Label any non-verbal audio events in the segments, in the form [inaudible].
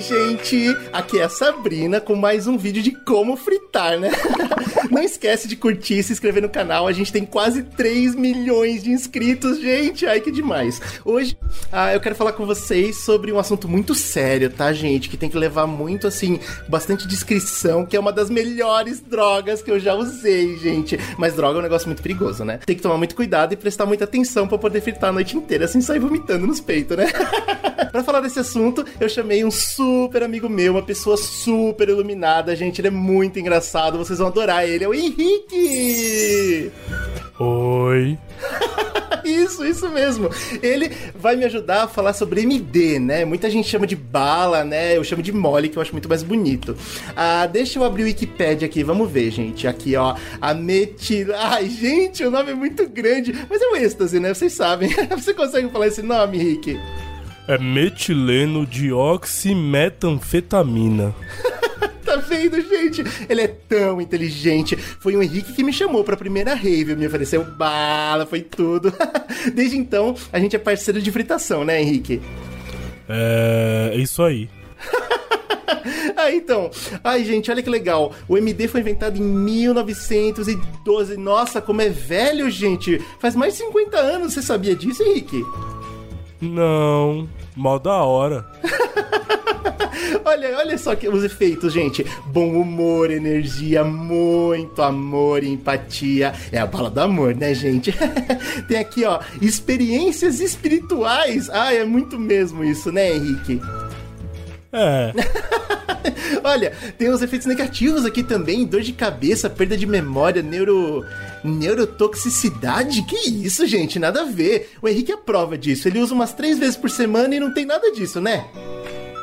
Gente! Aqui é a Sabrina com mais um vídeo de como fritar, né? [laughs] [laughs] Não esquece de curtir e se inscrever no canal. A gente tem quase 3 milhões de inscritos, gente. Ai, que demais. Hoje ah, eu quero falar com vocês sobre um assunto muito sério, tá, gente? Que tem que levar muito, assim, bastante descrição, que é uma das melhores drogas que eu já usei, gente. Mas droga é um negócio muito perigoso, né? Tem que tomar muito cuidado e prestar muita atenção para poder fritar a noite inteira, sem sair vomitando nos peitos, né? [laughs] pra falar desse assunto, eu chamei um super amigo meu, uma pessoa super iluminada, gente. Ele é muito engraçado, vocês vão adorar ele. É o Henrique! Oi. [laughs] isso, isso mesmo. Ele vai me ajudar a falar sobre MD, né? Muita gente chama de bala, né? Eu chamo de mole, que eu acho muito mais bonito. Ah, deixa eu abrir o Wikipedia aqui, vamos ver, gente. Aqui, ó, a metil... Ai, gente, o nome é muito grande, mas é o êxtase, né? Vocês sabem. [laughs] Você consegue falar esse nome, Rick? É metileno dioximetanfetamina. [laughs] tá vendo, gente? Ele é tão inteligente. Foi o Henrique que me chamou pra primeira rave, me ofereceu bala, foi tudo. [laughs] Desde então, a gente é parceiro de fritação, né, Henrique? É. Isso aí. [laughs] ah, então. Ai, gente, olha que legal. O MD foi inventado em 1912. Nossa, como é velho, gente. Faz mais de 50 anos. Você sabia disso, Henrique? Não. Mó da hora. [laughs] [laughs] olha, olha só que os efeitos, gente. Bom humor, energia, muito amor e empatia. É a bala do amor, né, gente? [laughs] Tem aqui, ó, experiências espirituais. Ah, é muito mesmo isso, né, Henrique? É. [laughs] Olha, tem os efeitos negativos aqui também: dor de cabeça, perda de memória, neuro. neurotoxicidade. Que isso, gente? Nada a ver. O Henrique é prova disso. Ele usa umas três vezes por semana e não tem nada disso, né?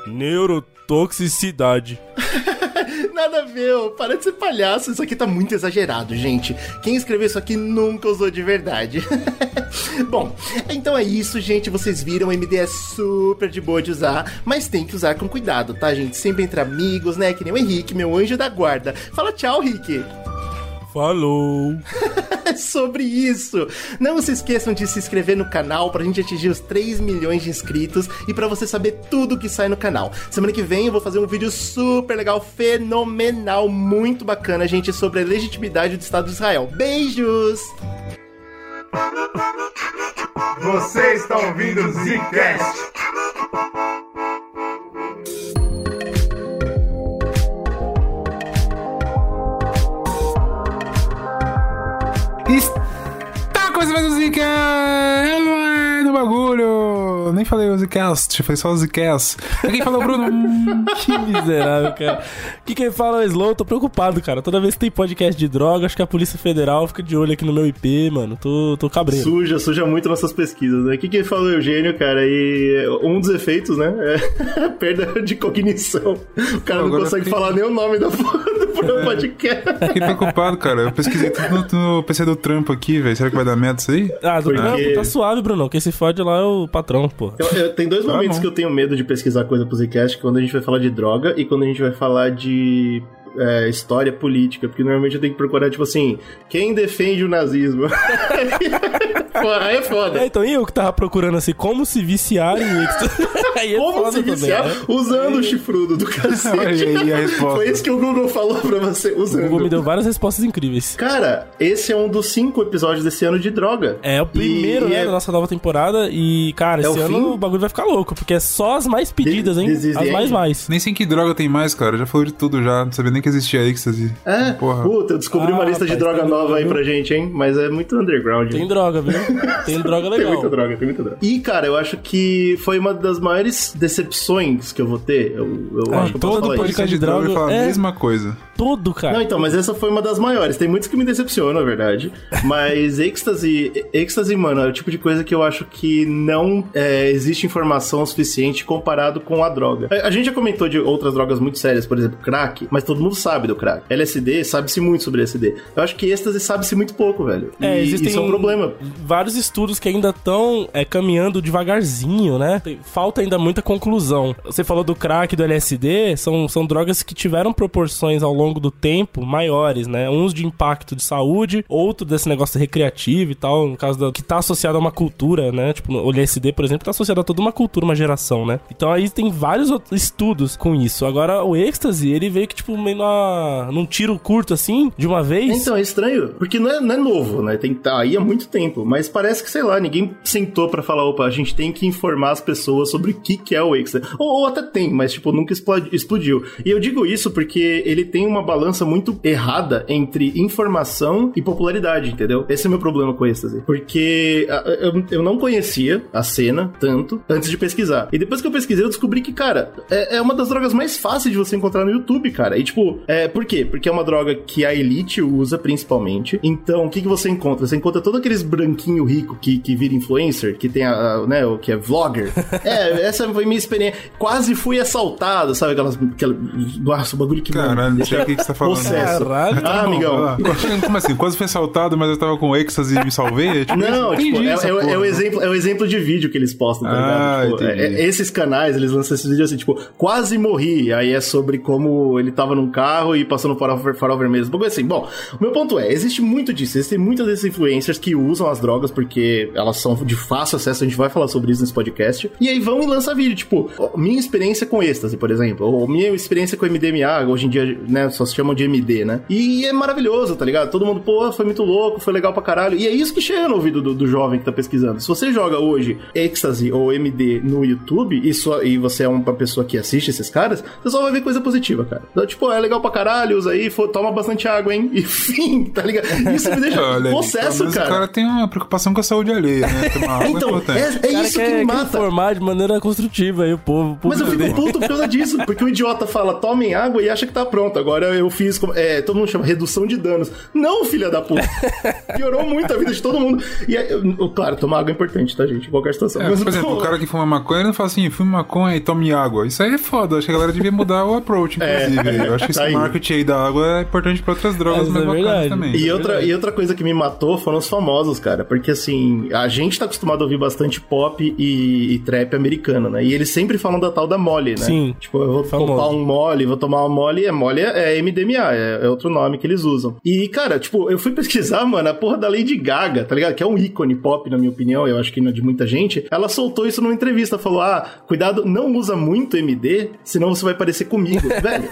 Neurotoxicidade. [laughs] Nada a ver, para de ser palhaço. Isso aqui tá muito exagerado, gente. Quem escreveu isso aqui nunca usou de verdade. [laughs] Bom, então é isso, gente. Vocês viram, o MD é super de boa de usar, mas tem que usar com cuidado, tá, gente? Sempre entre amigos, né? Que nem o Henrique, meu anjo da guarda. Fala tchau, Rick. Falou! [laughs] sobre isso. Não se esqueçam de se inscrever no canal pra gente atingir os 3 milhões de inscritos e para você saber tudo que sai no canal. Semana que vem eu vou fazer um vídeo super legal, fenomenal, muito bacana, gente, sobre a legitimidade do Estado de Israel. Beijos! Você está ouvindo o Zcast. Está começando mais um Zcast do bagulho. Nem falei o Zcast, foi só o Zcast. Quem falou, Bruno? [laughs] que miserável, cara. Que quem fala é o Slow, tô preocupado, cara. Toda vez que tem podcast de droga, acho que a Polícia Federal fica de olho aqui no meu IP, mano. Tô, tô cabreiro. Suja, suja muito nossas pesquisas, né? O que, que fala o Eugênio, cara? E um dos efeitos, né? [laughs] É perda de cognição. O cara Agora não consegue fiquei... falar nem o nome da do é. [laughs] podcast. Fiquei preocupado, cara. Eu pesquisei tudo no, no PC do trampo aqui, velho. Será que vai dar merda isso aí? Ah, do Porque... trampo tá suave, Bruno. Quem se fode lá é o patrão, pô. Eu, eu, tem dois tá momentos que eu tenho medo de pesquisar coisa pro Zcast, quando a gente vai falar de droga e quando a gente vai falar de é, história política, porque normalmente eu tenho que procurar, tipo assim, quem defende o nazismo? [laughs] Aí é foda. É, então, e eu que tava procurando assim, como se viciar em [laughs] Aí é como se viciar também, né? usando o chifrudo do [laughs] cacete. aí, a Foi isso que o Google falou pra você, usando. O Google me deu várias respostas incríveis. Cara, esse é um dos cinco episódios desse ano de droga. É o primeiro, e né, é... da nossa nova temporada. E, cara, é esse ano fim? o bagulho vai ficar louco, porque é só as mais pedidas, hein? As mais mais. Nem sei que droga tem mais, cara. Já falou de tudo já. Não sabia nem que existia êxtase. É, Porra. puta, eu descobri ah, uma lista de droga nova aí pra gente, hein? Mas é muito underground. Tem droga, viu? [laughs] Tem droga legal. tem muita droga, tem muita droga. E, cara, eu acho que foi uma das maiores decepções que eu vou ter. Eu, eu ah, acho que eu todo podcast de droga fala é... a mesma coisa. Tudo, cara. Não, então, mas essa foi uma das maiores. Tem muitos que me decepcionam, na verdade. [laughs] Mas êxtase, êxtase, mano, é o tipo de coisa que eu acho que não é, existe informação suficiente comparado com a droga. A, a gente já comentou de outras drogas muito sérias, por exemplo, crack, mas todo mundo sabe do crack. LSD, sabe-se muito sobre LSD. Eu acho que êxtase sabe-se muito pouco, velho. É, e existem isso é um problema. Vários estudos que ainda estão é, caminhando devagarzinho, né? Falta ainda muita conclusão. Você falou do crack, do LSD, são, são drogas que tiveram proporções ao longo longo do tempo maiores, né? Uns de impacto de saúde, outro desse negócio recreativo e tal, no caso da, que tá associado a uma cultura, né? Tipo, o LSD, por exemplo, tá associado a toda uma cultura, uma geração, né? Então aí tem vários estudos com isso. Agora, o êxtase, ele veio que, tipo, meio num tiro curto, assim, de uma vez. Então, é estranho, porque não é, não é novo, né? Tem tá aí há muito tempo, mas parece que, sei lá, ninguém sentou pra falar, opa, a gente tem que informar as pessoas sobre o que, que é o êxtase. Ou, ou até tem, mas, tipo, nunca explodi- explodiu. E eu digo isso porque ele tem uma balança muito errada entre informação e popularidade, entendeu? Esse é o meu problema com êxtase. Porque eu, eu não conhecia a cena tanto antes de pesquisar. E depois que eu pesquisei, eu descobri que, cara, é, é uma das drogas mais fáceis de você encontrar no YouTube, cara. E, tipo, é, por quê? Porque é uma droga que a elite usa principalmente. Então, o que, que você encontra? Você encontra todos aqueles branquinho rico que, que vira influencer, que tem a, a, né, o que é vlogger. [laughs] é, essa foi minha experiência. Quase fui assaltado, sabe? Aquelas. Aquela, nossa, o bagulho que. Caralho, não sei o que que você tá falando. Caralho. Ah, amigão. Ah, Como assim? Quase fui assaltado, mas eu tava com êxtase e me salvei? É tipo Não, tipo, é, é o- é o exemplo, é o exemplo de vídeo que eles postam, tá Ah, ligado? Tipo, é- é- esses canais, eles lançam esses vídeos assim, tipo, quase morri. Aí é sobre como ele tava num carro e passou no farol, farol vermelho. Um bagulho assim. Bom, o meu ponto é, existe muito disso. Existem muitas desses influencers que usam as drogas porque elas são de fácil acesso. A gente vai falar sobre isso nesse podcast. E aí vão e lançam vídeo. Tipo, minha experiência com êxtase, por exemplo. Ou minha experiência com MDMA, hoje em dia, né, só se chamam de MD, né? E é maravilhoso, tá ligado? Todo mundo, pô, foi muito louco, foi legal pra caralho. E é isso que chega no ouvido do, do jovem que tá pesquisando. Se você joga hoje Ecstasy ou MD no YouTube e, só, e você é uma pessoa que assiste esses caras, você só vai ver coisa positiva, cara. Então, tipo, é legal pra caralho, usa aí, toma bastante água, hein? E [laughs] fim, tá ligado? Isso me deixa [laughs] Olha possesso, menos cara. O cara tem uma preocupação com a saúde alheia, né? É [laughs] Então, é, é isso que quer, me quer mata. informar de maneira construtiva aí o povo. o Mas eu fico puto por causa disso, porque o idiota fala, tomem água e acha que tá pronto. Agora eu fiz, como- é, todo mundo chama redução de danos. Não, filha da puta. [laughs] Piorou muito a vida de todo mundo. E aí, eu- claro, tomar água é importante, tá, gente? Em qualquer situação. É, Mas, por exemplo, pô, o cara que fuma maconha, ele não fala assim, fume maconha e tome água. Isso aí é foda. Acho que a galera devia mudar o approach, inclusive. Eu acho que esse tá aí. marketing aí da água é importante pra outras drogas Mas é também. E outra, e outra coisa que me matou foram os famosos, cara. Porque assim, a gente tá acostumado a ouvir bastante pop e, e trap americano, né? E eles sempre falam da tal da Molly, né? Sim. Tipo, eu vou Famoso. tomar um Molly, vou tomar uma Molly. É Molly é, é MDMA, é, é outro nome que eles usam. E, cara, tipo, eu fui [laughs] pesquisar, mano, a porra da Lady Gaga, tá ligado? Que é um ícone pop, na minha opinião, eu acho que não é de muita gente. Ela soltou isso numa entrevista, falou: ah, cuidado, não usa muito MD, senão você vai parecer comigo. [laughs] Velho.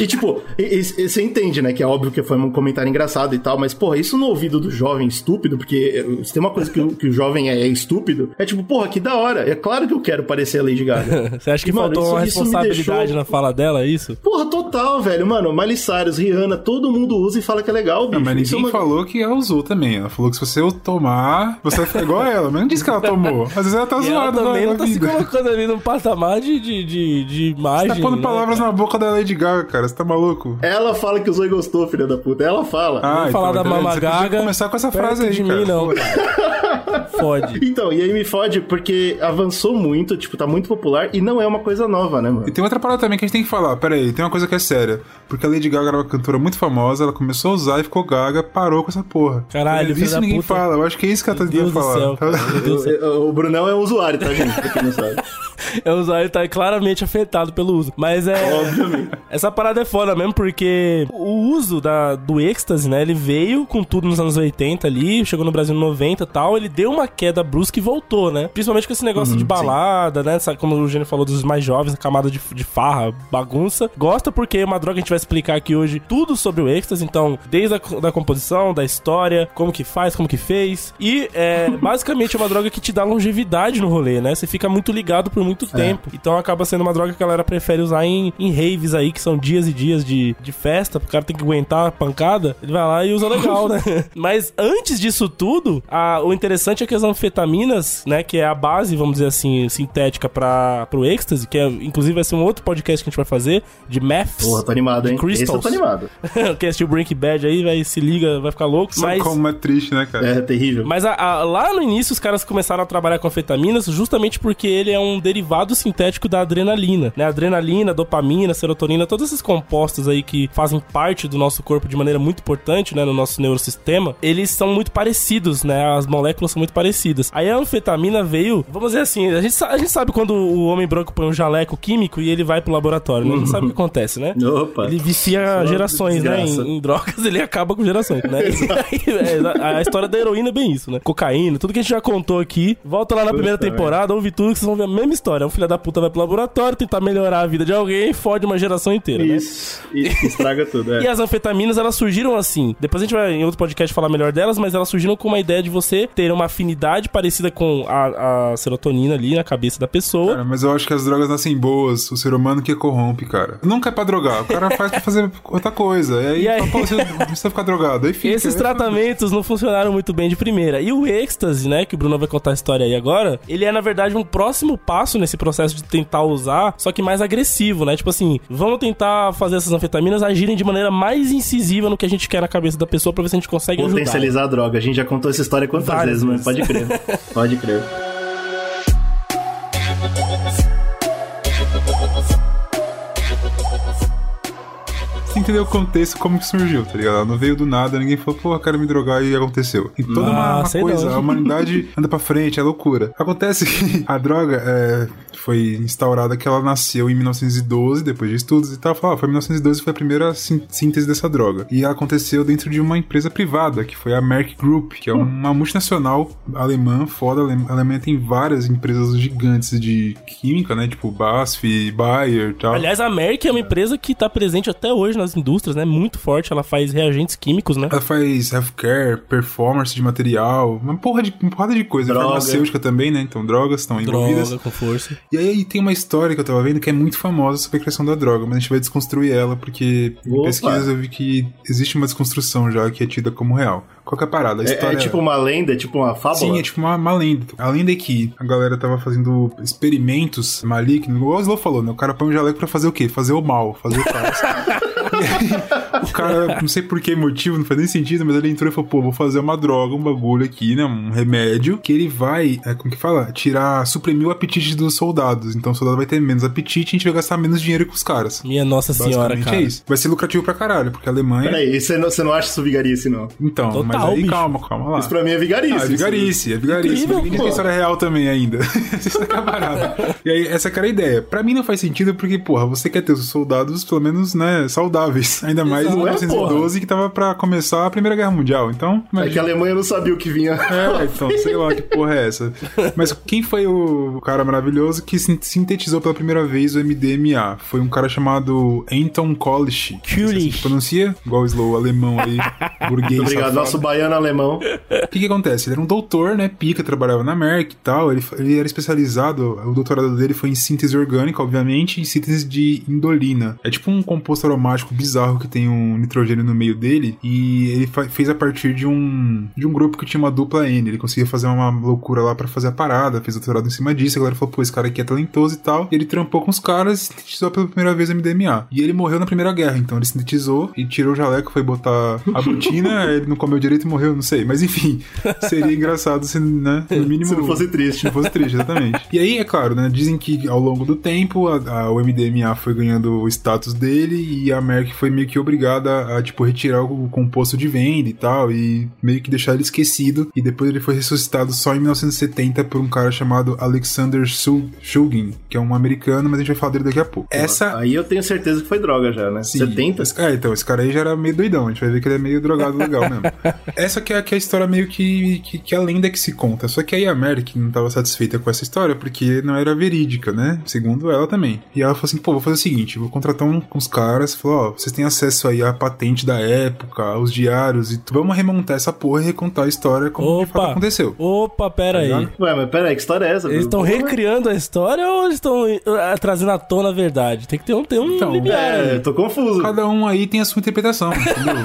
E tipo, e- e- e você entende, né? Que é óbvio que foi um comentário engraçado e tal, mas, porra, isso no ouvido do jovem estúpido, porque eh, se tem uma coisa que, o- que o jovem é, é estúpido, é tipo, porra, que da hora. É claro que eu quero parecer a Lady Gaga. [laughs] Você acha que Mano, faltou isso- uma responsabilidade deixou- na fala dela, é isso? Porra, total, velho. Mano, Miley Cyrus, Rihanna, todo mundo usa e fala que é legal, bicho. Ah, mas Isso é ninguém uma- falou que ela usou também. Ela falou que se você tomar, você vai ficar igual a ela. Mas não disse que ela tomou. Às vezes ela tá [laughs] E ela zoada também não tá se vida. colocando ali num patamar de, de, de, de imagem. Tá pondo né, palavras cara? na boca da Lady Gaga, cara. Você tá maluco? Ela fala que usou e gostou, filha da puta. Ela fala. Ah, falar da beleza. Mama Você Gaga, começar com essa frase aí, de cara. mim, não. Fode. [laughs] Então, e aí me fode porque avançou muito, tipo, tá muito popular e não é uma coisa nova, né, mano? E tem outra parada também que a gente tem que falar. Pera aí, tem uma coisa que é séria. Porque a Lady Gaga era uma cantora muito famosa, ela começou a usar e ficou gaga, parou com essa porra. Caralho, filho isso da ninguém puta. fala. Eu acho que é isso que ela tá tentando falar. céu, Deus do céu. O, o Brunão é um usuário, tá, gente? Pra quem não sabe. [laughs] [laughs] É, o usuário tá claramente afetado pelo uso. Mas é. Obviamente. Essa parada é foda mesmo, porque o uso da, do êxtase, né? Ele veio com tudo nos anos 80 ali, chegou no Brasil no 90 e tal. Ele deu uma queda brusca e voltou, né? Principalmente com esse negócio de balada, né? Sabe, como o Gênio falou dos mais jovens, a camada de, de farra, bagunça. Gosta porque é uma droga que a gente vai explicar aqui hoje tudo sobre o êxtase. Então, desde a da composição, da história, como que faz, como que fez. E é [laughs] basicamente é uma droga que te dá longevidade no rolê, né? Você fica muito ligado por muito tempo. Então acaba sendo uma droga que a galera prefere usar em, em raves aí, que são dias e dias de, de festa, o cara tem que aguentar a pancada. Ele vai lá e usa legal, né? [laughs] Mas antes disso tudo, a- o interessante é que as anfetaminas, né, que é a base, vamos dizer assim, sintética para pro êxtase, que é, inclusive vai ser um outro podcast que a gente vai fazer, de maths. Porra, tô animado, hein? Esse eu Crystals. tô animado. [laughs] Quem assistiu Breaking Bad aí, vai, se liga, vai ficar louco. Sabe Mas... como é triste, né, cara? É terrível. Mas a- a- lá no início os caras começaram a trabalhar com anfetaminas justamente porque ele é um derivado derivado sintético da adrenalina, né? Adrenalina, dopamina, serotonina, todos esses compostos aí que fazem parte do nosso corpo de maneira muito importante, né, no nosso neurosistema, eles são muito parecidos, né? As moléculas são muito parecidas. Aí a anfetamina veio, vamos dizer assim, a gente, a gente sabe quando o homem branco põe um jaleco químico e ele vai pro laboratório, né? A gente sabe o que acontece, né? Opa. Ele vicia gerações, né? Em, em drogas, ele acaba com gerações, né? [laughs] [laughs] É, a, a história da heroína é bem isso, né? Cocaína, tudo que a gente já contou aqui. Volta lá na primeira temporada, ouve tudo que vocês vão ver a mesma história. Um filho da puta vai pro laboratório tentar melhorar a vida de alguém e fode uma geração inteira, né? Isso. Isso estraga tudo, é. [laughs] E as anfetaminas, elas surgiram assim. Depois a gente vai em outro podcast falar melhor delas, mas elas surgiram com uma ideia de você ter uma afinidade parecida com a, a serotonina ali na cabeça da pessoa. Cara, mas eu acho que as drogas nascem boas, o ser humano que corrompe, cara. Nunca é pra drogar, o cara [laughs] faz pra fazer outra coisa. E aí, E aí? pô, você precisa ficar drogado. Aí fica. Esses aí tratamentos não funcionaram muito bem de primeira. E o êxtase, né, que o Bruno vai contar a história aí agora, ele é, na verdade, um próximo passo nesse processo de tentar usar, só que mais agressivo, né? Tipo assim, vamos tentar fazer essas anfetaminas agirem de maneira mais incisiva no que a gente quer na cabeça da pessoa pra ver se a gente consegue ajudar. Potencializar a droga. A gente já contou essa história quantas Várias vezes, mas pode crer. [laughs] Pode crer. Você entendeu o contexto, como que surgiu, tá ligado? Não veio do nada, ninguém falou, pô, eu quero me drogar e aconteceu. E toda uma, Ah, uma coisa, não. a humanidade [laughs] anda pra frente, é loucura. Acontece que [laughs] a droga é, foi instaurada que ela nasceu em 1912, depois de estudos e tal. Falou, ah, foi 1912 foi a primeira síntese dessa droga. E ela aconteceu dentro de uma empresa privada, que foi a Merck Group, que é uma multinacional alemã, foda. A Alemanha tem várias empresas gigantes de química, né? Tipo BASF, Bayer e tal. Aliás, a Merck é uma empresa que tá presente até hoje nas indústrias, né? Muito forte. Ela faz reagentes químicos, né? Ela faz healthcare, performance de material, uma porra de, uma porrada de coisa. Droga. Farmacêutica também, né? Então, drogas estão envolvidas. Droga com força. E aí tem uma história que eu tava vendo que é muito famosa sobre a criação da droga, mas a gente vai desconstruir ela, porque em Opa. pesquisas eu vi que existe uma desconstrução já que é tida como real. Qual que é a parada? A É, história é tipo uma lenda, é tipo uma fábula? Sim, é tipo uma, uma lenda. A lenda é que a galera tava fazendo experimentos malignos. Igual o Oslo falou, né? O cara põe um jaleco pra fazer o quê? Fazer o mal, fazer o caos. [laughs] Aí, [laughs] o cara, não sei por que motivo, não faz nem sentido, mas ele entrou e falou, pô, vou fazer uma droga, um bagulho aqui, né? Um remédio, que ele vai, é, como que fala? Tirar, suprimir o apetite dos soldados. Então o soldado vai ter menos apetite e a gente vai gastar menos dinheiro com os caras. Minha Nossa Senhora, Basicamente cara. é isso. Vai ser lucrativo pra caralho, porque a Alemanha... Peraí, você não, você não acha isso vigarice, não? Então, Total, mas aí bicho. calma, calma lá. Isso pra mim é vigarice. Ah, é vigarice, é vigarice. Incrível, Mas a história é real também ainda. [laughs] Isso é. E aí, essa que era a ideia. Pra mim não faz sentido porque, porra, você quer ter os soldados, pelo menos, né, saudáveis. Ainda mais em Exato, 1912, que tava pra começar a Primeira Guerra Mundial. Então, É que a Alemanha não sabia o que vinha. é, então, sei lá que porra é essa. Mas quem foi o cara maravilhoso que sin- sintetizou pela primeira vez o MDMA? Foi um cara chamado Anton Kolisch. Kulich. se pronuncia? Igual o slow alemão aí, [laughs] burguês. Obrigado, safado. nosso baiano alemão. O que que acontece? Ele era um doutor, né? Pica, trabalhava na Merck e tal. Ele, ele era especializado, o doutorado dele foi em síntese orgânica, obviamente, e síntese de indolina. É tipo um composto aromático bizarro que tem um nitrogênio no meio dele. E ele fez a partir de um, de um grupo que tinha uma dupla N. Ele conseguia fazer uma loucura lá pra fazer a parada, fez doutorado em cima disso. A galera falou, pô, esse cara aqui é talentoso e tal. E ele trampou com os caras e sintetizou pela primeira vez o MDMA. E ele morreu na Primeira Guerra, então ele sintetizou e tirou o jaleco, foi botar a botina, [laughs] ele não comeu direito e morreu, não sei. Mas enfim, [laughs] seria engraçado se, né, no mínimo... Se não fosse triste. Se não fosse triste, exatamente. E aí, é claro, né, dizem que ao longo do tempo, a, a- o MDMA foi ganhando o status dele e a Merck foi meio que obrigada a, tipo, retirar o composto de venda e tal, e meio que deixar ele esquecido. E depois ele foi ressuscitado só em 1970 por um cara chamado Alexander Shul- Shulgin, que é um americano, mas a gente vai falar dele daqui a pouco. Essa Aí eu tenho certeza que foi droga já, né? Sim. 70? Esse- É, então, esse cara aí já era meio doidão. A gente vai ver que ele é meio drogado legal mesmo. [laughs] Essa que é, que é a história meio que, que, que a lenda que se conta. Só que aí a Merck não estava satisfeita com essa história porque não era verídica, né? Segundo ela também. E ela falou assim: pô, vou fazer o seguinte: vou contratar um, uns caras. Falou: ó, vocês têm acesso aí à patente da época, aos diários e tu- vamos remontar essa porra e recontar a história como de fato Opa! aconteceu. Opa, pera aí. ligado? Ué, mas peraí, que história é essa? Eles estão recriando a história ou eles estão ah, trazendo à tona a verdade? Tem que ter um, ter um Então, limiar É, aí. eu tô confuso. Cada um aí tem a sua interpretação, entendeu?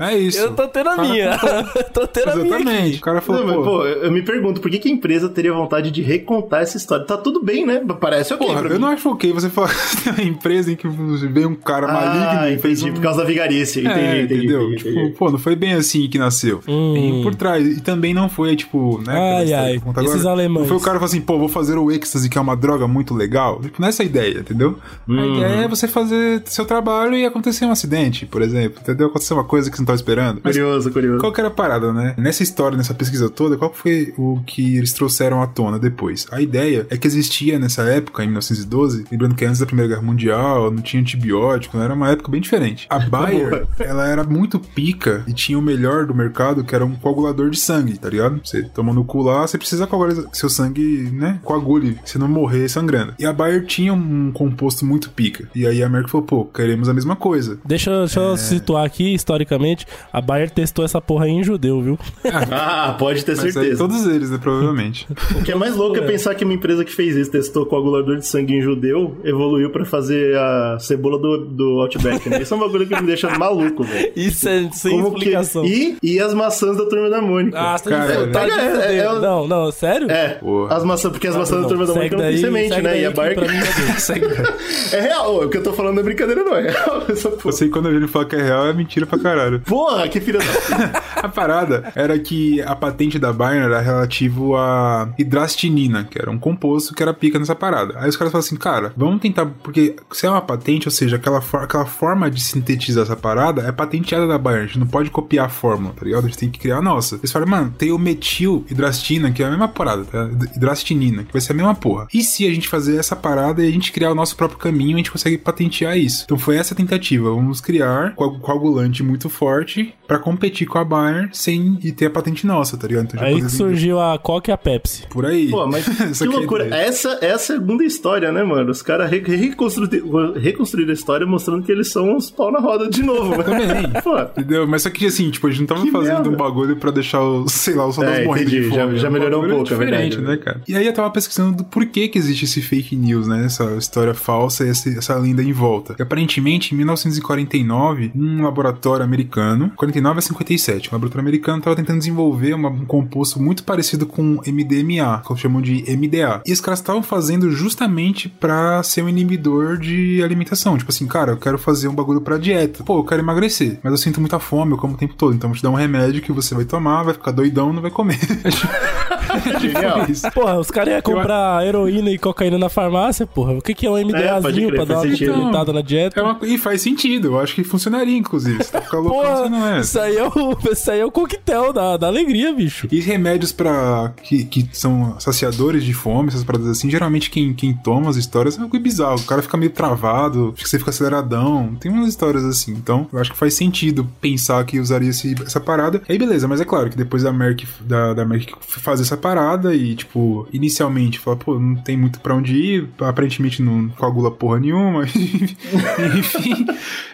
É [laughs] isso. Eu tô tendo a Cara, minha. [laughs] [laughs] tô tendo a minha Exatamente. O cara falou, Não, mas, pô, pô, eu me pergunto, por que, que a empresa teria vontade de recontar essa história? Tá tudo bem, né? Parece ok Porra, eu mim. não acho ok você falar que tem uma empresa em que vem um cara Ah, maligno entendi. fez Por causa da vigarice. Entendi, É, entendi, entendeu? entendi, tipo, pô, não foi bem assim que nasceu. Hum. Tem por trás. E também não foi, tipo, né? Ai, ai, esses alemães. Não foi o cara que falou assim, pô, vou fazer o Ecstasy, que é uma droga muito legal. Tipo, nessa ideia, entendeu? A ideia é você fazer seu trabalho e acontecer um acidente, por exemplo. Entendeu? Acontecer uma coisa que você não tava esperando. Mas Curioso, curioso. qual que era a parada, né? Nessa história, nessa pesquisa toda, qual foi o que eles trouxeram à tona depois? A ideia é que existia nessa época, em 1912, lembrando que antes da Primeira Guerra Mundial, não tinha antibiótico, era uma época bem diferente. A Bayer, ela era muito pica e tinha o melhor do mercado, que era um coagulador de sangue, tá ligado? Você toma no cu lá, você precisa coagular seu sangue, né, coagule, você não morrer sangrando. E a Bayer tinha um composto muito pica. E aí a Merck falou, pô, queremos a mesma coisa. Deixa, eu- deixa É. eu situar aqui, historicamente, a Bayer testou essa porra aí em judeu, viu? [laughs] Ah, pode ter Mas aí certeza. todos eles, né, provavelmente. O que é mais louco é pensar que uma empresa que fez isso, testou coagulador de sangue em judeu, evoluiu pra fazer a cebola do, do Outback, né? Isso é um bagulho que me deixa maluco, velho. Isso é sem Como que... explicação. E, e as maçãs da Turma da Mônica. Ah, você tá de é- tá de é- fuder. é- Não, não, sério? É, Porra. as maçãs, porque as maçãs da Não, Turma da segue Mônica não tem semente, né? E a que pra mim é. [laughs] É real, o que eu tô falando não é brincadeira, não. É real [laughs] essa Eu porra. sei que quando ele fala que é real, é mentira pra caralho. [laughs] Porra, que filha da... A parada era que a patente da Bayer era relativo a hidrastinina, que era um composto que era pica nessa parada. Aí os caras falaram assim, cara, vamos tentar, porque se é uma patente, ou seja, aquela, for- aquela forma de sintetizar essa parada é patenteada da Bayer, a gente não pode copiar a fórmula, tá ligado? A gente tem que criar a nossa. Eles falaram, mano, tem o metil hidrastina, que é a mesma parada, tá? Hidrastinina, que vai ser a mesma porra. E se a gente fazer essa parada e a gente criar o nosso próprio caminho, a gente consegue patentear isso. Então foi essa a tentativa, vamos criar coag- coagulante muito forte pra competir com a Bayer sem e ter a patente nossa, tá ligado? Então, Aí que surgiu a Coca e a Pepsi. por aí. Pô, mas [laughs] Essa que é loucura. ideia. Essa é a segunda história, né, mano? Os caras re reconstru... reconstruíram a história mostrando que eles são uns pau na roda de novo. Também. Pô, Entendeu? Mas só que assim, tipo, a gente não tava Que fazendo merda. um bagulho pra deixar os, sei lá, os soldados É, morrendo entendi. de fome. Já- já melhorou um bagulho pouco, é diferente, verdade. né, cara? E aí eu tava pesquisando do porquê que existe esse fake news, né? Essa história falsa e essa, essa lenda em volta. E aparentemente, em 1949, um laboratório americano, 49 a 57, um laboratório americano tava tentando desenvolver uma- um composto muito parecido com MDMA, que chamam de MDA. E os caras estavam fazendo justamente pra ser um inibidor de alimentação. Tipo assim, cara, eu quero fazer um bagulho pra dieta. Pô, eu quero emagrecer, mas eu sinto muita fome, eu como o tempo todo. Então eu vou te dar um remédio que você vai tomar, vai ficar doidão, não vai comer. [laughs] genial. Tipo isso. Porra, os caras iam comprar heroína e cocaína na farmácia, porra. O que, que é um É, pode MDAzinho crer, pra dar uma complementada na dieta? É uma- e faz sentido, eu acho que funcionaria, inclusive. Se tá Porra, você não é. isso aí é o, [laughs] isso aí é o coquetel da, da alegria, bicho. E remédios para que, que são saciadores de fome, essas paradas assim, geralmente quem, quem toma as histórias é algo bizarro. O cara fica meio travado, você fica aceleradão. Tem umas histórias assim. Então, eu acho que faz sentido pensar que usaria esse, essa parada. Aí, beleza, mas é claro que depois da Merck, da, da Merck fazer essa parada e, tipo, inicialmente fala, pô, não tem muito pra onde ir, aparentemente não coagula porra nenhuma. [laughs] Enfim.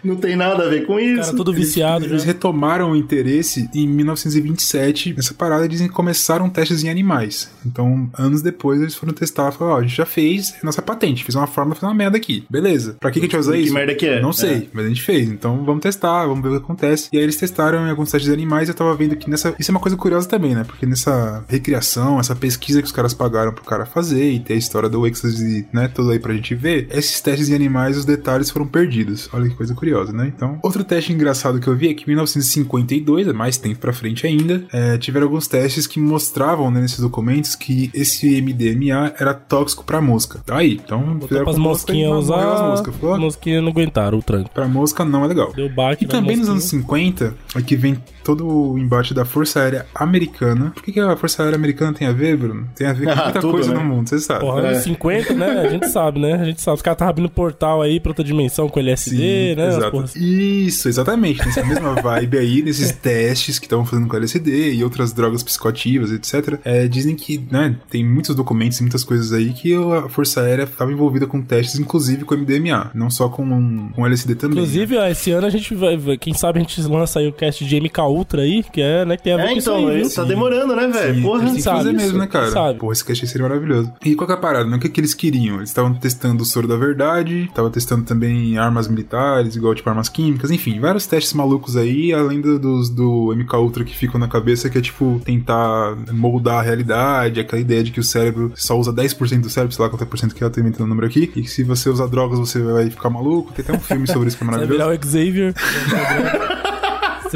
Não tem nada a ver com isso. Cara, tudo viciado Eles já. retomaram o interesse em 1927 nessa parada eles começaram testes em animais. Então, anos depois, eles foram testar e falaram: Ó, a gente já fez nossa patente, fez uma forma, fez uma merda aqui. Beleza. Pra que, que a gente vai usar Que isso? merda que é? Não sei, mas a gente fez. Então vamos testar, vamos ver o que acontece. E aí eles testaram em alguns testes de animais e eu tava vendo que nessa. Isso é uma coisa curiosa também, né? Porque nessa recriação, essa pesquisa que os caras pagaram pro cara fazer e ter a história do Ecstasy, né? Tudo aí pra gente ver, esses testes em animais, os detalhes foram perdidos. Olha que coisa curiosa, né? Então, outro teste engraçado que eu vi é que em 1952, é mais tempo pra frente ainda, é, tiveram alguns testes que mostravam né, nesses documentos que esse MDMA era tóxico pra mosca. Tá aí. Então, Botou mosca e mosquinhas usar, as moscas. Falou, as mosquinhas não aguentaram o tranco. Pra mosca não é legal. Deu baque E também nos anos mosquinhas. 50, aqui vem todo o embate da Força Aérea Americana. Por que, que a Força Aérea Americana tem a ver, Bruno? Tem a ver com Ah, muita tudo, coisa né? no mundo, você sabe. Porra, anos 50, né? A gente sabe, né? A gente sabe. Os caras estavam abrindo portal aí pra outra dimensão com LSD, né? Exato. porras- Isso, exatamente. Nessa mesma vibe aí, nesses [laughs] testes que estavam fazendo com LSD e outras drogas psicoativas, etc. é, dizem que, né, tem muitos documentos e muitas coisas aí que a Força Aérea estava envolvida com testes, inclusive com MDMA, não só com, com LSD também. né? Inclusive, ó, esse ano a gente vai, vai- Quem sabe a gente lança aí o cast de MK Ultra aí, que é, né, que tem a ver É, com isso então, aí, viu? tá demorando, né, velho? Porra, têm que sabe fazer isso, mesmo, né, cara? sabe. Porra, esse cast seria maravilhoso. E qual que é a parada? né? O que, que eles queriam? Eles estavam testando o soro da verdade, estavam testando também armas militares, igual tipo armas químicas, enfim, vários testes malucos aí, além do, dos do MK Ultra que ficam na cabeça, que é tipo tentar moldar a realidade, aquela ideia de que o cérebro só usa 10% do cérebro, sei lá quanto é por cento que eu tô inventando o número aqui, e que se você usar drogas você vai ficar maluco. Tem até um filme sobre isso que é Vai maravilhoso. virar o Xavier. [laughs]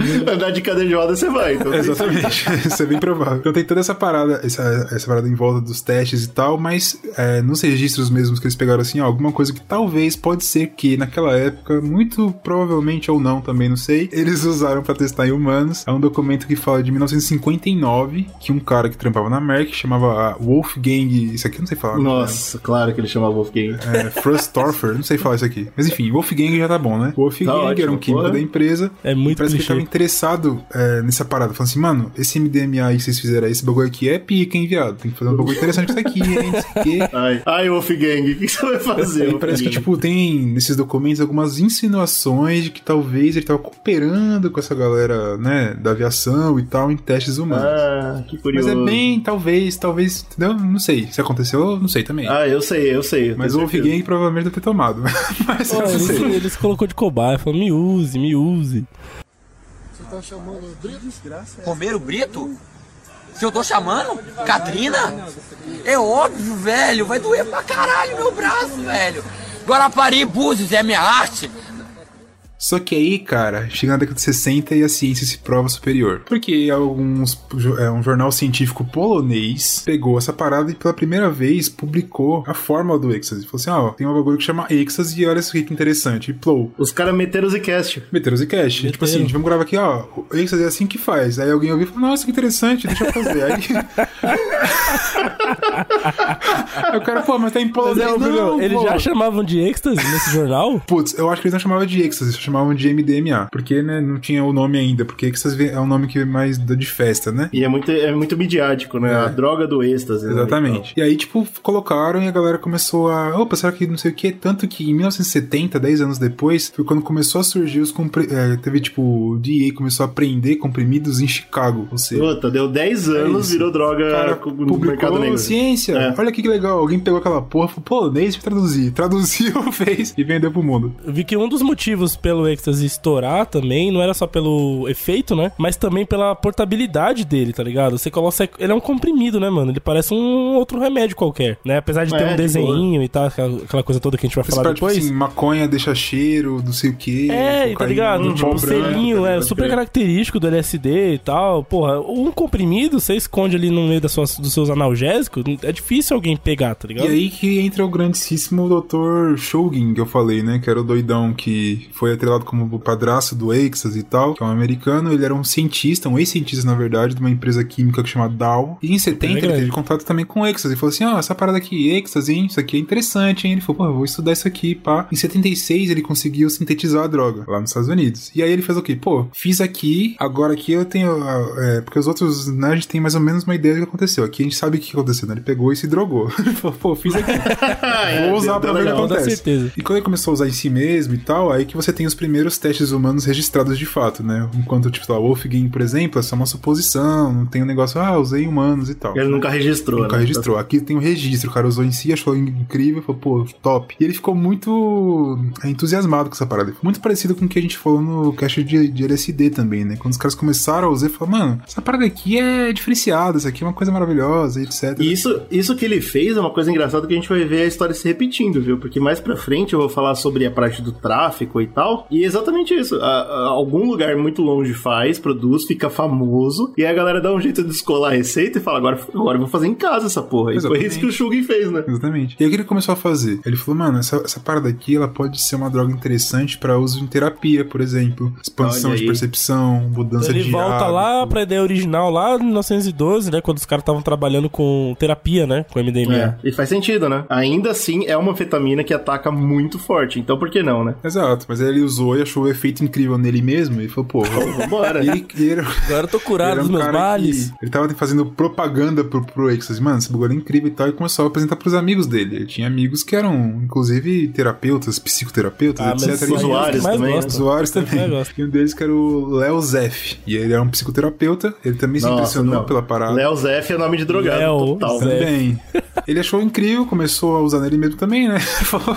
Viu? [laughs] Andar de cadeira de roda você vai. Então, Exatamente, [laughs] isso é bem provável. Então tem toda essa parada, essa, essa parada em volta dos testes e tal, mas é, nos registros mesmos que eles pegaram assim, ó, alguma coisa que talvez pode ser que naquela época, muito provavelmente ou não, também não sei, eles usaram pra testar em humanos. É um documento que fala de 1959, que um cara que trampava na Merck chamava Wolfgang, isso aqui eu não sei falar. Nossa, claro que ele chamava Wolfgang. É, Frostorfer, não sei falar isso aqui. Mas enfim, Wolfgang já tá bom, né? Wolfgang Tá ótimo, era um químico porra. da empresa. É muito Parece que ele interessado é, nessa parada. Falando assim, mano, esse MDMA aí que vocês fizeram aí, esse bagulho aqui é pica, hein, viado? Tem que fazer um bagulho interessante com isso aqui, hein? Não sei o quê. [laughs] Ai, ai Wolfgang, o que você vai fazer? E parece que, tipo, tem nesses documentos algumas insinuações de que talvez ele tava cooperando com essa galera, né, da aviação e tal, em testes humanos. Ah, que Mas curioso. é bem, talvez, talvez, entendeu? Não sei. Se aconteceu, não sei também. Ah, eu sei, eu sei. eu Mas o. Wolfgang provavelmente deve ter tomado. [laughs] Mas Pô, eu não eles, sei. eles colocou de cobaia, falou, me use, me use. Romero Brito? Se eu tô chamando? Catrina? É óbvio, velho. Vai doer pra caralho meu braço, velho. Guarapari Búzios é minha arte. Só que aí, cara, chega na década de 60 e a ciência se prova superior. Porque alguns, é, um jornal científico polonês pegou essa parada e pela primeira vez publicou a fórmula do êxtase. Falou assim: ó, tem um bagulho que chama êxtase e olha isso aqui que interessante. E plou. Os caras meteram o Zcast. Meteram o cash. Tipo assim, vamos gravar aqui, ó. O êxtase é assim que faz. Aí alguém ouviu e falou: Nossa, que interessante, deixa eu fazer. Aí. [laughs] aí o cara, pô, mas tá em polonês. ô, Bruno, não, eles pô. já chamavam de êxtase nesse jornal? Putz, eu acho que eles não chamavam de êxtase, chamavam de MDMA. Porque, né, não tinha o nome ainda. Porque êxtase é um nome que é mais da- de festa, né? E é muito, é muito midiático, né? É. A droga do êxtase. né? Exatamente. E aí, tipo, colocaram e a galera começou a. Opa, será que não sei o que? Tanto que em 1970, 10 anos depois, foi quando começou a surgir os. Compre... é, teve, tipo, o DEA começou a prender comprimidos em Chicago. Ou seja, Puta, deu 10 anos, É virou droga cara no mercado negro. ciência. É. Olha que legal. Alguém pegou aquela porra, falou, pô, nem deixa eu traduzir. [laughs] Traduziu, fez e vendeu pro mundo. Eu vi que um dos motivos pelo êxtase estourar também não era só pelo efeito, né? Mas também pela portabilidade dele, tá ligado? Você coloca. Ele é um comprimido, né, mano? Ele parece um outro remédio qualquer, né? Apesar de ter É, um de desenho e tal, aquela coisa toda que a gente vai Esse falar parte, tipo depois. assim, maconha deixa cheiro, não sei o que. É, tá ligado? Tipo, o selinho é super característico do LSD e tal. Porra, um comprimido você esconde ali no meio das suas, dos seus analgésicos, é difícil alguém pegar, tá ligado? E aí que entra o grandíssimo Dr. Shogin, que eu falei, né? Que era o doidão que foi atrelado como o padrasto do Exas e tal, que é um americano. Ele era um cientista, um ex-cientista, na verdade, de uma empresa química que chama Dow. E em 70 ele grande. teve contato também com o Exas. E falou assim: ó, essa parada aqui, Exas, hein? Isso aqui é interessante, hein? Ele falou, pô, eu vou estudar isso aqui, pá. Em 76 ele conseguiu sintetizar a droga lá nos Estados Unidos. E aí ele fez o quê? Pô, fiz aqui, agora aqui eu tenho. É, porque os outros, né, a gente tem mais ou menos uma ideia do que aconteceu. Aqui a gente sabe o que aconteceu, né? Ele pegou e se drogou. [laughs] Ele falou, pô, fiz aqui. [laughs] É, Vou usar pra ver o que acontece. certeza. E quando ele começou a usar em si mesmo e tal, aí que você tem os primeiros testes humanos registrados de fato, né? Enquanto, tipo, lá, o Wolfgang, por exemplo, é só uma suposição, não tem um negócio, ah, usei humanos e tal. Ele nunca registrou, Nunca né? registrou. Aqui tem o registro. O cara usou em si, achou incrível, falou, pô, top. E ele ficou muito entusiasmado com essa parada. Muito parecido com o que a gente falou no cast de, de LSD também, né? Quando os caras começaram a usar, falaram, mano, essa parada aqui é diferenciada, isso aqui é uma coisa maravilhosa, etc. E isso, isso que ele fez é uma coisa engraçada que a gente vai ver a história se repetindo, viu? Porque mais pra frente eu vou falar sobre a parte do tráfico e tal. E é exatamente isso. A- a- algum lugar muito longe faz, produz, fica famoso. E aí a galera dá um jeito de descolar a receita e fala: agora, agora eu vou fazer em casa essa porra. E foi Exatamente. isso que o Shugin fez, né? Exatamente. E aí o que ele começou a fazer? Ele falou, mano, essa, essa parada aqui, ela pode ser uma droga interessante pra uso em terapia, por exemplo. Expansão de percepção, mudança Então ele de volta hábito. lá pra ideia original, lá em 1912, né? Quando os caras estavam trabalhando com terapia, né? Com MDMA. É, e faz sentido, né? Ainda assim, é uma anfetamina que ataca muito forte. Então por que não, né? Exato, mas aí ele usou e achou o efeito incrível nele mesmo. E falou, pô, [laughs] Vambora. ele, Agora eu tô curado dos um meus males. ele tava fazendo propaganda pro, pro Ecstasy. Mano, esse bagulho é incrível e tal. E começou a apresentar pros amigos dele. Ele tinha amigos que eram, inclusive, terapeutas, psicoterapeutas, Ah, etc. E é que usuários mais também, né? gosto. usuários também. E um deles que era o Léo Zeff. E ele era um psicoterapeuta. Ele também se Nossa, impressionou não. pela parada. Léo Zef é nome de drogado Léo total. Também. Ele achou incrível, começou a usar nele mesmo também, né? [laughs] Falou,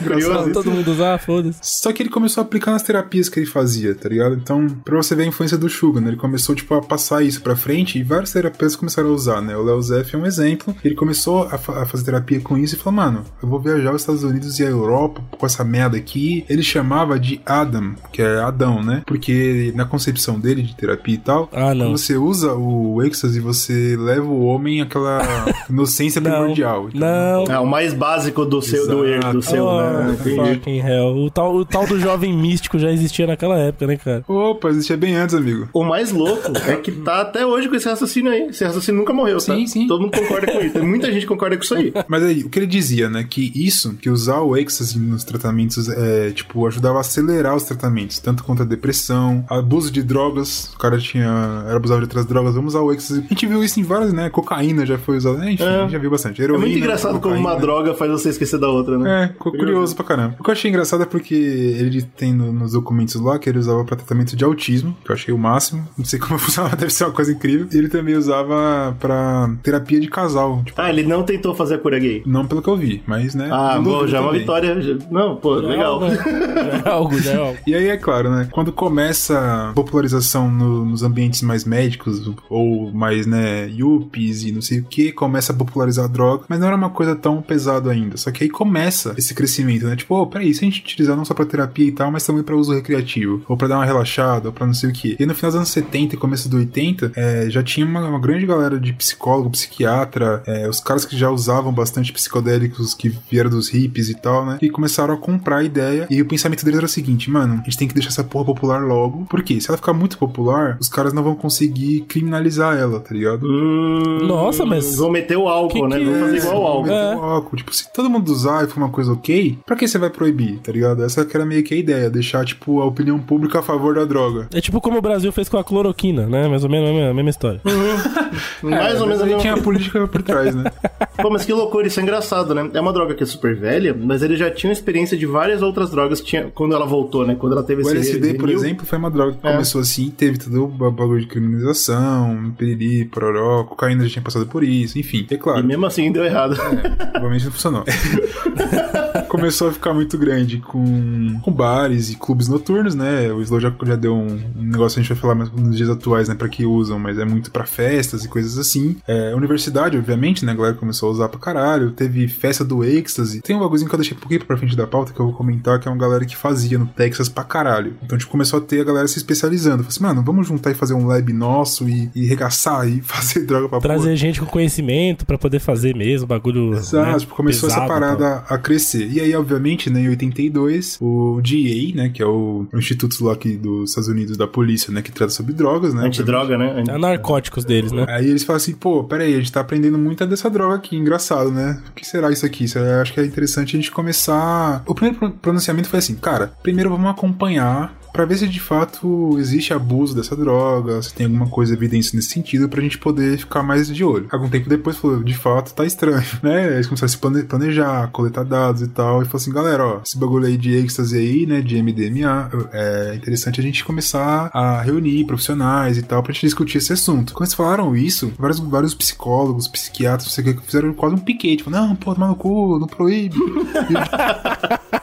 Engraçado. Todo mundo usar, foda-se. Só que ele começou a aplicar nas terapias que ele fazia, tá ligado? Então, pra você ver a influência do Suga, né? Ele começou, tipo, a passar isso pra frente e vários terapeutas começaram a usar, né? O Léo Zeff é um exemplo. Ele começou a, fa- a fazer terapia com isso e falou, mano, eu vou viajar aos Estados Unidos e a Europa com essa merda aqui. Ele chamava de Adam, que é Adão, né? Porque na concepção dele de terapia e tal, Ah, não. quando você usa o êxtase, você leva o homem àquela [laughs] inocência Não. primordial. Então, Não. É o mais básico do seu, do, Exato. do seu, oh, né? Fucking hell. O tal, o tal do jovem místico já existia naquela época, né, cara? Opa, existia bem antes, amigo. O mais louco é que tá até hoje com esse raciocínio aí. Esse raciocínio nunca morreu, tá? Sim, sim. Todo mundo concorda com isso. Tem muita gente que concorda com isso aí. Mas aí, o que ele dizia, né? Que isso, que usar o êxtase nos tratamentos, é, tipo, ajudava a acelerar os tratamentos, tanto contra a depressão, abuso de drogas, o cara tinha, era abusado de outras drogas, vamos usar o êxtase. A gente viu isso em várias, né? Cocaína já foi usada, enfim, É. já viu bastante. É Heroína, muito engraçado como uma cocaína. droga faz você esquecer da outra, né? É, ficou curioso pra caramba. O que eu achei engraçado é porque ele tem no- nos documentos lá que ele usava pra tratamento de autismo, que eu achei o máximo. Não sei como [laughs] funcionava, deve ser uma coisa incrível. E ele também usava pra terapia de casal. Tipo, Ah, ele não tentou fazer a cura gay. não pelo que eu vi, mas, né? Ah, bom, já é uma vitória. já- Não, pô, legal. [laughs] Já é algo, já é algo. E aí é claro, né? Quando começa a popularização no- nos ambientes mais médicos, ou mais, né, yuppies e não sei o que, começa a popularizar a droga, mas não era uma coisa tão pesada ainda. Só que aí começa esse crescimento, né? Tipo, oh, peraí, se a gente utilizar não só pra terapia e tal, mas também pra uso recreativo, ou pra dar uma relaxada, ou pra não sei o que. E no final dos anos 70 e começo do 80, é, já tinha uma, uma grande galera de psicólogo, psiquiatra, é, os caras que já usavam bastante psicodélicos que vieram dos hippies e tal, né? E começaram a comprar a ideia. E o pensamento deles era o seguinte, mano, a gente tem que deixar essa porra popular logo. Porque se ela ficar muito popular, os caras não vão conseguir criminalizar ela, tá ligado? Hum, Nossa, mas- Vão meter o álcool, Que né? que Vão é fazer isso? igual o álcool. Meter É. o álcool. Tipo, se todo mundo usar e for uma coisa ok, pra que você vai proibir, tá ligado? Essa que era meio que a ideia, deixar, tipo, a opinião pública a favor da droga. É tipo como o Brasil fez com a cloroquina, né? Mais ou menos a mesma, a mesma história. [laughs] Mais ou É, mas menos a mesma tinha a política por trás, né? [laughs] Pô, mas que loucura, isso é engraçado, né? É uma droga que é super velha, mas ele já tinha experiência de várias outras drogas que tinha quando ela voltou, né? Quando ela teve O esse LSD, por exemplo, foi uma droga que É. começou assim, teve todo o bagulho de criminalização, piriri, pororó, cocaína já tinha passado por isso, enfim. É E claro, mesmo assim deu errado. provavelmente não funcionou. [laughs] começou a ficar muito grande com, com bares e clubes noturnos, né? O Slow já, já deu um, um negócio, a gente vai falar mais nos dias atuais, né? Pra que usam, mas é muito pra festas e coisas assim. É, universidade, obviamente, né? A galera começou a usar pra caralho. Teve festa do êxtase. Tem um bagulhozinho que eu deixei um pouquinho pra frente da pauta que eu vou comentar, que é uma galera que fazia no Texas pra caralho. Então, tipo, começou a ter a galera se especializando. Falei assim, mano, vamos juntar e fazer um lab nosso e, e regaçar e [laughs] fazer droga pra porra. Trazer gente com conhecimento pra poder fazer mesmo, bagulho. Exato, né, tipo, começou pesado essa parada a crescer. E aí, obviamente, né, em 82, o DEA, né, que é o, o instituto lá aqui dos Estados Unidos da polícia, né, que trata sobre drogas, né? Antidroga, né? É narcóticos deles, né? Aí eles falam assim, pô, peraí, a gente tá aprendendo muita dessa droga aqui, engraçado, né? O que será isso aqui? Isso é- acho que é interessante a gente começar. O primeiro pro- pronunciamento foi assim, cara, primeiro vamos acompanhar pra ver se de fato existe abuso dessa droga, se tem alguma coisa evidência nesse sentido, pra gente poder ficar mais de olho. Algum tempo depois falou, de fato tá estranho, [laughs] né? Eles começaram a se plane- planejar, coletar dados e tal, e falou assim, galera, ó, esse bagulho aí de êxtase aí, né, de MDMA, é interessante a gente começar a reunir profissionais e tal pra gente discutir esse assunto. Quando eles falaram isso, vários, vários psicólogos, psiquiatras, não sei o que, fizeram quase um piquete, falaram, não, pô, toma no cu, não proíbe. [laughs]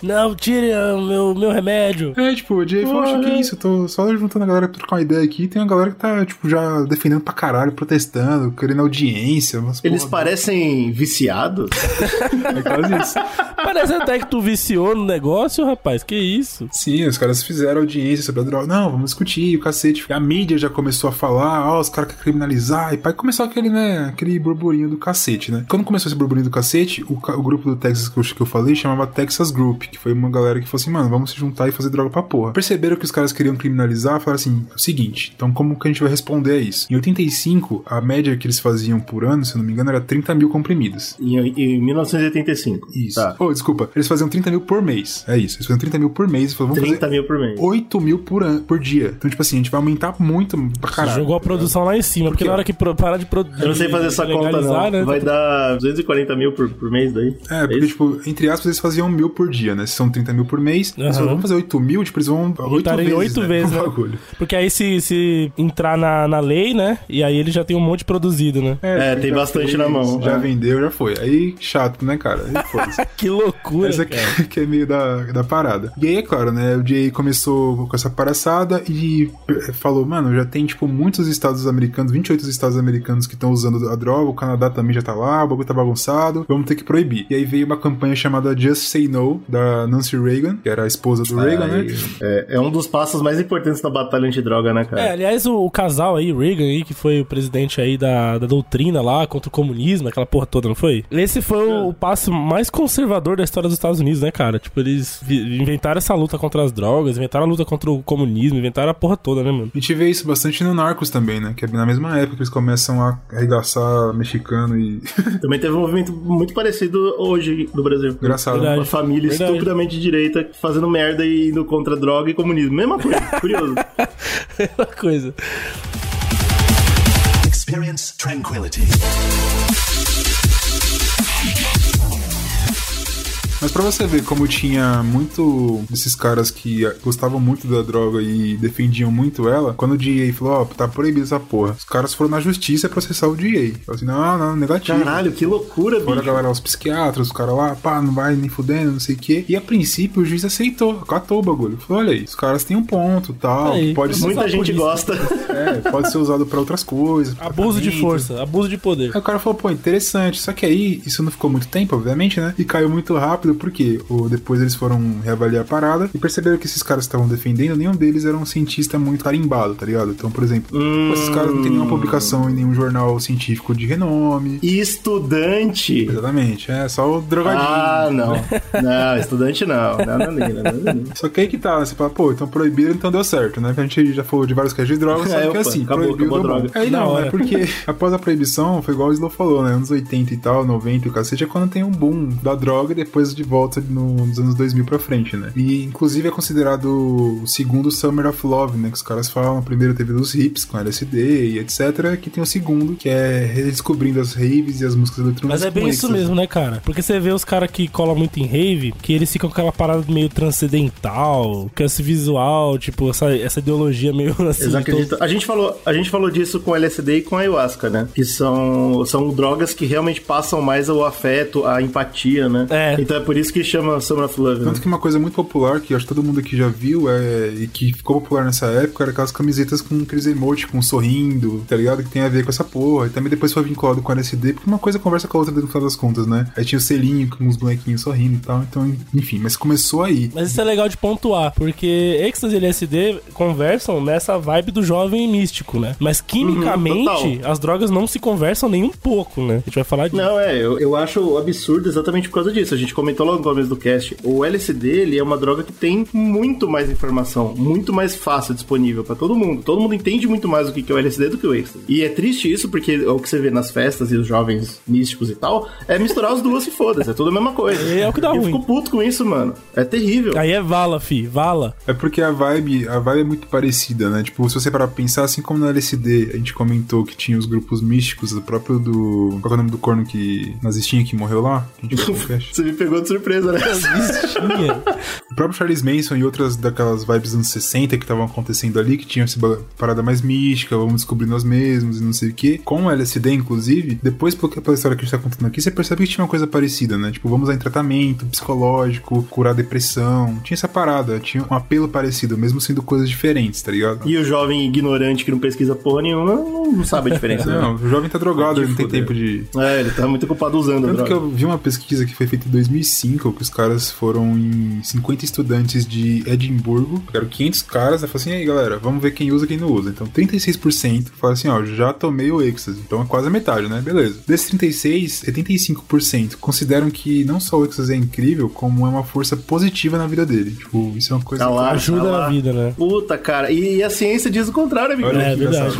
Não, tire ah, o meu, meu remédio. É, tipo, o Jay falou, acho que é isso, eu tô só juntando a galera pra trocar uma ideia aqui, tem uma galera que tá, tipo, já defendendo pra caralho, protestando, querendo audiência, mas Eles parecem viciados. [laughs] É quase isso. Parece até que tu viciou no negócio, rapaz. Que isso? Sim, os caras fizeram audiência sobre a droga. Não, vamos discutir, o cacete. A mídia já começou a falar, ó, os caras querem criminalizar. E pai começou aquele, né, aquele burburinho do cacete, né? Quando começou esse burburinho do cacete, o, ca- o grupo do Texas que eu, que eu falei chamava Texas Group, que foi uma galera que falou assim, mano, vamos se juntar e fazer droga pra porra. Perceberam que os caras queriam criminalizar, falaram assim, o seguinte, então como que a gente vai responder a isso? Em 85, a média que eles faziam por ano, se eu não me engano, era 30 mil comprimidos. Em, em 1985. Isso. Tá. Oh, desculpa, eles faziam 30 mil por mês. É isso, eles faziam 30 mil por mês falaram, vamos 30 fazer mil por mês. 8 mil por, an por dia. Então, tipo assim, a gente vai aumentar muito pra caralho. Jogou a produção lá em cima, porque, Porque, na hora que parar de produzir. Eu não sei fazer essa conta, não. Né, Vai dar 240 mil por, por mês daí. É, porque, isso? tipo, entre aspas, eles faziam mil por dia, né? Se são 30 mil por mês, eles Aham. falaram, vamos fazer 8 mil, tipo, eles vão 8 Aumentarem vezes, oito né, vezes, né? Porque aí se, se entrar na, na lei, né? E aí ele já tem um monte produzido, né? É, tem já bastante fez, na mão, Já é. vendeu, já foi. Aí, chato, né, cara? [laughs] Que loucura. Essa aqui [laughs] que é meio da, da parada. E aí, é claro, né? O Jay começou com essa palhaçada e falou, mano, já tem, tipo, muitos estados americanos, 28 estados americanos que estão usando a droga, o Canadá também já tá lá, o bagulho tá bagunçado, vamos ter que proibir. E aí veio uma campanha chamada Just Say No, da Nancy Reagan, que era a esposa do Reagan, né? É, é um dos passos mais importantes na batalha antidroga, né, cara? É, aliás, o, o casal aí, Reagan aí, que foi o presidente aí da, da doutrina lá contra o comunismo, aquela porra toda, não foi? Esse foi o, o passo mais conservador da história dos Estados Unidos, né, cara? Tipo, eles inventaram essa luta contra as drogas, inventaram a luta contra o comunismo, inventaram a porra toda, né, mano? A gente vê isso bastante no Narcos também, né? Que é na mesma época que eles começam a arregaçar mexicano e. [laughs] Também teve um movimento muito parecido hoje no Brasil. Engraçado. Verdade. Uma família Verdade. estupidamente direita fazendo merda e indo contra droga e comunismo. Mesma coisa, [laughs] curioso. Aquela coisa. Experience tranquility. Mas pra você ver como tinha muito desses caras que gostavam muito da droga e defendiam muito ela, quando o DEA falou, ó, tá proibido essa porra, os caras foram na justiça processar o DEA. Falaram assim, não, não, negativo. Caralho, que loucura, Fora a bicho. galera, os psiquiatras, os caras lá, pá, não vai nem fudendo, não sei o quê. E a princípio o juiz aceitou, catou o bagulho. Falou, olha aí, os caras têm um ponto, tal, Aí, pode ser, Muita gente polícia. gosta. é, pode ser usado pra outras coisas. Abuso de força, abuso de poder. Aí o cara falou, pô, interessante. Só que aí, isso não ficou muito tempo, obviamente, né? E caiu muito rápido, porque o, depois eles foram reavaliar a parada e perceberam que esses caras que estavam defendendo, nenhum deles era um cientista muito carimbado, tá ligado? Então, por exemplo, pô, esses caras não têm nenhuma publicação em nenhum jornal científico de renome. Estudante. Exatamente, é só o drogadinho. Ah, não. Não, estudante não. Não, não, não, não, não, não. Só que aí que tá? Você fala, pô, então proibiram, então deu certo, né? A gente já falou de vários casos de drogas, [laughs] É, só que opa, assim, acabou, proibiu acabou droga. Aí Da não, é porque [laughs] após a proibição, foi igual o Slow falou, né? Anos 80 e tal, 90 e o cacete, é quando tem um boom da droga e depois de volta no- nos anos 2000 pra frente, né? E inclusive é considerado o segundo Summer of Love, né? Que os caras falam. Primeiro teve dos hips com LSD e etc. Que tem o segundo, que é redescobrindo as raves e as músicas eletrônicas. Mas é bem isso mesmo, né, cara? Porque você vê os caras que colam muito em rave, que eles ficam com aquela parada meio transcendental, com esse visual, tipo, essa, essa ideologia meio [laughs] assim. Todo- acreditam. A gente, falou, a gente falou disso com LSD e com ayahuasca, né? Que são, são drogas que realmente passam mais o afeto, a empatia, né? É. Então é por isso que chama Summer of Love. Né? Tanto que uma coisa muito popular, que acho que todo mundo aqui já viu, é, e que ficou popular nessa época, era aquelas camisetas com aqueles emotes, com sorrindo, tá ligado? Que tem a ver com essa porra. E também depois foi vinculado com LSD, porque uma coisa conversa com a outra no final das contas, né? Aí tinha o selinho com os bonequinhos sorrindo e tal. Então, enfim, mas começou aí. Mas isso é legal de pontuar, porque Ecstasy e LSD conversam nessa vibe do jovem místico, né? Mas quimicamente, total. as drogas não se conversam nem um pouco, né? A gente vai falar disso. Não, é, eu, eu acho absurdo exatamente por causa disso. A gente comentou logo no começo do cast. O LSD, ele é uma droga que tem muito mais informação, muito mais fácil disponível pra todo mundo. Todo mundo entende muito mais o que que é o LSD do que o êxtase. E é triste isso, porque o que você vê nas festas e os jovens místicos e tal, é misturar as duas e foda-se. É tudo a mesma coisa. É o que dá e eu ruim. fico puto com isso, mano. É terrível. Aí é vala, fi, vala. É porque a vibe, a vibe é muito parecida, né? Tipo, se você parar pra pensar, assim como no LSD, a gente comentou que tinha os grupos místicos, o próprio do. Qual é o nome do corno que. nazistinha que morreu lá? [laughs] Você me pegou de surpresa, né? Existia. O próprio Charles Manson e outras daquelas vibes dos anos 60 que estavam acontecendo ali, que tinha essa parada mais mística, vamos descobrir nós mesmos e não sei o que. Com o LSD, inclusive, depois que- pela história que a gente tá contando aqui, você percebe que tinha uma coisa parecida, né? Tipo, vamos lá em tratamento psicológico, curar depressão. Tinha essa parada, tinha um apelo parecido, mesmo sendo coisas diferentes, tá ligado? E o jovem ignorante que não pesquisa porra nenhuma não, sabe a diferença. Não, né? o jovem tá drogado, ele não tem tempo de. É, ele tá muito ocupado usando a Tanto que droga. eu vi uma pesquisa que foi feita em 2005, que os caras foram em 50 estudantes de Edimburgo, pegaram 500 caras, e falaram assim, e aí galera, vamos ver quem usa e quem não usa. Então 36% falaram assim, ó, já tomei o êxtase. Então é quase a metade, né? Beleza. Desses 36, 75% consideram que não só o êxtase é incrível, como é uma força positiva na vida dele. Tipo, isso é uma coisa Tá lá, Ajuda tá na vida, né? Puta, cara. E, e a ciência diz o contrário, amigo. Olha É que verdade.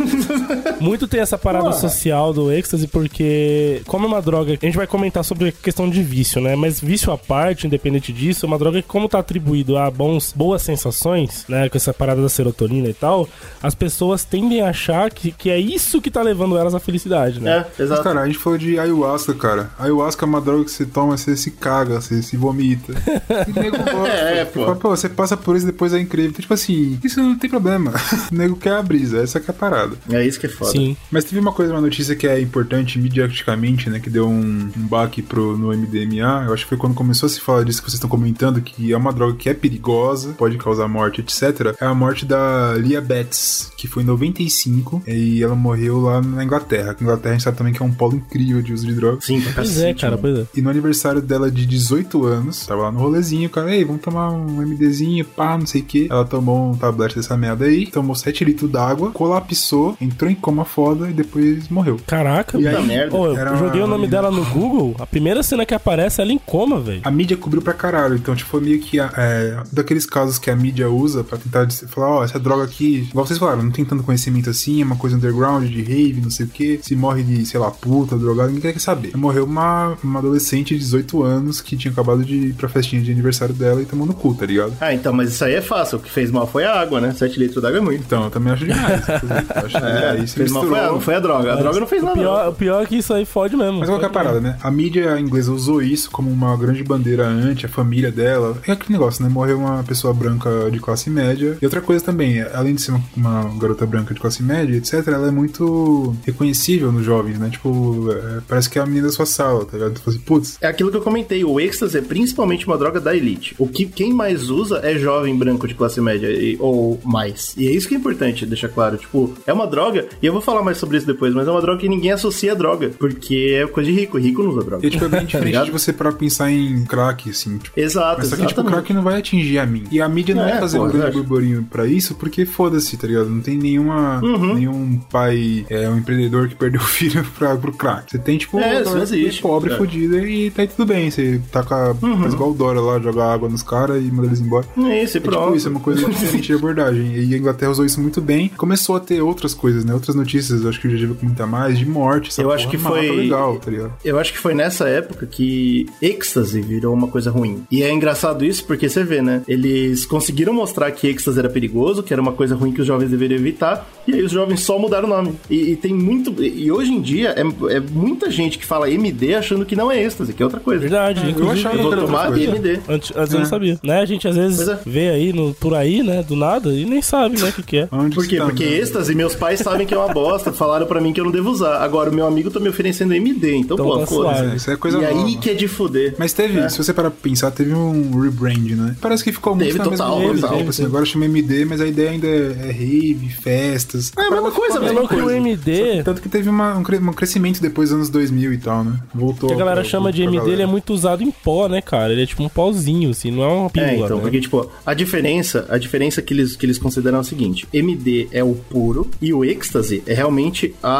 Muito tem essa parada Pô. social do êxtase, porque, como é uma droga, a gente vai comentar sobre a questão de vício, né? Mas vício à parte, independente disso, é uma droga que, como tá atribuído a bons, boas sensações, né? Com essa parada da serotonina e tal, as pessoas tendem a achar que, que é isso que tá levando elas à felicidade, né? É, Mas, exato. cara, a gente falou de ayahuasca, cara. Ayahuasca é uma droga que você toma, você se caga, você se vomita. [laughs] E nego gosta. É, pô. Fala, pô, você passa por isso depois é incrível. Então, tipo assim, isso não tem problema. [laughs] O nego quer a brisa, essa que é a parada. É isso que é foda. Sim. Mas teve uma coisa, uma notícia que é importante mediaticamente, né? Que deu um, um baque pro, no MDMA. Eu acho que foi quando começou a se falar disso que vocês estão comentando, que é uma droga que é perigosa, pode causar morte, etc. É a morte da Leah Betts, que foi em 95, e ela morreu lá na Inglaterra. A Inglaterra a gente sabe também que é um polo incrível de uso de drogas. Sim, pra Pois é, cara, pois é. E no aniversário dela de 18 anos, tava lá no rolezinho, o cara, ei, vamos tomar um MDzinho, pá, não sei o que. Ela tomou um tablete dessa merda aí, tomou 7 litros d'água, colapsou, entrou em coma foda e depois morreu. Caraca, E aí, merda. Ô, eu joguei o nome dela no Google, a primeira cena que aparece é ela em coma, velho. A mídia cobriu pra caralho, então, tipo, foi meio que é, daqueles casos que a mídia usa pra tentar dizer- falar, ó, essa droga aqui, igual vocês falaram, não tem tanto conhecimento assim, é uma coisa underground, de rave, não sei o que, se morre de, sei lá, puta, drogado, ninguém quer saber. Morreu uma, uma adolescente de 18 anos que tinha acabado de ir pra festinha de aniversário dela e tomou no cu, tá ligado? Ah, então, mas isso aí é fácil. O que fez mal foi a água, né? 7 litros d'água é muito. Então, eu também acho demais. [laughs] acho que É, aí se fez mal foi a, foi a droga. A droga não fez o nada. pior, o pior é que isso aí fode mesmo. Mas qual que é a parada, né? A mídia inglesa usou isso como uma grande bandeira anti, a família dela. É aquele negócio, né? Morreu uma pessoa branca de classe média. E outra coisa também, além de ser uma, uma garota branca de classe média, etc., ela é muito reconhecível nos jovens, né? Tipo, é, parece que é a menina da sua sala, tá ligado? Tu fala assim, putz, É aquilo que eu comentei, o êxtase é principalmente uma droga da elite. O que quem mais usa é jovem branco de classe média e- ou mais. E é isso que é importante deixar claro. Tipo, é uma droga, e eu vou falar mais sobre isso depois, mas é uma droga que ninguém associa a droga. Porque é coisa de rico, rico não usa droga. e tipo, é bem [laughs] diferente ligado? de você para pensar em crack, assim, tipo. Exato, Mas só que, tipo, o crack não vai atingir a mim. E a mídia não É, vai fazer pô, um grande burburinho pra isso, porque foda-se, tá ligado? Não tem nenhuma, Uhum. nenhum pai, é, um empreendedor que perdeu [laughs] o filho pra, pro crack. Você tem, tipo, É, que existe. é pobre, É. fodida, e tá aí tudo bem. Você taca, faz igual o Dora lá, joga água nos caras e manda eles embora. É isso, É pronto. tipo isso, é uma coisa [laughs] diferente de abordagem. E a Inglaterra usou isso muito bem. Começou a ter outras coisas, né? Outras notícias, acho que o GG vai comentar mais, de morte. Eu acho que foi- legal, tá ligado? Eu acho que foi nessa época que êxtase virou uma coisa ruim. E é engraçado isso porque você vê, né? Eles conseguiram mostrar que êxtase era perigoso, que era uma coisa ruim que os jovens deveriam evitar, e aí os jovens só mudaram o nome. E, e tem muito. E hoje em dia é, é muita gente que fala MD achando que não é êxtase, que é outra coisa. Verdade, eu inclusive. achava Eu vou tomar coisa. MD. Antes, antes eu É. não sabia. Né? A gente às vezes é. vê aí no, por aí, né? Do nada, e nem sabe, né, o que, que é. Onde Por quê? está, Porque né? êxtase, meus pais sabem que é uma bosta, falaram pra mim que eu não devo usar. Agora o meu amigo tá me oferecendo MD, então, Então pô, tá foda-se. suave. Isso é coisa E aí nova. que é de fuder. Mas teve, se você parar pra pensar, teve um rebrand, né? Parece que ficou muito Teve na total, mesma coisa. total. Tipo assim, agora chama MD, mas a ideia ainda é, é rave, festas. É a mesma coisa, É mesma louco que o. MD, Tanto que teve uma- um, um crescimento depois dos anos 2000 e tal, né? Voltou. que a galera pra- chama de pra MD, ele é muito usado em pó, né, cara? Ele é tipo um pauzinho, assim, não é uma pílula, É, então, né? porque, tipo, a diferença, a diferença que eles, que eles consideram é o seguinte: MD é o puro e o êxtase é realmente a,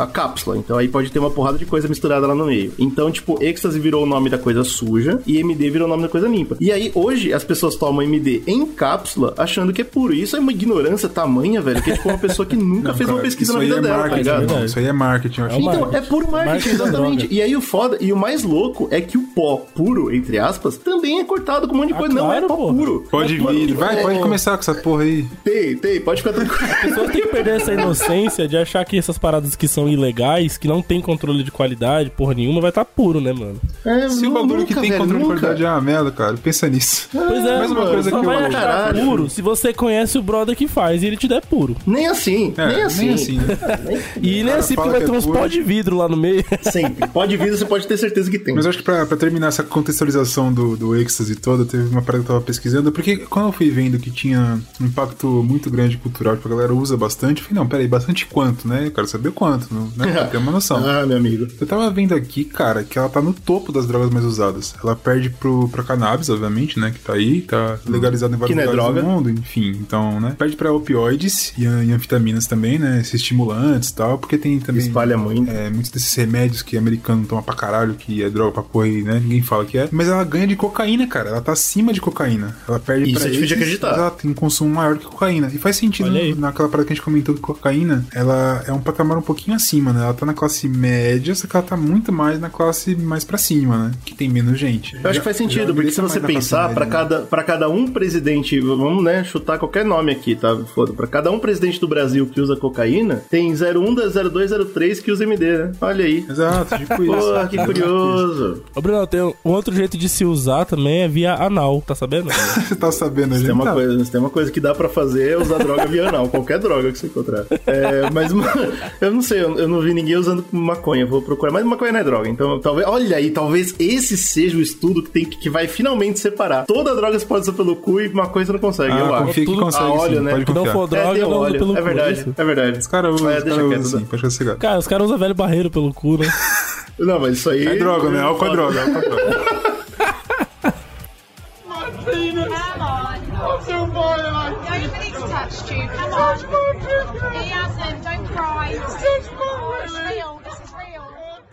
a, a cápsula. Então aí pode ter uma porrada de coisa misturada lá no meio. Então, tipo, êxtase virou o nome da coisa suja e MD virou o nome da coisa limpa. E aí, hoje, as pessoas tomam MD em cápsula achando que é puro. E isso é uma ignorância tamanha, velho, que é tipo uma pessoa que nunca [laughs] Não, fez cara, uma pesquisa na vida é dela, tá marketing, ligado? irmão. Isso aí é marketing, eu acho. É Então, marketing. é puro marketing, da exatamente. E aí o foda, e o mais louco é que o pó puro, entre aspas, também é cortado com um monte de Ah, coisa. não é claro, pó pô. puro. Pode Mano, vir, vai, é- pode começar com essa porra aí. Tem, tem, pode ficar tranquilo. As pessoas têm que perder essa inocência de achar que essas paradas que são ilegais, que não tem controle de qualidade, porra nenhuma, vai estar puro, né, mano? É, Se o bagulho nunca, que tem velho, controle de nunca. qualidade é uma merda, cara, pensa nisso. Pois é, Mais uma mano, coisa só que vai eu- achar Caralho. puro se você conhece o brother que faz e ele te der puro. Nem assim, É, nem assim. nem assim, né? E nem assim porque vai que ter é uns pó de vidro lá no meio. [laughs] Sempre. Pode vir, você pode ter certeza que tem. Mas eu acho que pra, pra terminar essa contextualização do, do êxtase toda, teve uma parada que eu tava pesquisando, porque quando eu fui vendo que tinha um impacto muito grande cultural, que a galera usa bastante, eu falei, não, peraí, bastante quanto, né? Eu quero saber quanto, né? Pra ter uma noção. [laughs] Ah, meu amigo. Eu tava vendo aqui, cara, que ela tá no topo das drogas mais usadas. Ela perde pro, pra cannabis, obviamente, né? Que tá aí, tá legalizado em vários é lugares do droga. mundo, enfim. Então, né? Perde pra opioides e, e anfetaminas também, né? Esses estimulantes e tal, porque tem também. Espalha muito. É, muitos desses remédios que americano toma pra caralho, que é droga pra porra e, né? Ninguém fala que é. Mas ela ganha de cocaína, cara. Ela tá acima de cocaína. Ela perde Isso pra é difícil de acreditar. Ela tem um consumo maior que cocaína. E faz sentido aí. naquela parada que a gente comentou que cocaína, ela é um patamar um pouquinho acima, né? Ela tá na classe média, só que ela tá muito mais na classe mais pra cima, né? Que tem menos gente. Eu acho que faz sentido, porque se você pensar, pra cada, pra cada um presidente, vamos né, chutar qualquer nome aqui, tá? Foda, pra cada um presidente do Brasil que usa cocaína, tem 01, 02, 03 que usa MD, né? Olha aí. Exato, tipo isso. Pô, que curioso. Ô, Bruno, tem um outro jeito de se usar também é via anal, tá sabendo? Você [laughs] tá sabendo, gente? tem, uma Tá. coisa, tem uma coisa que dá pra fazer é usar droga via anal, qualquer droga que você encontrar. É, mas mano, [laughs] eu não sei, eu, eu não vi ninguém usando maconha, vou procurar. Mas maconha não é droga, então talvez. Olha aí, talvez esse seja o estudo que, tem, que- que vai finalmente separar. Toda droga se pode usar pelo cu e maconha você não consegue, Ah, eu acho. Tudo- consegue Ah, óleo, sim, né? pode Que não for droga, é, não usa óleo, pelo é cu, verdade, isso. é verdade. Os caras usam, usam né? sim, pode ficar cegado. Cara, os caras usam velho barreiro pelo cu, né? Não, mas isso aí. É droga, né? Álcool é droga, álcool é droga. On. Nobody's touched you. Come on. He hasn't. Don't cry. It's real. This is real.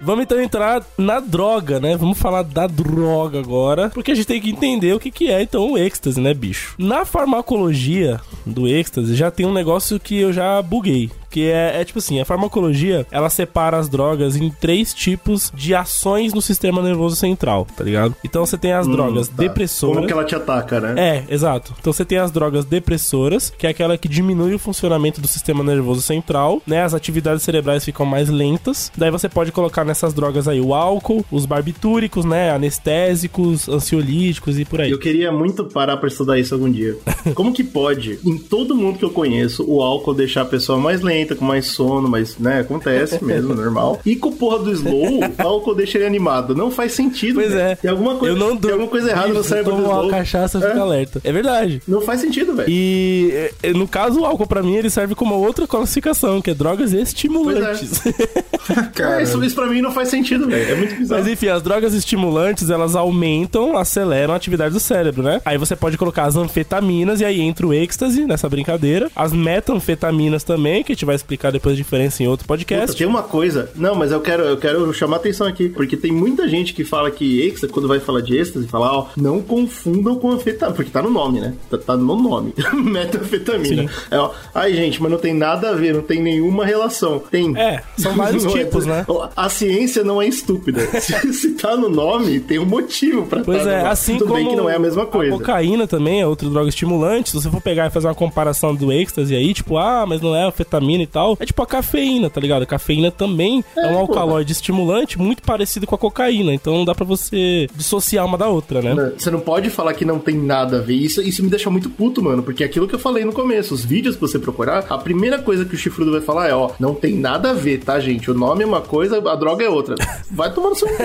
Vamos então entrar na droga, né? Vamos falar da droga agora, porque a gente tem que entender o que, que é então o êxtase, né, bicho? Na farmacologia do êxtase já tem um negócio que eu já buguei. Que é, é tipo assim, a farmacologia, ela separa as drogas em três tipos de ações no sistema nervoso central, tá ligado? Então você tem as drogas Tá. depressoras. Como que ela te ataca, né? É, exato. Então você tem as drogas depressoras, que é aquela que diminui o funcionamento do sistema nervoso central, né? As atividades cerebrais ficam mais lentas. Daí você pode colocar nessas drogas aí o álcool, os barbitúricos, né? Anestésicos, ansiolíticos e por aí. Eu queria muito parar pra estudar isso algum dia. [laughs] Como que pode, em todo mundo que eu conheço, o álcool deixar a pessoa mais lenta, com mais sono, mas, né, acontece mesmo, normal. E com o porra do slow, o álcool deixa ele animado. Não faz sentido. Pois velho. é. Tem alguma coisa, eu não tem alguma coisa errada no cérebro do slow. uma cachaça É. fica alerta. É verdade. Não faz sentido, velho. E eh, no caso, o álcool pra mim ele serve como outra classificação, que é drogas estimulantes. [laughs] Cara, É, isso, isso pra mim não faz sentido, velho. É muito bizarro. Mas enfim, as drogas estimulantes, elas aumentam, aceleram a atividade do cérebro, né? Aí você pode colocar as anfetaminas e aí entra o êxtase nessa brincadeira. As metanfetaminas também, que a gente vai explicar depois a diferença em outro Puta, podcast. tem uma coisa. Não, mas eu quero, eu quero chamar atenção aqui. Porque tem muita gente que fala que êxtase, quando vai falar de êxtase, fala, ó, não confundam com anfetamina. Porque tá no nome, né? Tá, tá no nome. [laughs] Metanfetamina. Sim. É, ó, ai, gente, mas não tem nada a ver, não tem nenhuma relação. Tem. É, são vários [laughs] Não é- tipos, né? A ciência não é estúpida. [laughs] se, se tá no nome, tem um motivo pra Pois tá no é, nome. assim Tudo como bem que não é a mesma coisa. cocaína também é outra droga estimulante. Se você for pegar e fazer uma comparação do êxtase aí, tipo, ah, mas não é anfetamina e tal, é tipo a cafeína, tá ligado? A cafeína também é, um pô. alcaloide estimulante muito parecido com a cocaína, então não dá pra você dissociar uma da outra, né? Você não pode falar que não tem nada a ver. Isso, isso me deixa muito puto, mano. Porque é aquilo que eu falei no começo, os vídeos que você procurar, a primeira coisa que o chifrudo vai falar é, ó, não tem nada a ver, tá, gente? O nome é uma coisa, a droga é outra. [laughs] Vai tomar no seu cu.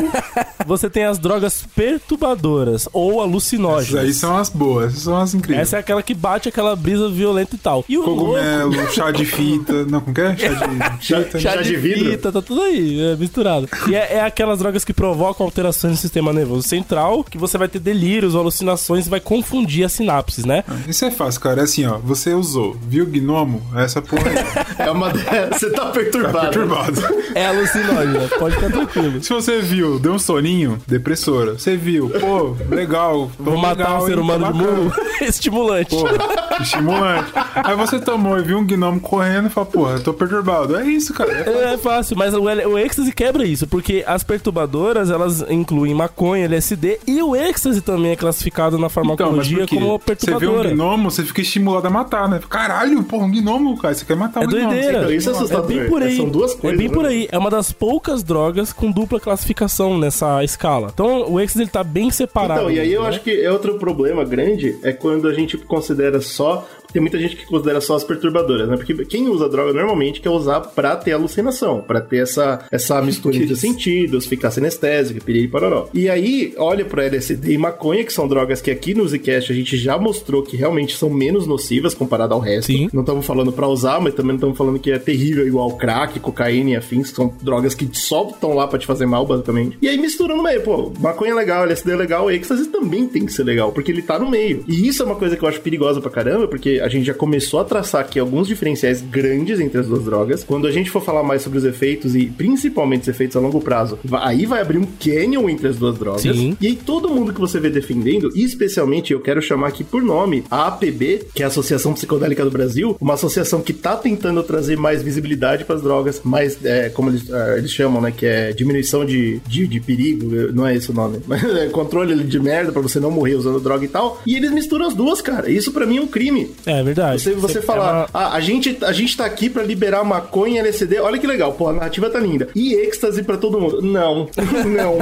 Você tem as drogas perturbadoras ou essas alucinógenas. aí são as boas, essas são as incríveis. Essa é aquela que bate aquela brisa violenta e tal. E o louco, Cogumelo, chá de fita. Não, como que é? Chá de [laughs] Chá- chá de vidro? fita, tá tudo aí, é misturado. E é, é aquelas drogas que provocam alterações no sistema nervoso central, que você vai ter delírios ou alucinações e vai confundir as sinapses, né? Isso é fácil, cara. É assim, ó. Você usou, viu gnomo? Essa porra aí. [laughs] É uma. Você tá perturbado. Tá perturbado. É alucinógena, pode ficar tranquilo. Se você viu, deu um soninho, depressora. Você viu, pô, legal. tô Vou matar legal, um ser hein, humano tá de murro. [laughs] Estimulante. Porra, estimulante. Aí você tomou e viu um gnomo correndo e fala, porra, eu tô perturbado. É isso, cara. É fácil. É, é fácil, mas o, o êxtase quebra isso, porque as perturbadoras, elas incluem maconha, LSD, e o êxtase também é classificado na Então, farmacologia quê? como Você vê um perturbadora. gnomo, você fica estimulado a matar, né? Caralho, porra, um gnomo, cara. Você quer matar um É gnomo. doideira. Então, isso é É assustador. bem por aí. São duas coisas, É bem né? por aí. É uma das poucas drogas com dupla classificação nessa escala. Então, o êxtase ele tá bem separado. Então, e aí eu né? acho que é outro problema grande é quando a gente considera só. Tem muita gente que considera só as perturbadoras, né? Porque quem usa droga normalmente quer usar pra ter alucinação, pra ter essa, essa mistura de sentidos, ficar sinestésico, piriri pororó. E aí, olha pro LSD e maconha, que são drogas que aqui no Zcast a gente já mostrou que realmente são menos nocivas comparado ao resto. Sim. Não estamos falando pra usar, mas também não estamos falando que é terrível igual crack, cocaína e afins, que são drogas que só estão lá pra te fazer mal, basicamente. E aí mistura no meio, pô, maconha é legal, LSD é legal, êxtase também tem que ser legal, porque ele tá no meio. E isso é uma coisa que eu acho perigosa pra caramba, porque a gente já começou a traçar aqui alguns diferenciais grandes entre as duas drogas. Quando a gente for falar mais sobre os efeitos e principalmente os efeitos a longo prazo, aí vai abrir um canyon entre as duas drogas. Sim. E aí todo mundo que você vê defendendo, e especialmente eu quero chamar aqui por nome a APB, que é a Associação Psicodélica do Brasil, uma associação que tá tentando trazer mais visibilidade para as drogas, mais, é, como eles, é, eles chamam, né, que é diminuição de, de, de perigo, não é esse o nome, [laughs] mas é controle de merda para você não morrer usando droga e tal. E eles misturam as duas, cara. Isso para mim é um crime. É verdade. Você, você é falar, uma- ah, a gente, a gente tá aqui pra liberar maconha e LSD, olha que legal, pô, a narrativa tá linda. E êxtase pra todo mundo. Não, [laughs] não.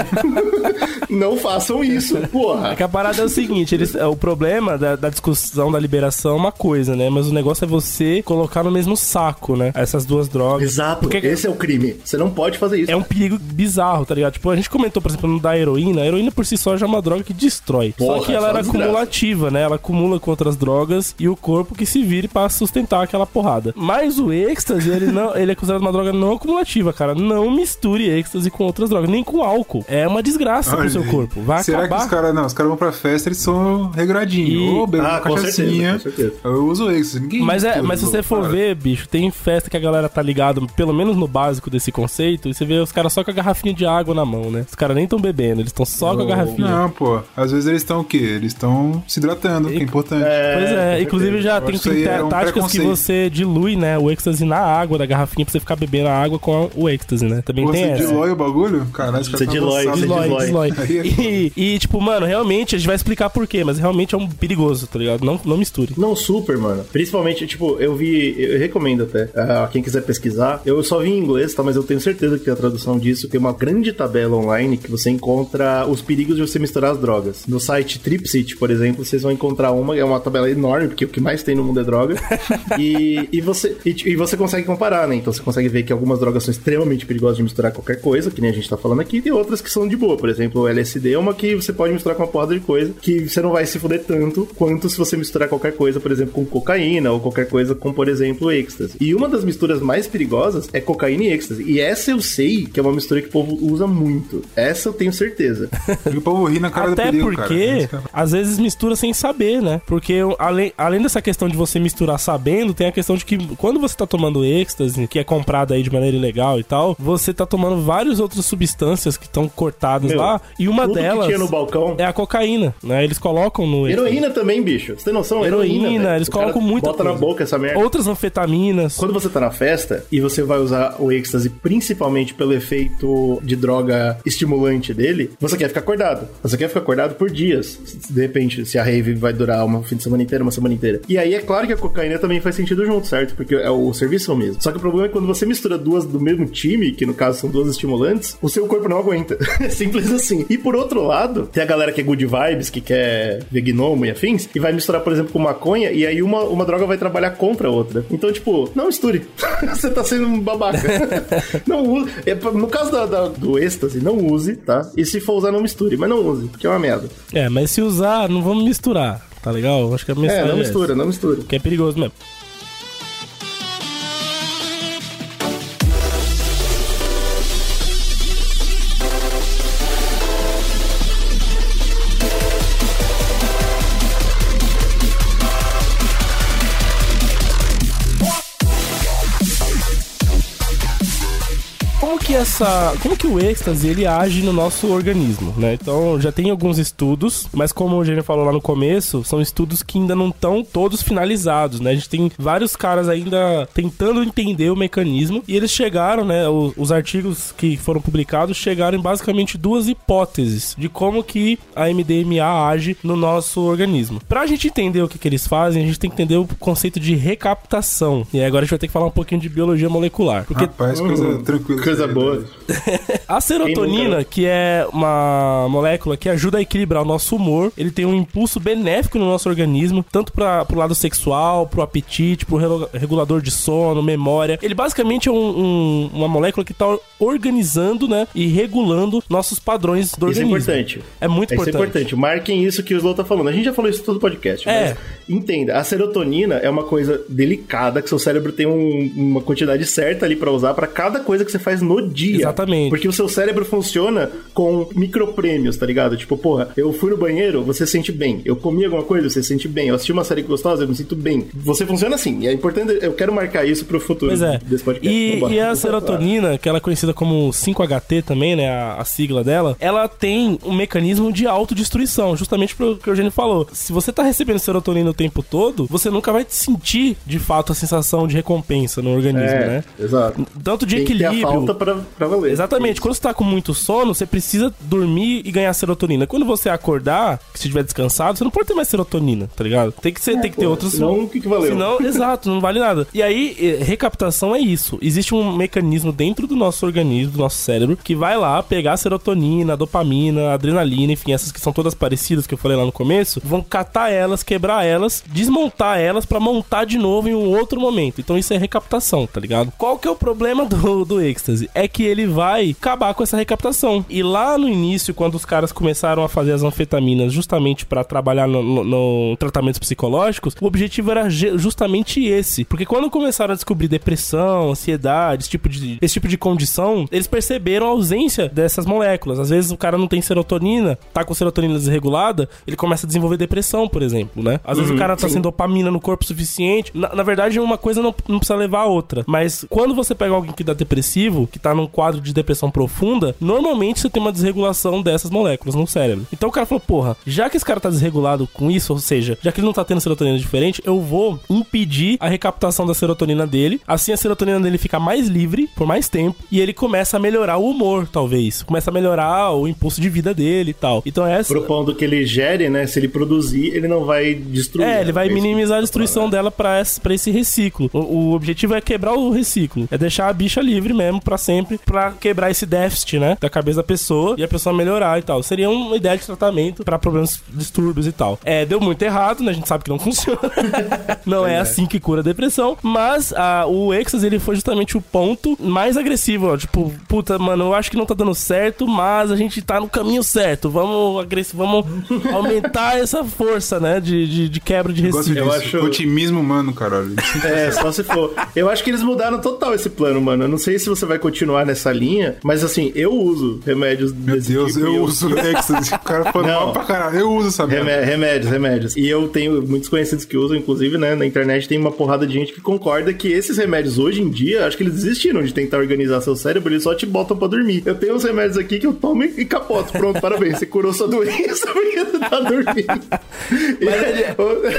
[laughs] não façam isso, É porra. que a parada é o seguinte, eles, é, o problema da, da discussão da liberação é uma coisa, né? Mas o negócio é você colocar no mesmo saco, né? Essas duas drogas. Exato, Porque esse é o crime. Você não pode fazer isso. é um perigo bizarro, tá ligado? Tipo, a gente comentou, por exemplo, no da heroína. A heroína por si só já é uma droga que destrói. Porra, só que ela era acumulativa, né? Ela acumula com outras drogas e o corpo que se vire pra sustentar aquela porrada. Mas o êxtase, ele não, ele é considerado uma droga não acumulativa, cara. Não misture êxtase com outras drogas, nem com álcool. É uma desgraça pro Olha seu aí. corpo. Vai Será acabar. que os caras não? Os caras vão pra festa, eles são regradinhos. E- Ah, uma cachaçinha. certeza, com certeza. Eu uso esse. Ninguém Mas é, mas se você for cara. ver, bicho, tem festa que a galera tá ligado, pelo menos no básico desse conceito, e você vê os caras só com a garrafinha de água na mão, né? Os caras nem tão bebendo, eles estão só com a garrafinha. Não, pô. Às vezes eles estão o quê? Eles estão se hidratando, que é importante. Pois é, inclusive já tem, tem é um táticas que você dilui, né, o êxtase na água da garrafinha pra você ficar bebendo a água com o êxtase, né? Também Pô, tem você essa. dilói o bagulho? Caralho, Você dilói, você. Aí é E, e, tipo, mano, realmente a gente vai explicar por quê, mas realmente é um perigoso, tá ligado? Não, não misture. Não, super, mano. Principalmente, tipo, eu vi, eu recomendo até, a quem quiser pesquisar. Eu só vi em inglês, tá? Mas eu tenho certeza que a tradução disso. Tem uma grande tabela online que você encontra os perigos de você misturar as drogas. No site Tripsit, por exemplo, vocês vão encontrar uma, é uma tabela enorme, porque o que mais tem no mundo é droga. [laughs] e, e, você, e, e você consegue comparar, né? Então você consegue ver que algumas drogas são extremamente perigosas de misturar qualquer coisa, que nem a gente tá falando aqui, e outras que são de boa. Por exemplo, o LSD é uma que você pode misturar com uma porrada de coisa, que você não vai se fuder tanto quanto se você misturar qualquer coisa, por exemplo, com cocaína, ou qualquer coisa com, por exemplo, êxtase. E uma das misturas mais perigosas é cocaína e êxtase. E essa eu sei que é uma mistura que o povo usa muito. Essa eu tenho certeza. [laughs] E o povo ri na cara Até do perigo, porque, cara. às vezes mistura sem saber, né? Porque além, além dessa questão de você misturar sabendo, tem a questão de que quando você tá tomando êxtase, que é comprado aí de maneira ilegal e tal, você tá tomando várias outras substâncias que estão cortadas Meu, lá, e uma delas é a cocaína, né? Eles colocam no êxtase. Heroína também, bicho. Você tem noção? Heroína, velho. eles colocam muita Bota na boca essa merda. Outras anfetaminas. Quando você tá na festa e você vai usar o êxtase principalmente pelo efeito de droga estimulante dele, você quer ficar acordado. Você quer ficar acordado por dias. De repente, se a rave vai durar uma fim de semana inteira, uma semana inteira. E aí é claro que a cocaína também faz sentido junto, certo? Porque é o serviço é o mesmo. Só que o problema é quando você mistura duas do mesmo time, que no caso são duas estimulantes, o seu corpo não aguenta. [laughs] É Simples assim. E por outro lado, tem a galera que é good vibes, que quer ver gnomo e afins, e vai misturar, por exemplo, com maconha, e aí uma, uma droga vai trabalhar contra a outra. Então, tipo, não misture. [laughs] você tá sendo um babaca. [laughs] não use. É, no caso da, da- do êxtase, não use, tá? E se for usar, não misture. Mas não use, porque é uma merda. É, mas se usar, não vamos misturar, tá legal? Acho que a É, mensagem não essa. mistura, não mistura. Que é perigoso mesmo. Como que essa, como que o êxtase ele age no nosso organismo, né? Então já tem alguns estudos, mas como o Gênio falou lá no começo, são estudos que ainda não estão todos finalizados, né? A gente tem vários caras ainda tentando entender o mecanismo e eles chegaram, né? o- Os, artigos que foram publicados chegaram em basicamente duas hipóteses de como que a MDMA age no nosso organismo. Pra gente entender o que, que eles fazem, a gente tem que entender o conceito de recaptação. E aí agora a gente vai ter que falar um pouquinho de biologia molecular, porque Rapaz, coisa tranquila. Coisa boa. A serotonina, nunca? que é uma molécula que ajuda a equilibrar o nosso humor, ele tem um impulso benéfico no nosso organismo, tanto para pro lado sexual, pro apetite, pro regulador de sono, memória. Ele basicamente é um- um- uma molécula que tá organizando, né, e regulando nossos padrões do Isso é organismo. importante. É muito Isso é importante. importante. Marquem isso que o Slow tá falando. A gente já falou isso todo podcast. É. Mas entenda, a serotonina é uma coisa delicada que seu cérebro tem um- uma quantidade certa ali pra usar pra cada coisa que você faz no dia. Exatamente. Porque o seu cérebro funciona com microprêmios, tá ligado? Tipo, porra, eu fui no banheiro, você se sente bem. Eu comi alguma coisa, você se sente bem. Eu assisti uma série gostosa, eu me sinto bem. Você funciona assim. E é importante, eu quero marcar isso pro futuro Pois é. desse podcast. E, e a serotonina, que ela é conhecida como 5-HT também, né? A, a sigla dela, ela tem um mecanismo de autodestruição, justamente pro que o Eugênio falou. Se você tá recebendo serotonina o tempo todo, você nunca vai sentir de fato a sensação de recompensa no organismo, É, né? exato. Tanto de Tem que ter a equilíbrio. falta pra, pra Exatamente. Quando você tá com muito sono, você precisa dormir e ganhar serotonina. Quando você acordar, que se estiver descansado, você não pode ter mais serotonina, tá ligado? Tem que, ser, tem que ter outros. senão, o que que valeu? Senão, [laughs] exato, não vale nada. E aí, eh, recaptação é isso. Existe um mecanismo dentro do nosso organismo, do nosso cérebro, que vai lá pegar a serotonina, dopamina, adrenalina, enfim, essas que são todas parecidas que eu falei lá no começo, vão catar elas, quebrar elas, desmontar elas pra montar de novo em um outro momento. Então isso é recaptação, tá ligado? Qual que é o problema do, do êxtase? É que ele vai acabar com essa recaptação. E lá no início, quando os caras começaram a fazer as anfetaminas justamente pra trabalhar no, no- no tratamentos psicológicos, o objetivo era justamente esse. Porque quando começaram a descobrir depressão, ansiedade, esse tipo de, esse tipo de condição, eles perceberam a ausência dessas moléculas. Às vezes o cara não tem serotonina, tá com serotonina desregulada, ele começa a desenvolver depressão, por exemplo, né? Às vezes o cara tá sem dopamina no corpo suficiente. Na, na verdade, uma coisa não, não precisa levar a outra. Mas quando você pega alguém que dá depressivo, que tá num quadro de depressão profunda, normalmente você tem uma desregulação dessas moléculas no cérebro. Então o cara falou, porra, já que esse cara tá desregulado com isso, ou seja, já que ele não tá tendo serotonina diferente, eu vou impedir a recaptação da serotonina dele. Assim a serotonina dele fica mais livre por mais tempo e ele começa a melhorar o humor, talvez. Começa a melhorar o impulso de vida dele e tal. Então essa Propondo que ele gere, né? Se ele produzir, ele não vai destruir. é, ele vai É minimizar a tá destruição dela pra esse, pra esse reciclo. O, o objetivo é quebrar o reciclo. É deixar a bicha livre mesmo pra sempre, pra quebrar esse déficit, né? Da cabeça da pessoa e a pessoa melhorar e tal. Seria uma ideia de tratamento pra problemas, distúrbios e tal. É, deu muito errado, né? A gente sabe que não [laughs] funciona. não é, assim que cura a depressão. Mas a, o êxtase, ele foi justamente o ponto mais agressivo. Ó. Tipo, puta, mano, eu acho que não tá dando certo, mas a gente tá no caminho certo. Vamos, agressivo, vamos aumentar [laughs] essa força, né? De, de, de quebra de Eu reciclo. Eu acho- Otimismo humano, caralho. É, só se for. Eu acho que eles mudaram total esse plano, mano. Eu não sei se você vai continuar nessa linha, mas assim, eu uso remédios Meu desse Deus, tipo. e eu uso [laughs] ecstasy. O cara foi Não. mal pra caralho. Eu uso essa merda. Remé- Remédios, remédios. E eu tenho muitos conhecidos que usam, inclusive, né? Na internet tem uma porrada de gente que concorda que esses remédios hoje em dia, acho que eles desistiram de tentar organizar seu cérebro, eles só te botam pra dormir. Eu tenho uns remédios aqui que eu tomo e capoto. Pronto, parabéns. Você curou sua doença [laughs] porque você tá dormindo.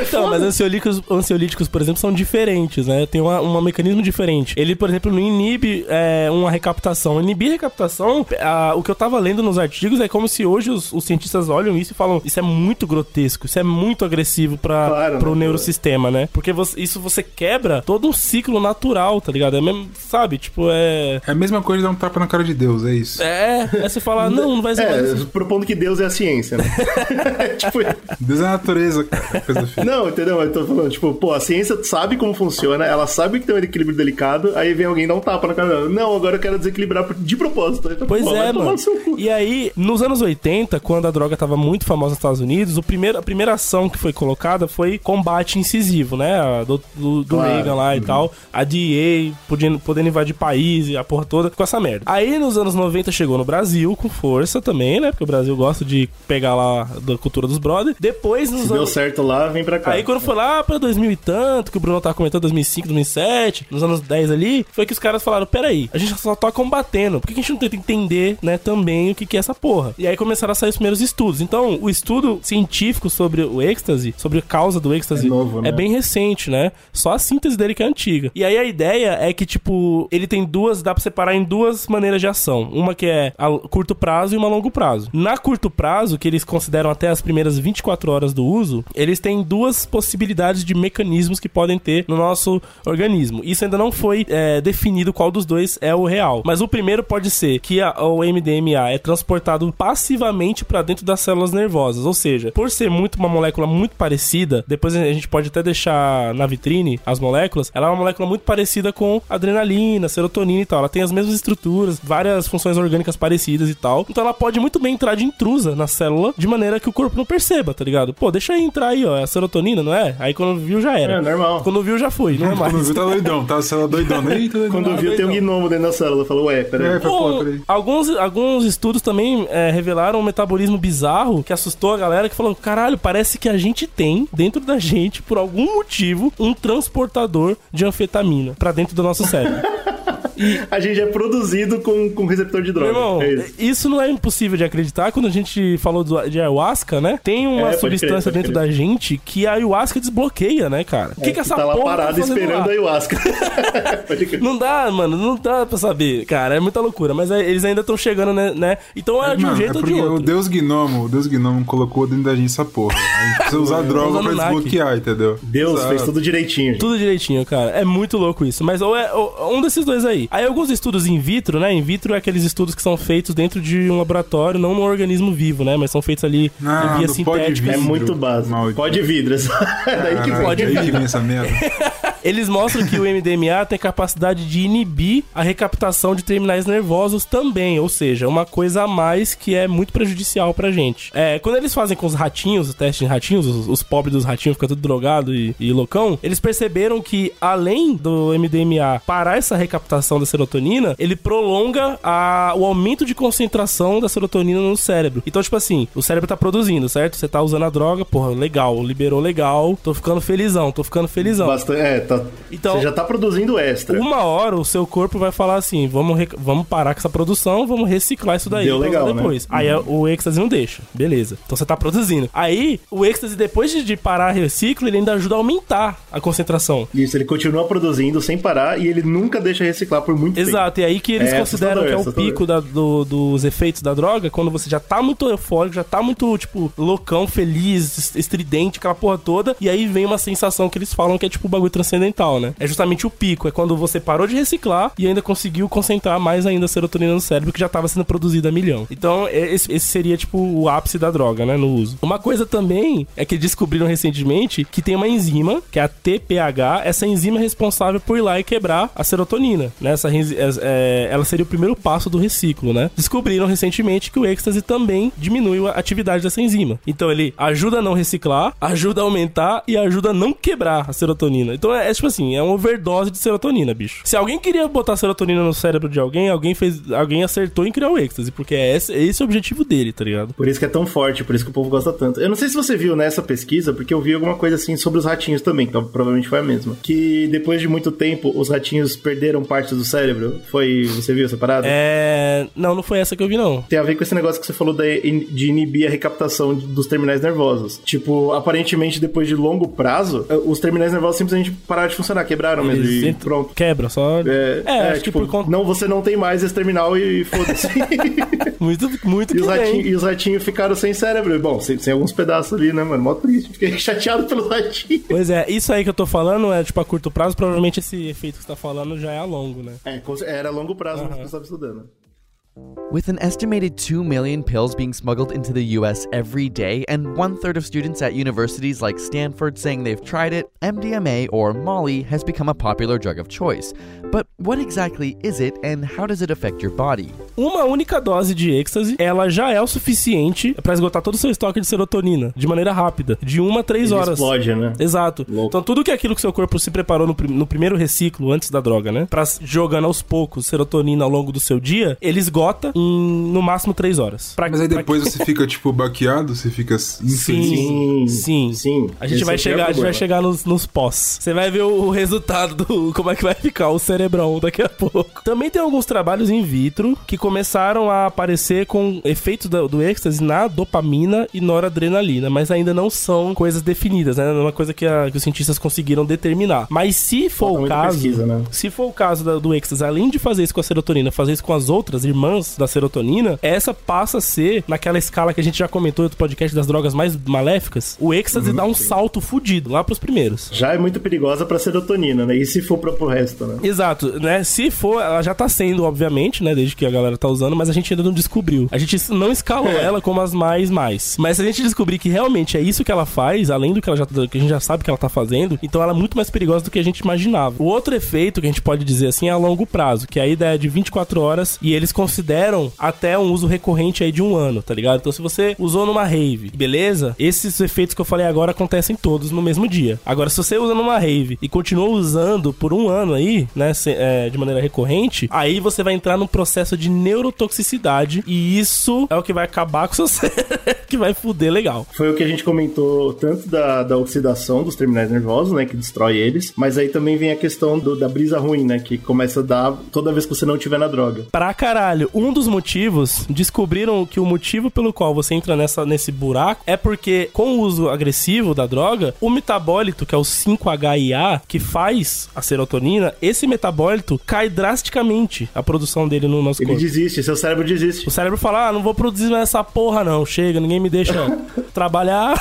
Então, mas ansiolíticos, ansiolíticos, por exemplo, são diferentes, né? Tem um mecanismo diferente. Ele, por exemplo, não inibe é, uma recaptação. Inibir recaptação, a- o que eu tava lendo nos artigos é como se hoje os, os cientistas olham isso e falam: Isso é muito grotesco, isso é muito agressivo para Claro, pro né, neurosistema, né? Porque você- isso você quebra todo um ciclo natural, tá ligado? É mesmo, sabe? Tipo, é. É a mesma coisa de dar um tapa na cara de Deus, é isso. É, é você falar, não, não vai ser. É, propondo que Deus é a ciência, né? [laughs] tipo, Deus é a natureza, cara. Coisa não, entendeu? Eu tô falando, tipo, pô, a ciência sabe como funciona, ela sabe que tem um equilíbrio delicado, aí vem alguém dar um tapa na cara dela. Não, agora eu quero desequilibrar de propósito. Aí, Pois é, mano. E aí, nos anos 80, quando a droga tava muito famosa nos Estados Unidos, o primeiro, a primeira ação que foi colocada foi combate incisivo, né? Do, do, do Claro. Reagan lá e tal. A DEA podendo, podendo invadir país e a porra toda com essa merda. Aí, nos anos 90, chegou no Brasil com força também, né? Porque o Brasil gosta de pegar lá da cultura dos brothers. Depois, nos Se deu anos... certo lá, vem pra cá. Aí quando foi lá pra 2000 e tanto, que o Bruno tava comentando 2005, 2007, nos anos 10 ali, foi que os caras falaram, peraí, a gente só tá combatendo, por que a gente não tenta entender, né, também o que que é essa porra? E aí começaram a sair os primeiros estudos. Então, o estudo científico sobre o êxtase, sobre a causa do êxtase, É novo, né? é bem recente, né? Só a síntese dele que é antiga. E aí a ideia é que, tipo, ele tem duas, dá pra separar em duas maneiras de ação. Uma que é a curto prazo e uma a longo prazo. Na curto prazo, que eles consideram até as primeiras 24 horas do uso, eles têm duas possibilidades de mecanismos que podem ter no nosso organismo. Isso ainda não foi é, definido qual dos dois é o real. Mas o primeiro pode ser que a- o MDMA é transportado passivamente pra dentro das células nervosas, ou seja, por ser muito uma molécula muito parecida, depois a gente pode até deixar na vitrine as moléculas, ela é uma molécula muito parecida com adrenalina, serotonina e tal. Ela tem as mesmas estruturas, várias funções orgânicas parecidas e tal. Então ela pode muito bem entrar de intrusa na célula de maneira que o corpo não perceba, tá ligado? Pô, deixa aí entrar aí, ó, é a serotonina, não é? Aí quando viu já era. É, normal. Quando viu já foi, não é [laughs] mais. Quando viu, tá doidão, tá? A célula doidona. Eita, doidão. Quando viu, tem um gnomo dentro da célula. Falou, ué, peraí. É, foi, pô, Bom, peraí. alguns, alguns estudos também é, revelaram um metabolismo bizarro que assustou a galera que falou: caralho, parece que a gente tem dentro da gente, por algum motivo, um transportador de anfetamina pra dentro do nosso cérebro. [laughs] [laughs] A gente é produzido com, com receptor de droga. irmão, é isso. isso não é impossível de acreditar. Quando a gente falou do- de ayahuasca, né? Tem uma É, crer, substância pode dentro crer. da gente que a ayahuasca desbloqueia, né, cara? O que, que essa tá lá porra parado tá fazendo esperando lá? a ayahuasca. [laughs] Crer. Não dá, mano, não dá pra saber, cara. É muita loucura. Mas é- eles ainda estão chegando, né, né? Então é de um Mano, jeito é ou de porque o outro. Deus Gnomo, o Deus Gnomo colocou dentro da gente essa porra. A gente precisa usar [laughs] droga pra desbloquear, entendeu? Deus Exato. fez tudo direitinho. gente. Tudo direitinho, cara. É muito louco isso. Mas ou é ou- um desses dois aí. Aí alguns estudos in vitro, né? In vitro é aqueles estudos que são feitos dentro de um laboratório, não num organismo vivo, né? Mas são feitos ali Ah, em via sintética. É vidro. muito básico. Maldito. Pode vidro. É [laughs] daí que. Pode aí vem essa merda. [laughs] Eles mostram que o MDMA tem capacidade de inibir a recaptação de terminais nervosos também, ou seja, uma coisa a mais que é muito prejudicial pra gente. É, quando eles fazem com os ratinhos, o teste em ratinhos, os, os pobres dos ratinhos ficam tudo drogado e, e loucão, eles perceberam que além do MDMA parar essa recaptação da serotonina, ele prolonga a- o aumento de concentração da serotonina no cérebro. Então, tipo assim, o cérebro tá produzindo, certo? Você tá usando a droga, porra, legal, liberou legal, tô ficando felizão, tô ficando felizão. Bastante, é, tá, Então- você já tá produzindo extra. Uma hora o seu corpo vai falar assim: vamos, rec- vamos parar com essa produção, vamos reciclar isso daí Deu legal, né? depois. Aí é- o êxtase não deixa, beleza. Então você tá produzindo. Aí o êxtase, depois de, parar reciclo, ele ainda ajuda a aumentar a concentração. Isso, ele continua produzindo sem parar e ele nunca deixa reciclar por muito tempo. Exato, e aí que eles É, consideram que é o pico da- do- dos efeitos da droga, quando você já tá muito eufórico, já tá muito, tipo, loucão, feliz, es- estridente, aquela porra toda, e aí vem uma sensação que eles falam que é tipo o bagulho transcendental, né? É justamente o pico, é quando você parou de reciclar e ainda conseguiu concentrar mais ainda a serotonina no cérebro que já tava sendo produzida a milhão. Então, é- esse, esse seria, tipo, o ápice da droga, né, no uso. Uma coisa também é que descobriram recentemente que tem uma enzima, que é a TPH, essa enzima é responsável por ir lá e quebrar a serotonina, né? Essa, é- é- ela seria o primeiro passo do reciclo, né? Descobriram recentemente que o êxtase também diminui a atividade dessa enzima. Então ele ajuda a não reciclar, ajuda a aumentar e ajuda a não quebrar a serotonina. Então é, é tipo assim, é uma overdose de serotonina, bicho. Se alguém queria botar serotonina no cérebro de alguém, alguém fez, alguém acertou em criar o êxtase, porque é esse, esse o objetivo dele, tá ligado? Por isso que é tão forte, por isso que o povo gosta tanto. Eu não sei se você viu nessa pesquisa, porque eu vi alguma coisa assim sobre os ratinhos também, então provavelmente foi a mesma. Que depois de muito tempo, os ratinhos perderam parte do cérebro. Foi. Você viu essa parada? É. Não, não foi essa que eu vi, não. Tem a ver com esse negócio que você falou de inibir a recaptação dos terminais nervosos. Tipo, aparentemente, depois de longo prazo, eh, os terminais nervosos simplesmente pararam de funcionar, quebraram mesmo Eles e entram- pronto. Quebra, só. É, É, é, tipo, conta- não, você não tem mais esse terminal e foda-se. [laughs] Muito, muito e, os bem. ratinhos, e os ratinhos ficaram sem cérebro. Bom, sem, sem alguns pedaços ali, né, mano? Mó triste. Fiquei [laughs] chateado pelos ratinhos. Pois é, isso aí que eu tô falando é tipo a curto prazo, provavelmente esse efeito que você tá falando já é a longo, né? É, era a longo prazo, mas eu estava estudando. With an estimated 2 million pills being smuggled into the US every day, and one third of students at universities like Stanford saying they've tried it, MDMA or Molly has become a popular drug of choice. But what exactly is it, and how does it affect your body? Uma única dose de êxtase, ela já é o suficiente pra esgotar todo o seu estoque de serotonina de maneira rápida, de uma a três horas. explode, né? Exato. Louco. Então tudo que aquilo que seu corpo se preparou no, prim- no primeiro reciclo antes da droga, né? Pra s- jogando aos poucos serotonina ao longo do seu dia, ele esgota em no máximo três horas. Pra- Mas aí depois você fica, tipo, baqueado, você fica infeliz. Sim, sim. sim. A gente Esse vai é chegar, a gente vai chegar nos, nos pós. Você vai ver o, o resultado do como é que vai ficar o cerebrão daqui a pouco. Também tem alguns trabalhos in vitro que começaram a aparecer com efeitos do, do êxtase na dopamina e noradrenalina, mas ainda não são coisas definidas, né? Não é uma coisa que, a- que os cientistas conseguiram determinar. Mas se for Falta o caso, pesquisa, né? se for o caso da- do êxtase, além de fazer isso com a serotonina, fazer isso com as outras irmãs da serotonina, essa passa a ser, naquela escala que a gente já comentou em outro podcast das drogas mais maléficas, o êxtase Uhum. dá um salto fudido lá pros primeiros. Já é muito perigosa pra serotonina, né? E se for pra, pro resto, né? Exato, né? Se for, ela já tá sendo, obviamente, né? Desde que a galera galera tá usando, mas a gente ainda não descobriu. A gente não escalou É. ela como as mais mais. Mas se a gente descobrir que realmente é isso que ela faz, além do que ela já que a gente já sabe que ela tá fazendo, então ela é muito mais perigosa do que a gente imaginava. O outro efeito que a gente pode dizer assim é a longo prazo, que a ideia é de 24 horas e eles consideram até um uso recorrente aí de um ano, tá ligado? Então se você usou numa rave, beleza? Esses efeitos que eu falei agora acontecem todos no mesmo dia. Agora, se você usa numa rave e continua usando por um ano aí, né, se- é, de maneira recorrente, aí você vai entrar num processo de neurotoxicidade e isso é o que vai acabar com o seu [laughs] cérebro, que vai fuder legal. Foi o que a gente comentou tanto da, da oxidação dos terminais nervosos, né, que destrói eles, mas aí também vem a questão do- da brisa ruim, né, que começa a dar toda vez que você não tiver na droga. Pra caralho, um dos motivos, descobriram que o motivo pelo qual você entra nessa, nesse buraco é porque, com o uso agressivo da droga, o metabólito, que é o 5-HIA, que faz a serotonina, esse metabólito cai drasticamente a produção dele no nosso Ele corpo. desiste, seu cérebro desiste. O cérebro fala, ah, não vou produzir mais essa porra não, chega, ninguém me deixa [laughs] trabalhar.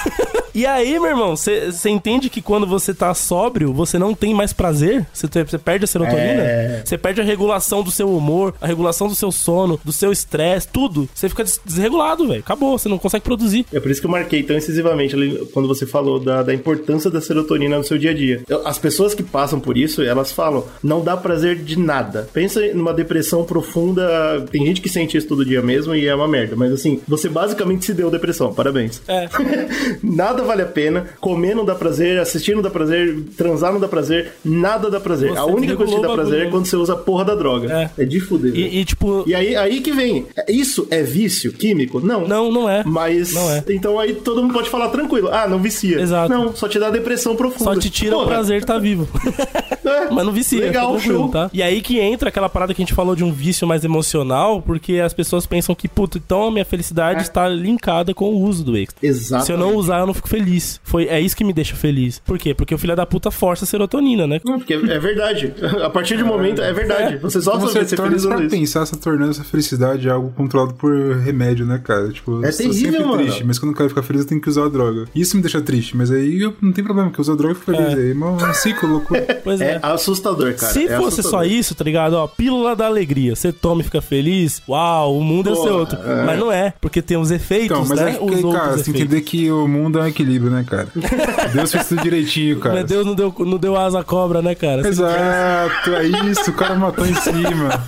E aí, meu irmão, você entende que quando você tá sóbrio, você não tem mais prazer? Você perde a serotonina? É. Você perde a regulação do seu humor, a regulação do seu sono, do seu estresse, tudo. Você fica des- desregulado, velho. Acabou, você não consegue produzir. É por isso que eu marquei tão incisivamente ali quando você falou da, da importância da serotonina no seu dia a dia. As pessoas que passam por isso, elas falam, não dá prazer de nada. Pensa numa depressão profunda. Tem gente que sente isso todo dia mesmo e é uma merda. Mas assim, você basicamente se deu depressão. Parabéns. É. [laughs] nada vale a pena. Comer não dá prazer, assistir não dá prazer, transar não dá prazer, nada dá prazer. Você a única coisa que dá o prazer bagulho, é quando você usa a porra da droga. É. É, de fuder. E, e, tipo, E aí, aí que vem. Isso é vício químico? Não. não, não é. Mas. Não é. Então aí todo mundo pode falar tranquilo. Ah, não vicia. Exato. Não, só te dá depressão profunda. Só te tira o Porra, prazer de estar vivo. [laughs] é. Mas não vicia. Legal, fica tranquilo, show. tá? E aí que entra aquela parada que a gente falou de um vício mais emocional, porque as pessoas pensam que, puta, então a minha felicidade está linkada com o uso do extra. Exato. Se eu não usar, eu não fico feliz. Foi, é isso que me deixa feliz. Por quê? Porque o filho da puta força a serotonina, né? Não, porque é verdade. A partir de um momento, é verdade. Você só você ser torna feliz pra usando isso. pensar, você tornando essa felicidade algo controlado por remédio, né, cara? Tipo, É eu sou terrível, sempre mano. triste, mas quando eu quero ficar feliz eu tenho que usar a droga. Isso me deixa triste, mas aí eu não tem problema, porque eu uso a droga e fico feliz. Aí é um ciclo, loucura. [laughs] Pois é. É assustador, cara. Se é fosse assustador. só isso, tá ligado? Ó, pílula da alegria. Você toma e fica feliz. Uau, o mundo ia ser Pô, outro. é. Mas não é, porque tem os efeitos, Então, mas né? é que, os cara, outros você tem que entender que o mundo é um equilíbrio, né, cara? Deus fez tudo direitinho, cara. Mas Deus não deu, não deu asa à cobra, né, cara? Exato, é isso, o cara matou em cima.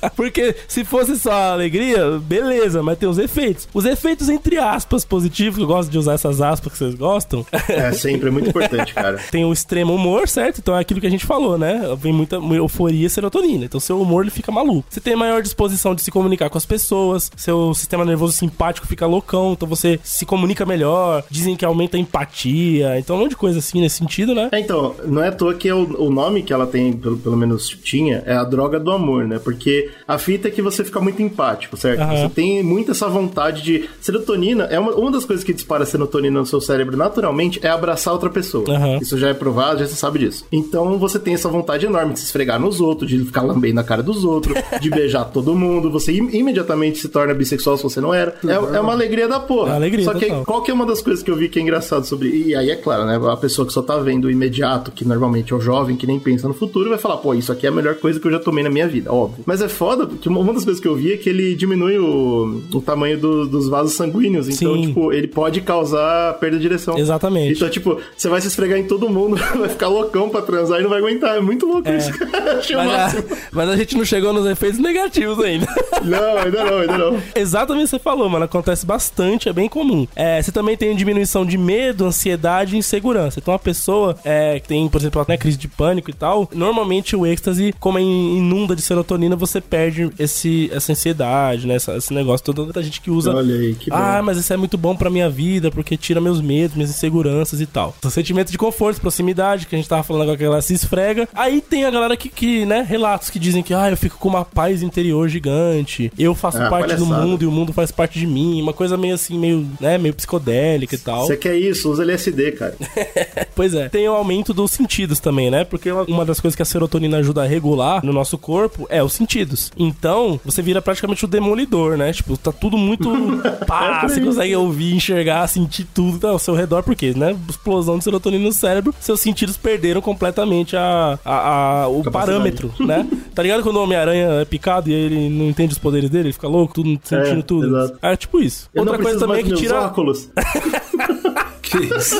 [laughs] Porque se fosse só alegria, beleza, mas tem os efeitos. Os efeitos, entre aspas, positivos, eu gosto de usar essas aspas que vocês gostam. É sempre, é muito importante, cara. [laughs] tem o extremo humor, certo? Então é aquilo que a gente falou, né? Vem muita euforia e serotonina. Então seu humor ele fica maluco. Você tem maior disposição de se comunicar com as pessoas, seu sistema nervoso simpático fica loucão, então você se comunica melhor, dizem que aumenta a empatia, então um monte de coisa assim nesse sentido, né? É, então, não é à toa que é o, o nome que ela tem, pelo, pelo menos tinha, é a droga do amor, né? Porque a fita é que você fica muito empático, certo? Aham. Você tem muito essa vontade de. Serotonina é uma, uma das coisas que dispara a serotonina no seu cérebro naturalmente é abraçar outra pessoa. Aham. Isso já é provado, já se sabe disso. Então você tem essa vontade enorme de se esfregar nos outros, de ficar lambendo na cara dos outros, de beijar [laughs] todo mundo. Você im- imediatamente se torna bissexual se você não era. É, é uma alegria da porra. É alegria Só que total. qual que é uma das coisas que eu vi que é engraçado sobre. E aí é claro, né? A pessoa que só tá vendo o imediato, que normalmente é o jovem, que nem pensa no futuro, vai falar, pô, isso aqui é a melhor coisa que eu já tomei na minha vida, óbvio. Mas é foda, porque uma das coisas que eu vi é que ele diminui o, o tamanho do- dos vasos sanguíneos. Então, Sim. tipo, ele pode causar perda de direção. Exatamente. Então, tipo, você vai se esfregar em todo mundo, [laughs] vai ficar loucão pra transar e não vai aguentar. É muito louco isso. [laughs] Achei Mas a, mas a gente não chegou nos efeitos negativos ainda. [laughs] Não, ainda não, ainda não. Exatamente o que você falou, mano. Acontece bastante, é bem comum. É, você também tem diminuição de medo, ansiedade e insegurança. Então, uma pessoa é, que tem, por exemplo, né, crise de pânico e tal, normalmente o êxtase, como é in- inunda de serotonina, você perde esse, essa ansiedade, né? essa- esse negócio todo. Muita gente que usa. Olha aí, que bom. ah, mas isso é muito bom pra minha vida, porque tira meus medos, minhas inseguranças e tal. O sentimento de conforto, proximidade, que a gente tava falando agora que a galera se esfrega. Aí tem a galera que, que, né, relatos que dizem que, ah, eu fico com uma paz interior gigante, eu faço Ah, parte do palhaçada. mundo e o mundo faz parte de mim, uma coisa meio assim, meio, né, meio psicodélica e tal. Você quer isso? Usa LSD, cara. [laughs] Pois é. Tem o aumento dos sentidos também, né? Porque uma das coisas que a serotonina ajuda a regular no nosso corpo é os sentidos. Então, você vira praticamente o demolidor, né? Tipo, tá tudo muito [laughs] pá, você consegue ouvir, enxergar, sentir tudo tá ao seu redor, porque, né? Explosão de serotonina no cérebro, seus sentidos perderam completamente a, a, a- o Capacidade. parâmetro, né? [laughs] Tá ligado quando o Homem-Aranha é picado e ele não entende os poderes dele, ele fica louco, tudo sentindo É, tudo. exato. É tipo isso. Eu Outra coisa também é que tira. óculos. [laughs]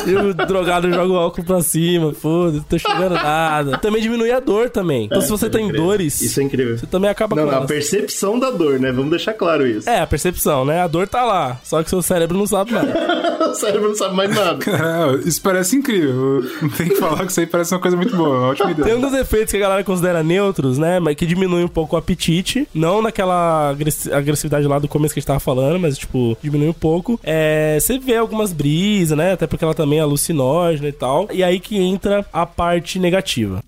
E o drogado joga o óculos pra cima, foda-se, não tô chegando nada. Também diminui a dor também. Então, se você tem dores, Isso é incrível. você também acaba Não, com não, a elas. percepção da dor, né? Vamos deixar claro isso. É, a percepção, né? A dor tá lá. Só que seu cérebro não sabe nada. [laughs] o cérebro não sabe mais nada. Isso parece incrível. Não tem que falar que isso aí parece uma coisa muito boa. Uma ótima Tem ideia. um dos efeitos que a galera considera neutros, né? Mas que diminui um pouco o apetite. Não naquela agressi- agressividade lá do começo que a gente tava falando, mas, tipo, diminui um pouco. É, você vê algumas brisas, né? Até porque ela também é alucinógena e tal. E aí que entra a parte negativa.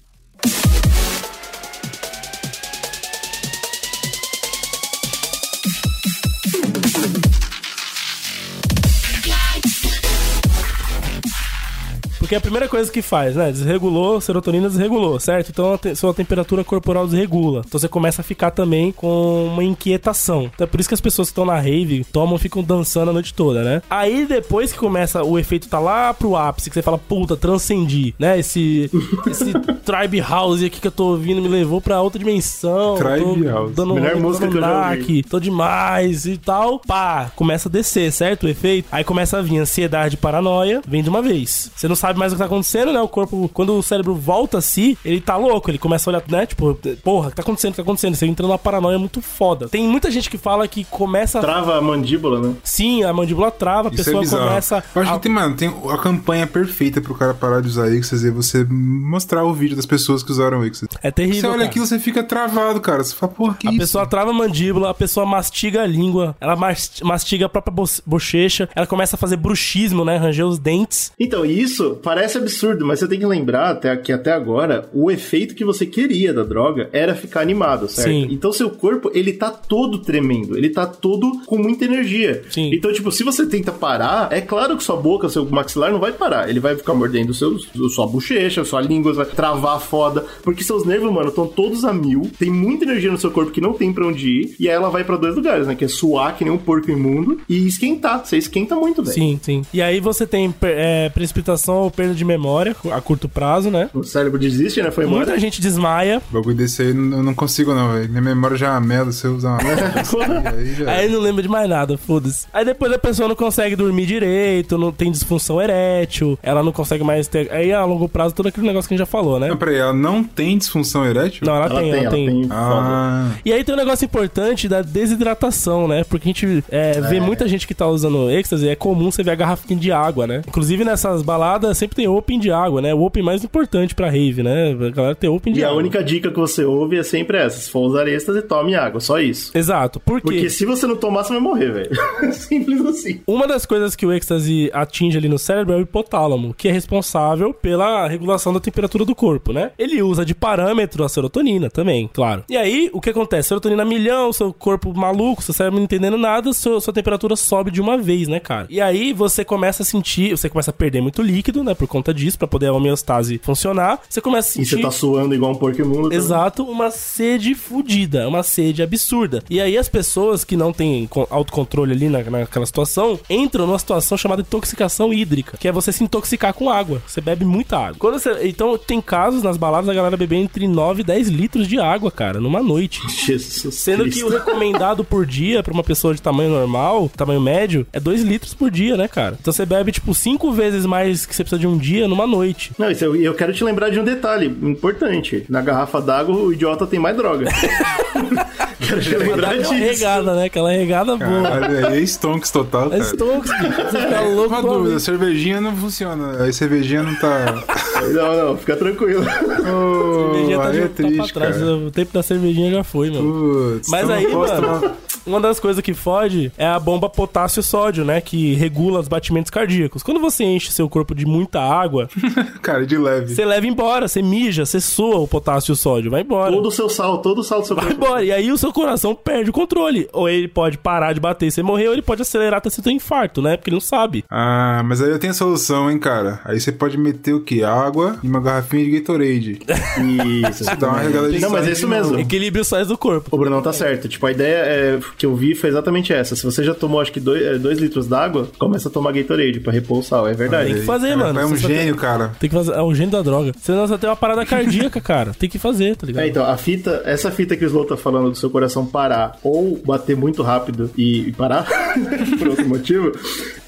Porque é a primeira coisa que faz, né? Desregulou, serotonina desregulou, certo? Então a sua temperatura corporal desregula. Então você começa a ficar também com uma inquietação. Então é por isso que as pessoas que estão na rave tomam, ficam dançando a noite toda, né? Aí depois que começa, o efeito tá lá pro ápice, que você fala, puta, transcendi, né? Esse, [laughs] esse tribe house aqui que eu tô ouvindo me levou pra outra dimensão. Tribe tô House. Dando Melhor dando música que ouvi. naque, tô demais e tal. Pá, começa a descer, certo? O efeito. Aí começa a vir ansiedade, paranoia, vem de uma vez. Você não sabe mais o que tá acontecendo, né? O corpo, quando o cérebro volta a si, ele tá louco, ele começa a olhar, né? Tipo, porra, o que tá acontecendo? O que tá acontecendo? Você entra numa paranoia muito foda. Tem muita gente que fala que começa. Trava a mandíbula, né? Sim, a mandíbula trava, a Isso é pessoa bizarro. começa. Eu acho a- que tem, mano, tem a campanha perfeita pro cara parar de usar Ixas e você mostrar o vídeo das pessoas que usaram Ixas. É terrível. Você olha cara. aquilo, você fica travado, cara. Você fala, porra, que A isso? pessoa trava a mandíbula, a pessoa mastiga a língua, ela mas- mastiga a própria bo- bochecha, ela começa a fazer bruxismo, né? Ranger os dentes. Então, isso parece absurdo, mas você tem que lembrar até que até agora o efeito que você queria da droga era ficar animado, certo? Sim. Então seu corpo, ele tá todo tremendo, ele tá todo com muita energia. Sim. Então, tipo, se você tenta parar, é claro que sua boca, seu maxilar não vai parar, ele vai ficar mordendo seu, sua bochecha, sua língua, vai travar foda, porque seus nervos, mano, estão todos a mil, tem muita energia no seu corpo que não tem pra onde ir, e aí ela vai pra dois lugares, né? Que é suar que nem um porco imundo e esquentar. Você esquenta muito, velho. Sim, sim. E aí você tem é, precipitação ou perda de memória a curto prazo, né? O cérebro desiste, né? Foi embora. Muita gente desmaia. O bagulho desse aí eu não consigo, não, velho. Minha memória já amela se eu usar uma. [laughs] aí já. Aí não lembra de mais nada, foda-se. Aí depois a pessoa não consegue dormir direito, não tem disfunção erétil, ela não consegue mais ter. Aí a longo prazo, todo aquele negócio que a gente já falou, né? Não, peraí, ela não tem disfunção erétil? Não, ela, Ela tem, tem, ela tem. tem. Ah, E aí tem um negócio importante da desidratação, né? Porque a gente é, vê muita gente que tá usando êxtase, é comum você ver a garrafinha de água, né? Inclusive nessas baladas sempre tem open de água, né? O open mais importante pra rave, né? A galera tem open de E a água. única dica que você ouve é sempre essa: se for usar êxtase, tome água, só isso. Exato. Por quê? Porque se você não tomar, você vai morrer, velho. [laughs] Simples assim. Uma das coisas que o êxtase atinge ali no cérebro é o hipotálamo, que é responsável pela regulação da temperatura do corpo, né? Ele usa de parâmetro a serotonina também, claro. E aí, o que acontece? Serotonina milhão, seu corpo maluco, seu cérebro não entendendo nada, seu- sua temperatura sobe de uma vez, né, cara? E aí você começa a sentir, você começa a perder muito líquido, né, por conta disso, pra poder a homeostase funcionar. Você começa a E sentir você tá suando igual um porco imundo. também. Exato, uma sede fodida, uma sede absurda. E aí as pessoas que não têm co- autocontrole ali na, naquela situação entram numa situação chamada intoxicação hídrica, que é você se intoxicar com água. Você bebe muita água. Quando você- então tem casos nas baladas da galera beber entre 9 e 10 litros de água, cara, numa noite. [laughs] Jesus Sendo que Cristo. o recomendado por dia pra uma pessoa de tamanho normal, tamanho médio, é 2 litros por dia, né, cara? Então você bebe, tipo, 5 vezes mais que você precisa de um dia numa noite. Não, isso eu, eu quero te lembrar de um detalhe importante. Na garrafa d'água, o idiota tem mais droga. [laughs] quero te lembrar Aquela disso. regada, né? Aquela regada boa. caralho, aí é stonks total, É cara. Stonks, bicho. Você fica louco. Uma dúvida, cervejinha não funciona. Aí cervejinha não tá. [laughs] Não, não, fica tranquilo. Ô, cervejinha tá, é tá pra triste, trás. cara. O tempo da cervejinha já foi, mano. Putz, Mas aí, mano, tomar- Uma das coisas que fode é a bomba potássio-sódio, né? Que regula os batimentos cardíacos. Quando você enche seu corpo de muita água, [laughs] Cara, de leve. você leva embora, você mija, você sua o potássio e o sódio, vai embora. Todo o seu sal, todo o sal do seu Vai corpo. embora. E aí o seu coração perde o controle. Ou ele pode parar de bater e você morrer, ou ele pode acelerar até você ter um infarto, né? Porque ele não sabe. Ah, mas aí eu tenho a solução, hein, cara. Aí você pode meter o quê? Água e uma garrafinha de Gatorade. Isso. Dá uma regada de Não, mas é isso mesmo. Equilíbrio sais do corpo. O Brunão tá certo. Tipo, a ideia é, que eu vi foi exatamente essa. Se você já tomou, acho que 2 litros d'água, começa a tomar Gatorade pra repor o sal. É verdade. Tem que fazer, Cara, mano. É um Você gênio, cara. Tem que fazer. É o gênio da droga. Senão você tem uma parada cardíaca, [laughs] cara. Tem que fazer, tá ligado? É, então, a fita, essa fita que o Slow tá falando do seu coração parar ou bater muito rápido e, e parar, [laughs] por outro motivo,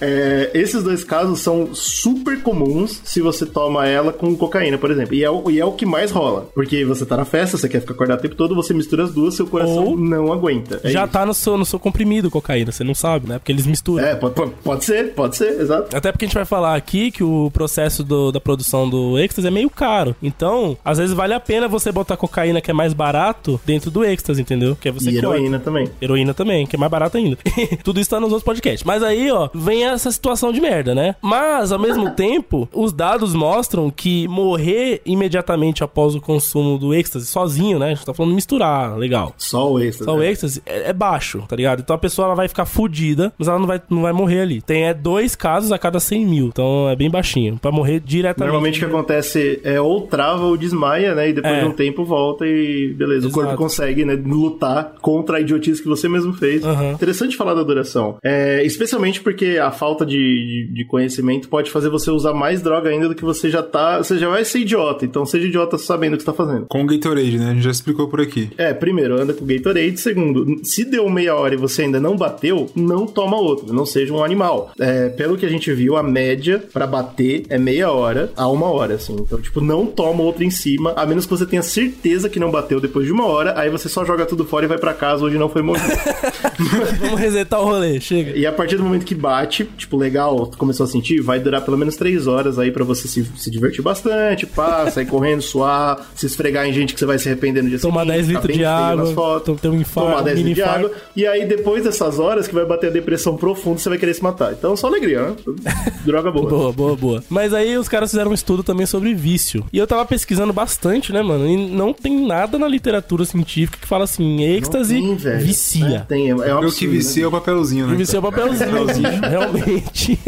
é, esses dois casos são super comuns se você toma ela com cocaína, por exemplo. E é, o, e é o que mais rola. Porque você tá na festa, você quer ficar acordado o tempo todo, você mistura as duas, seu coração Ou não aguenta. É Já isso. tá no seu, no seu comprimido cocaína, você não sabe, né? Porque eles misturam. É, pode, pode- ser, pode ser, exato. Até porque a gente vai falar aqui que o processo do- da produção do êxtase é meio caro. Então, às vezes vale a pena você botar cocaína, que é mais barato, dentro do êxtase, entendeu? Que aí você E corta. heroína também. Heroína também, que é mais barato ainda. [laughs] Tudo isso tá nos outros podcasts. Mas aí, ó, vem essa situação de merda, né? Mas, ao mesmo [laughs] tempo, os dados mostram que morrer imediatamente após o consumo do êxtase, sozinho, né? A gente tá falando misturar, legal. Só o êxtase. Só o né? êxtase é, é baixo, tá ligado? Então a pessoa ela vai ficar fudida, mas ela não vai, não vai morrer ali. Tem é, dois casos a cada 100 mil, então é bem baixinho. Pra morrer diretamente. Normalmente o que acontece é ou trava ou desmaia, né? E depois É. de um tempo volta e beleza. O corpo Exato. consegue, né, lutar contra a idiotice que você mesmo fez. Aham. Interessante falar da duração. É, especialmente porque a falta de, de, conhecimento pode fazer você usar mais droga ainda do que você já tá. Você já vai ser idiota. Então seja idiota sabendo o que você tá fazendo. Com o Gatorade, né? A gente já explicou por aqui. É, primeiro, anda com Gatorade. Segundo, se deu meia hora e você ainda não bateu, não toma outro. Não seja um animal. É, pelo que a gente viu, a média pra bater é meia hora a uma hora, assim. Então, tipo, não toma outro em cima, a menos que você tenha certeza que não bateu depois de uma hora. Aí você só joga tudo fora e vai pra casa. Hoje não foi movido. [laughs] Vamos resetar o rolê, chega. E a partir do momento que bate, tipo, legal, tu começou a sentir, vai durar pelo menos três horas aí pra você se, se divertir bastante, pá, [laughs] sair correndo, suar, se esfregar em gente que você vai se arrepender no dia Tomar seguinte, 10 ficar litros bem de água, nas fotos, ter um infarto, tomar um 10 mini litros de água, e aí depois dessas horas que vai bater a depressão profunda, você vai querer se matar. Então só alegria, né? [laughs] Droga boa. Boa, boa, boa. Mas aí os caras fizeram um estudo também sobre vício. E eu tava pesquisando bastante, né, mano? E não tem nada na literatura científica que fala assim, êxtase Não tem, velho. vicia. É, tem, é, um o que absurdo, vicia é né? o papelzinho, né? Vicia é o papelzinho, bicho, [laughs] realmente.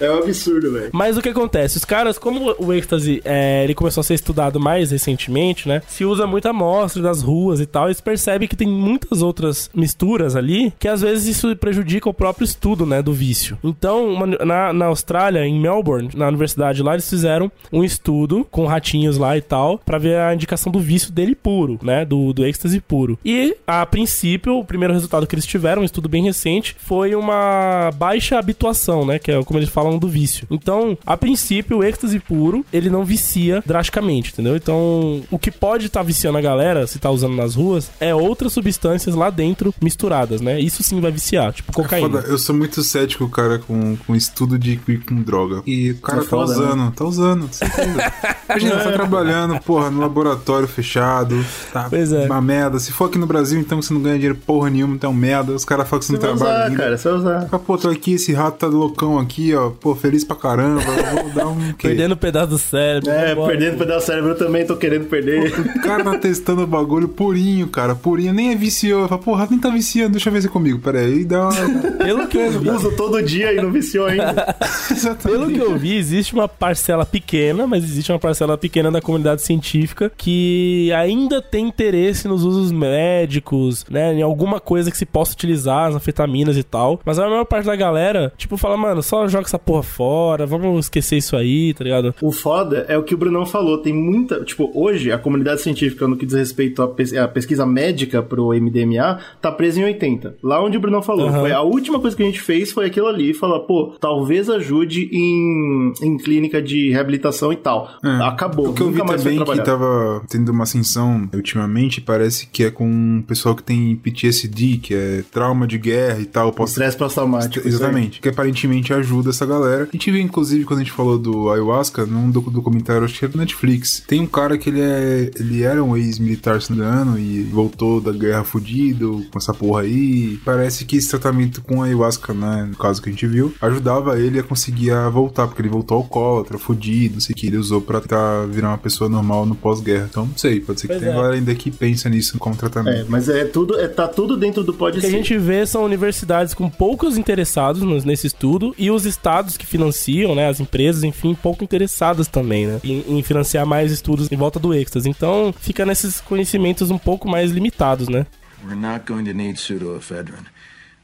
É um absurdo, velho. Mas o que acontece? Os caras, como o êxtase é, ele começou a ser estudado mais recentemente, né? Se usa muita amostra das ruas e tal, eles percebem que tem muitas outras misturas ali que às vezes isso prejudica o próprio estudo, né? Do vício. Então, uma- na, na Austrália, em Melbourne, na universidade lá, eles fizeram um estudo com ratinhos lá e tal, pra ver a indicação do vício dele puro, né? Do, do êxtase puro. E, a princípio, o primeiro resultado que eles tiveram, um estudo bem recente, foi uma baixa habituação, né? Que é como eles falam do vício. Então, a princípio, o êxtase puro, ele não vicia drasticamente, entendeu? Então, o que pode estar viciando a galera, se tá usando nas ruas, é outras substâncias lá dentro misturadas, né? Isso sim vai viciar, tipo cocaína. Foda, eu sou muito cético, cara, com, com estudo de com droga. E o cara É tá foda, usando, tá usando, certeza. Imagina, tá [laughs] trabalhando, porra, no laboratório fechado, tá Pois é. uma merda. Se for aqui no Brasil, então você não ganha dinheiro porra nenhuma, então é um merda. Os caras falam que você não trabalha usar, ainda. cara, você vai usar. Ah, pô, tô aqui, esse rato tá loucão aqui, ó. Pô, feliz pra caramba. Vou dar um. [laughs] quê? Perdendo um pedaço do cérebro. É, vambora. perdendo pedaço do cérebro, eu também tô querendo perder. O cara tá testando o bagulho purinho, cara. Purinho, nem é viciou. Eu falo, porra, nem tá viciando, deixa eu ver se é comigo. Pera aí, dá uma. [laughs] Pelo que eu vi, Uso todo dia e não viciou ainda. [laughs] Pelo que eu vi, existe uma parcela pequena, mas existe uma parcela pequena da comunidade científica que ainda tem interesse nos usos médicos, né? Em alguma coisa que se possa utilizar, as anfetaminas e tal. Mas a maior parte da galera, tipo, fala, mano, só joga essa porra fora, vamos esquecer isso aí, tá ligado? O foda é o que o Brunão falou. Tem muita. Tipo, hoje, a comunidade científica, no que diz respeito à pesquisa médica pro MDMA, tá presa em 80. Lá onde o Brunão falou. Aham. Foi a última coisa que a gente fez foi aquilo ali. Falar, pô, talvez ajude em, em clínica de reabilitação e tal. É. Acabou. O que eu vi também que tava tendo uma ascensão ultimamente, parece que é com um pessoal que tem PTSD, que é trauma de guerra e tal. Posso... Estresse pós-traumático. Exatamente. que aparentemente ajuda essa galera. A gente viu, inclusive, quando a gente falou do ayahuasca, num docu- documentário, acho que era do Netflix. Tem um cara que ele é. Ele era um ex-militar, engano, e voltou da guerra fudido com essa porra aí. Parece que esse tratamento com ayahuasca, né? No caso que a gente viu, ajudava ele a conseguir a voltar, porque ele voltou alcoólatra, fudido, não sei o que. Ele usou pra tentar virar uma pessoa normal no pós-guerra. Então, não sei, pode ser que Pois tenha é. galera ainda que pensa nisso como É, tratamento. mas é tudo, é, tá tudo dentro do pode O que a ser. gente vê são universidades com poucos interessados nos- nesse estudo e os estados que financiam, né, as empresas, enfim, pouco interessadas também, né, em, em financiar mais estudos em volta do êxtase. Então, fica nesses conhecimentos um pouco mais limitados, né? We're not going to need pseudoephedrine.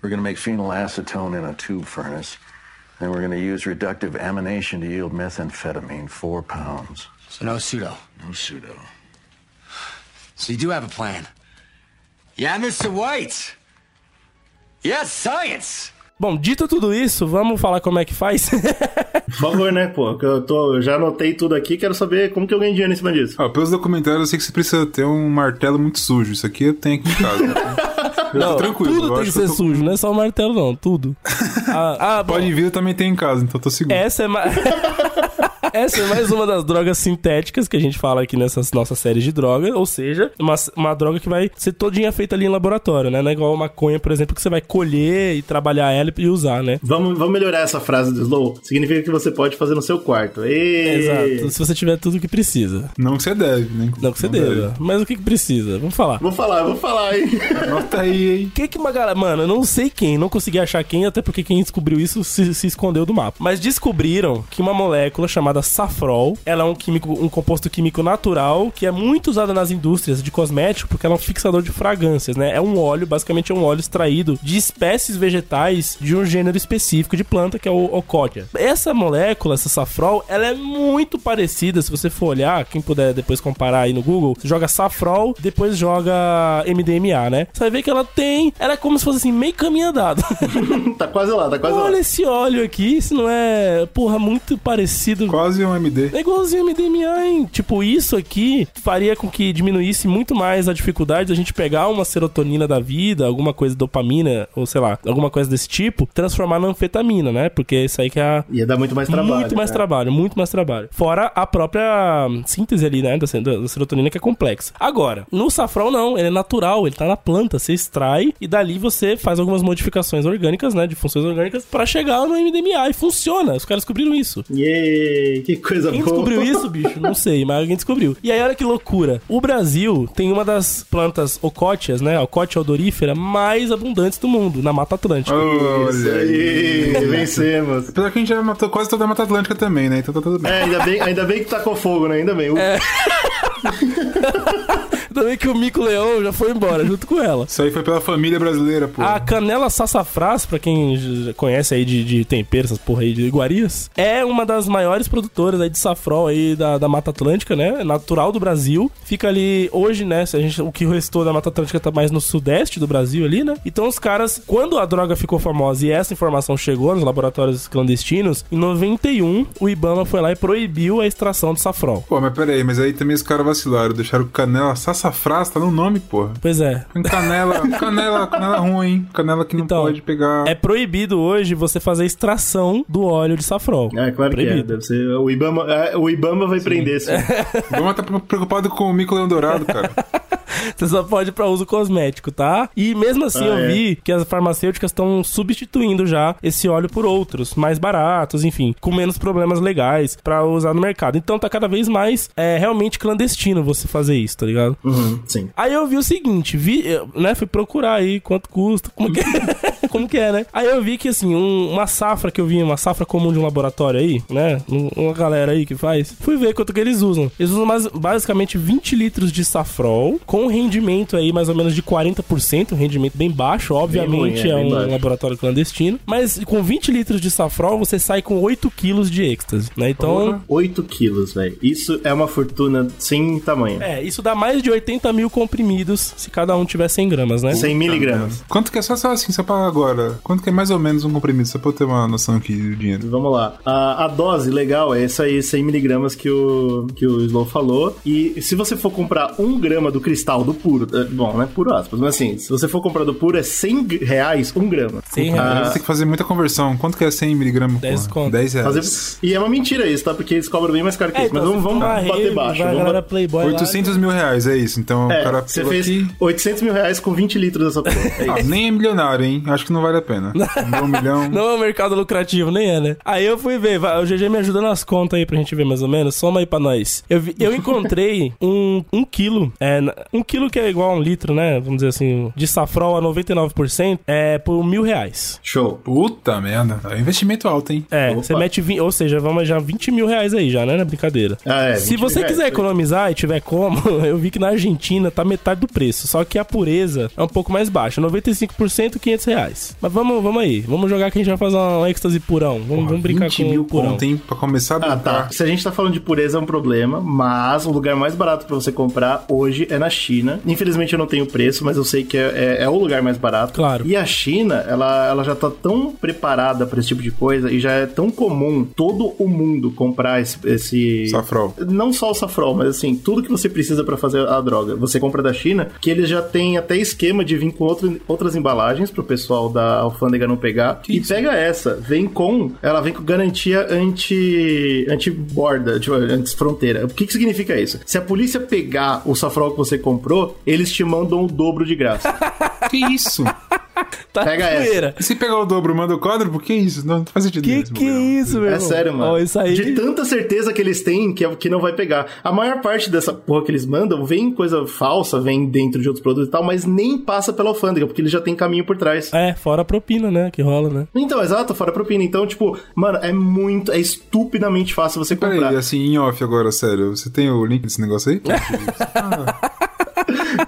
We're going to make phenylacetone in a tube furnace. Then we're going to use reductive amination to yield methamphetamine, four pounds. So no pseudo. No pseudo. So you do have a plan. Yeah, Mr. White. Yes, science. Bom, dito tudo isso, vamos falar como é que faz? [laughs] Por favor, né, pô? Que eu, tô, eu já anotei tudo aqui, quero saber como que eu ganho dinheiro em cima disso. Ah, pelos documentários eu sei que você precisa ter um martelo muito sujo. Isso aqui eu tenho aqui em casa. [laughs] Eu tô tranquilo. tudo eu tem acho que ser tô- sujo, não é só o martelo não, tudo. [laughs] Ah, ah, bom, Pode vir, eu também tenho em casa, então eu tô seguro. essa é mais... Essa é mais uma das drogas sintéticas que a gente fala aqui nessas nossas séries de droga, ou seja, uma, uma droga que vai ser todinha feita ali em laboratório, né? Não é igual a maconha, por exemplo, que você vai colher e trabalhar ela e usar, né? Vamos, vamos melhorar essa frase do Slow? Significa que você pode fazer no seu quarto. Exato. Se você tiver tudo o que precisa. Não que você deve, né? Não que você deva. Mas o que, que precisa? Vamos falar. Vou falar, vou falar, hein? Anota aí, hein? O que que uma galera... Mano, eu não sei quem, não consegui achar quem, até porque quem descobriu isso se, se escondeu do mapa. Mas descobriram que uma molécula chamada safrol, ela é um químico, um composto químico natural que é muito usado nas indústrias de cosmético porque ela é um fixador de fragrâncias, né? É um óleo, basicamente é um óleo extraído de espécies vegetais de um gênero específico de planta que é o Ocodia. Essa molécula, essa safrol, ela é muito parecida, se você for olhar, quem puder depois comparar aí no Google, você joga safrol, depois joga MDMA, né? Você vai ver que ela tem, ela é como se fosse assim, meio caminho andado. [laughs] tá quase lá, tá quase lá. Olha esse óleo aqui, isso não é, porra, muito parecido. Quase um MD. É igualzinho MDMA, hein? Tipo, isso aqui faria com que diminuísse muito mais a dificuldade da gente pegar uma serotonina da vida, alguma coisa dopamina, ou sei lá, alguma coisa desse tipo, transformar na anfetamina, né? Porque isso aí que é a, Ia dar muito mais trabalho. muito mais né? trabalho, muito mais trabalho. Fora a própria síntese ali, né, da, da- da serotonina que é complexa. Agora, no safrão não, ele é natural, ele tá na planta, você extrai e dali você faz algumas modificações orgânicas, né, de funções orgânicas pra chegar no MDMA e funciona. Os caras descobriram isso. Yay, que coisa Quem boa. descobriu [laughs] isso, bicho? Não sei, mas alguém descobriu. E aí, olha que loucura. O Brasil tem uma das plantas ocótias, né? Ocótia odorífera mais abundantes do mundo, na Mata Atlântica. Isso Olha aí. aí, vencemos. Apesar que a gente já matou quase toda a Mata Atlântica também, né? Então tá tudo bem. É, ainda bem, ainda bem que tacou fogo, né? Ainda bem. É. [laughs] Também que o Mico Leão já foi embora junto com ela. Isso aí foi pela família brasileira, pô. A canela sassafrás, pra quem conhece aí de, de tempero, essas porra aí de iguarias, é uma das maiores produtoras aí de safrol aí da, da Mata Atlântica, né? É Natural do Brasil. Fica ali hoje, né? Se a gente, o que restou da Mata Atlântica tá mais no sudeste do Brasil ali, né? Então os caras, quando a droga ficou famosa e essa informação chegou nos laboratórios clandestinos, em 91 o Ibama foi lá e proibiu a extração do safrol. Pô, mas pera aí, mas aí também os caras vacilaram, deixaram canela sassafrás, tá no nome, porra. Pois é. Canela, canela, [laughs] canela ruim, canela que não Então, pode pegar. É proibido hoje você fazer extração do óleo de safrol. É, claro que é. Proibido. Deve ser. O Ibama, é, o Ibama vai prender esse. [laughs] Vamos tá preocupado com o Mico Leão Dourado, cara. [laughs] Você só pode pra uso cosmético, tá? E mesmo assim Ah, eu é. vi que as farmacêuticas estão substituindo já esse óleo por outros, mais baratos, enfim, com menos problemas legais pra usar no mercado. Então tá cada vez mais é, realmente clandestino você fazer isso, tá ligado? Uhum, sim. Aí eu vi o seguinte, vi, né, fui procurar aí quanto custa, como que é, [laughs] como que é, né? Aí eu vi que assim, um- uma safra que eu vi, uma safra comum de um laboratório aí, né? Um- Uma galera aí que faz. Fui ver quanto que eles usam. Eles usam mais, basicamente 20 litros de safrol, com um rendimento aí mais ou menos de 40%, um rendimento bem baixo, obviamente ruim, é, é, bem um baixo. laboratório clandestino, mas com 20 litros de safrol você sai com 8 quilos de êxtase, né? Então, Porra. 8 quilos, velho. Isso é uma fortuna sem tamanho. é, isso dá mais de 80 mil comprimidos se cada um tiver 100 gramas, né? 100 miligramas. Quanto que é só, só assim, só pra agora? Quanto que é mais ou menos um comprimido? Só pra eu ter uma noção aqui do dinheiro. Vamos lá. A, a dose legal é essa aí, 100 miligramas que o, que o Slow falou. E se você for comprar um grama do cristal do puro. é, Bom, não é puro aspas, mas assim, se você for comprar do puro, é 100 reais um grama. 100 Ah, reais. Você tem que fazer muita conversão. Quanto que é 100 miligramas? 10 porra? conto. 10 reais. fazer- E é uma mentira isso, tá? Porque eles cobram bem mais caro que É, isso. Mas então, vamos, vamos você bater vai, baixo. Vai Vamos bater... Playboy lá. 800 mil reais, é isso. Então o É, cara você fez aqui... 800 mil reais com 20 litros dessa porra. É Ah, isso. nem é milionário, hein? Acho que não vale a pena. [laughs] Um milhão. Não é um mercado lucrativo, nem é, né? Aí eu fui ver, vai, o GG me ajuda nas contas aí pra gente ver mais ou menos. Soma aí pra nós. Eu, vi- eu encontrei [laughs] um, um quilo, é, um quilo que é igual a um litro, né? Vamos dizer assim, de safrol a 99%, é por mil reais. Show. Puta merda. É investimento alto, hein? É, Opa. você mete 20, ou seja, vamos já 20 mil reais aí já, né? Na brincadeira. Ah, é, Se 20 você reais, quiser foi. economizar e tiver como, [laughs] eu vi que na Argentina tá metade do preço. Só que a pureza é um pouco mais baixa. 95%, 500 reais. Mas vamos, vamos aí. Vamos jogar que a gente vai fazer um êxtase purão. Vamos, vamos brincar 20 com mil o purão. conto, hein? Pra começar a Ah, tá. Se a gente tá falando de pureza é um problema, mas o lugar mais barato pra você comprar hoje é na China. Infelizmente eu não tenho preço, mas eu sei que é, é- é o lugar mais barato. Claro. E a China, ela, ela já tá tão preparada pra esse tipo de coisa e já é tão comum todo o mundo comprar esse. esse... Safrol. Não só o safrol, mas assim, tudo que você precisa pra fazer a droga, você compra da China, que eles já têm até esquema de vir com outro, outras embalagens pro pessoal da alfândega não pegar. e pega essa, vem com, ela vem com garantia anti anti-borda, tipo, anti-fronteira. O que que significa isso? Se a polícia pegar o safrol que você comprou, eles te mandam o dobro de graça. [laughs] Que isso? [laughs] Tá Pega essa. E se pegar o dobro, manda o quadro? Que isso? Não, não faz sentido Que mesmo, que Gabriel. isso, meu É irmão? sério, mano. Ó, isso aí... De tanta certeza que eles têm que, que não vai pegar. A maior parte dessa porra que eles mandam vem coisa falsa, vem dentro de outros produtos e tal, mas nem passa pela alfândega, porque eles já têm caminho por trás. É, fora a propina, né? Que rola, né? Então, exato, fora propina. Então, tipo, mano, é muito, é estupidamente fácil você comprar. Peraí, assim, em off agora, sério. Você tem o link desse negócio aí? [laughs]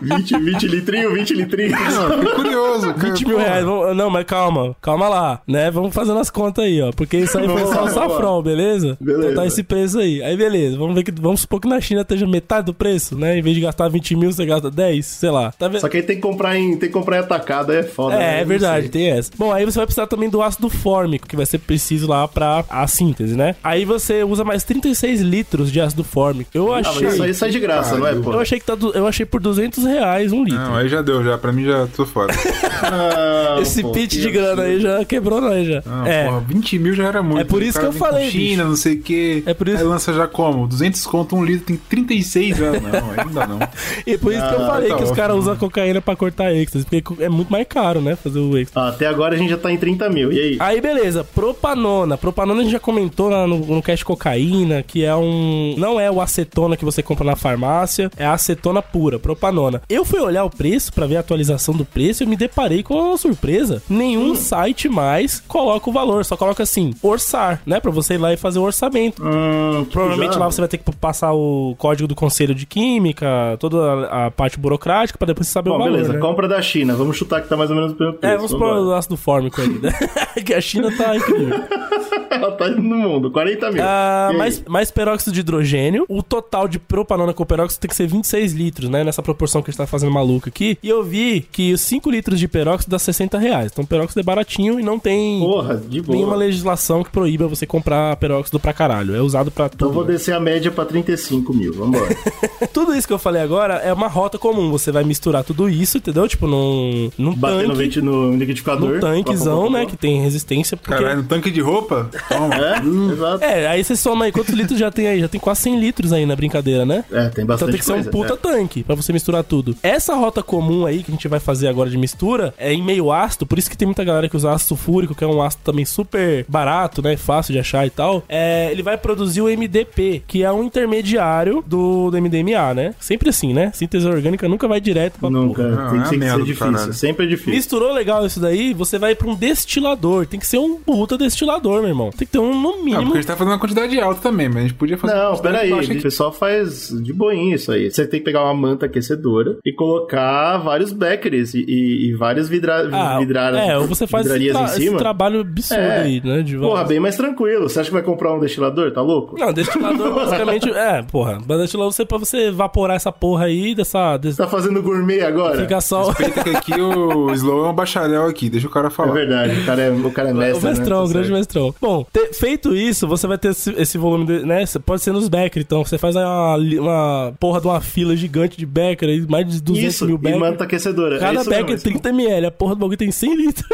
20, 20 litrinho, 20 litrinho. Não, curioso. 20 mil reais. não, mas calma, calma lá, né? Vamos fazendo as contas aí, ó. Porque isso aí foi só o safrão, beleza? Beleza. Então tá esse preço aí. Aí beleza, vamos ver que. Vamos supor que na China esteja metade do preço, né? Em vez de gastar 20 mil, você gasta 10, sei lá. Tá vendo? Só que aí tem que comprar em, tem que comprar em atacado, é foda. né? É, é Não verdade, tem essa. Bom, aí você vai precisar também do ácido fórmico, que vai ser preciso lá pra a síntese, né? Aí você usa mais 36 litros de ácido fórmico. Eu Ah, mas achei. isso aí sai de graça, não é, pô? eu achei que tá. du- Eu achei por 200 reais um litro. Não, aí já deu, já. Pra mim já tô fora. [laughs] Ah, Esse pô, pitch de grana aí já quebrou nós já. Não, é. porra, 20 mil já era muito. É por isso O cara que eu falei, China, bicho. não sei o quê. É por isso- Aí lança já como? 200 conto um litro, tem 36 já. Não, aí não dá [laughs] não. E por isso que eu Ah, falei tá que os caras usam cocaína pra cortar êxtase, porque é muito mais caro, né? Fazer o êxtase. Ah, até agora a gente já tá em 30 mil, e aí? Aí, beleza, propanona. Propanona a gente já comentou lá no, no cast cocaína, que é um. Não é o acetona que você compra na farmácia, é a acetona pura, propanona. Eu fui olhar o preço pra ver a atualização do preço e me deparei com uma surpresa. Nenhum site mais coloca o valor, só coloca assim, orçar, né? Pra você ir lá e fazer o orçamento. Hum, Provavelmente lá você vai ter que passar o código do Conselho de Química, toda a, a parte burocrática, pra depois você saber Bom, o valor. beleza, né? compra da China. Vamos chutar que tá mais ou menos pelo preço. É, vamos pôr o ácido fórmico aí, né? [laughs] que a China tá incrível. [laughs] Ela tá no mundo, 40 mil. Ah, mais, mais peróxido de hidrogênio. O total de propanona com peróxido tem que ser 26 litros, né? Nessa proporção que a gente tá fazendo maluco aqui. E eu vi que os 5 litros de peróxido dá 60 reais. Então peróxido é baratinho e não tem Porra, de boa. nenhuma legislação que proíba você comprar peróxido pra caralho. É usado pra Então tudo. vou descer a média pra 35 mil, vambora. [laughs] Tudo isso que eu falei agora é uma rota comum. Você vai misturar tudo isso, entendeu? Tipo, num, num Bater no, tanque. no liquidificador. Num tanquezão, né? Que tem resistência. Porque... Caralho, no tanque de roupa? Toma. É, [laughs] exato. É, aí você soma aí quantos litros já tem aí? Já tem quase 100 litros aí na brincadeira, né? É, tem Então bastante tem que ser um coisa, puta é. tanque pra você misturar tudo. Essa rota comum aí que a gente vai fazer agora de mistura é em meio ácido, por isso que tem muita galera que usa ácido sulfúrico, que é um ácido também super barato, né? Fácil de achar e tal. É, ele vai produzir o MDP, que é um intermediário do, do MDMA, né? Sempre assim, né? Síntese orgânica nunca vai direto pra Nunca. Não, tem é ser- que merda ser difícil. caralho. Sempre é difícil. Misturou legal isso daí, você vai pra um destilador. Tem que ser um puta destilador, meu irmão. Tem que ter um, no Ah, mínimo. porque a gente tá fazendo uma quantidade alta também, mas a gente podia fazer Não, peraí, o pessoal faz de boinha isso aí. Você tem que pegar uma manta aquecedora e colocar vários becquerels e, e, e várias vidra, Ah, vidraras, é, ou você faz esse, vidrarias tra- em esse cima. trabalho absurdo É. aí, né? De Porra, bem mais tranquilo. Você acha que vai comprar um destilador? Tá louco? Não, destilador basicamente. [laughs] É, porra. Mas destilador você pra você evaporar essa porra aí dessa. desse- Tá fazendo gourmet agora? Fica só. Respeita que aqui o Slow é um bacharel aqui, deixa o cara É falar. verdade, o cara é, o cara é O mestre, mestrão, né? o grande mestrão. Bom, te- feito isso, você vai ter esse, esse volume, de, né? Pode ser nos Becker, então você faz aí uma, uma porra de uma fila gigante de Becker aí, mais de 200 Isso, mil e bags. manta aquecedora. Cada é isso bag mesmo, é 30ml, a porra do bagulho tem 100 litros.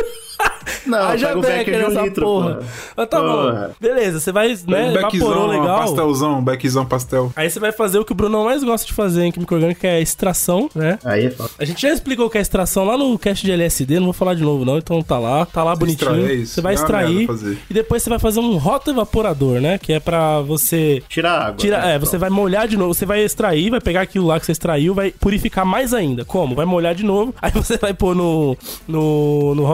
Não, Haja pega o becker becker de um nessa litro, porra. pô. Mas tá Porra. bom. Beleza, você vai, né, um beckzão, evaporou legal. pastelzão, um beckzão pastel. Aí você vai fazer o que o Bruno mais gosta de fazer em química orgânica, que é a extração, né? Aí é foda. A gente já explicou o que é extração lá no cast de LSD, não vou falar de novo não, então tá lá, tá lá bonitinho. Extrai, é isso. Você vai É extrair e depois você vai fazer um rotoevaporador, né? Que é pra você Tira a água. Tira, né? é, você vai molhar de novo, você vai extrair, vai pegar aquilo lá que você extraiu, vai purificar mais ainda. Como? Vai molhar de novo, [laughs] aí você vai pôr no, no, no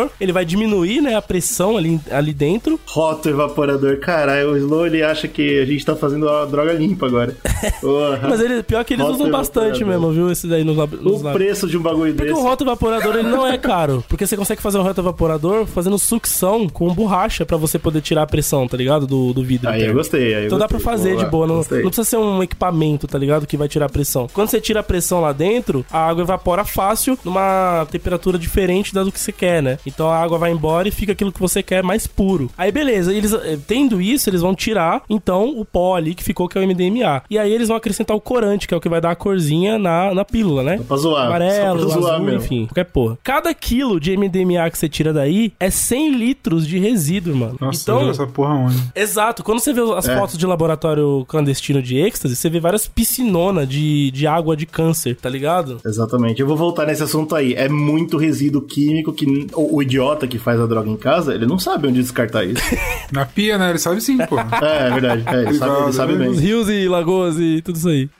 rotoevaporador, ele vai diminuir, né, a pressão ali, ali dentro. Roto evaporador. Caralho, o Slow ele acha que a gente tá fazendo a droga limpa agora. [laughs] Mas ele, pior que eles usam bastante mesmo, viu? Esse daí nos, O lab- preço de um bagulho Porque desse. o rotoevaporador ele não é caro. Porque você consegue fazer um rotoevaporador fazendo sucção com borracha pra você poder tirar a pressão, tá ligado? Do, do vidro. Aí eu gostei. Aí eu Então dá pra gostei. fazer Boa, de boa. Não, não precisa ser um equipamento, tá ligado? Que vai tirar a pressão. Quando você tira a pressão lá dentro, a água evapora fácil numa temperatura diferente da do que você quer, né? Então a água vai embora e fica aquilo que você quer mais puro. Aí beleza, eles eh, tendo isso, eles vão tirar então o pó ali que ficou, que é o MDMA. E aí eles vão acrescentar o corante, que é o que vai dar a corzinha na, na pílula, né? Pra zoar. Amarelo, só pra zoar azul, mesmo. enfim, qualquer porra. Cada quilo de MDMA que você tira daí é 100 litros de resíduo, mano. Nossa, então, então... essa porra onde? Exato. Quando você vê as É. fotos de laboratório clandestino de êxtase, você vê várias piscinonas de, de água de câncer, tá ligado? Exatamente. Eu vou voltar nesse assunto aí. É muito resíduo químico que o, o idiota que faz a droga em casa, ele não sabe onde descartar isso. [laughs] Na pia, né? Ele sabe sim, pô. é, é verdade. É, ele sabe, ele sabe né? bem. Os rios e lagoas e tudo isso aí.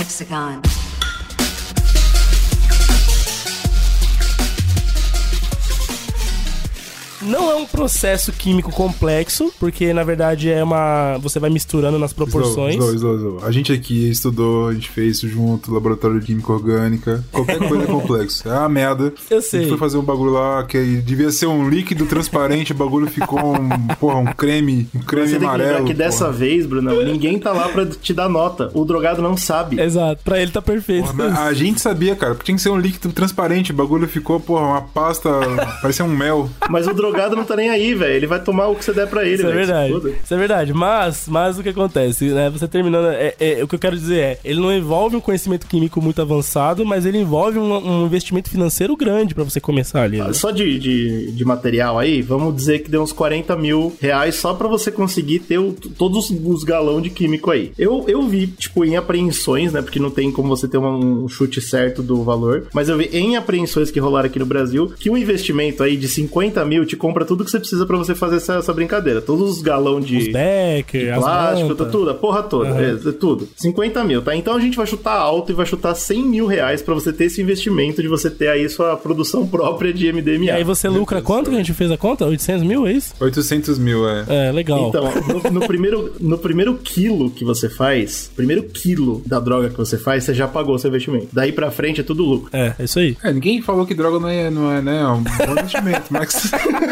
Hexagon. Não é um processo químico complexo, porque na verdade é uma. Você vai misturando nas proporções. Slow, slow, slow, slow. A gente aqui estudou, a gente fez isso junto, laboratório de química orgânica. Qualquer [laughs] coisa é complexo. É uma merda. Eu A sei. gente foi fazer um bagulho lá que devia ser um líquido transparente, o bagulho ficou um, [laughs] porra, um creme, um creme Você tem que lembrar amarelo. que dessa porra. vez, Brunão, ninguém tá lá pra te dar nota. O drogado não sabe. Exato, pra ele tá perfeito. Porra, a gente sabia, cara, porque tinha que ser um líquido transparente, o bagulho ficou, porra, uma pasta, [laughs] parecia um mel. Mas o drogado não tá nem aí, velho. Ele vai tomar o que você der pra ele, Isso é verdade. Isso é verdade. Mas, mas o que acontece, né? Você terminando. É, é- o que eu quero dizer é, ele não envolve um conhecimento químico muito avançado, mas ele envolve um, um investimento financeiro grande pra você começar ali. né? Só de, de, de material aí, vamos dizer que deu uns 40 mil reais só pra você conseguir ter o- todos os galão de químico aí. Eu, eu vi, tipo, em apreensões, né? Porque não tem como você ter um chute certo do valor. Mas eu vi em apreensões que rolaram aqui no Brasil que um investimento aí de 50 mil te compra tudo que você precisa pra você fazer essa, essa brincadeira. Todos os galão de. Os Becker, as Plástico, tá tudo, a porra toda, Aham. é, tudo. 50 mil, tá? Então a gente vai chutar alto e vai chutar 100 mil reais pra você ter esse investimento de você ter aí sua produção [laughs] própria de MDMA. E aí você lucra quanto que a gente fez a conta? 800 mil, é isso? 800 mil, é. É, legal. Então, no, no primeiro, no primeiro quilo que você faz, primeiro quilo da droga que você faz, você já pagou seu investimento. Daí pra frente é tudo lucro. É, é isso aí. É, ninguém falou que droga não é, não é, né, é um bom investimento, mas... [laughs]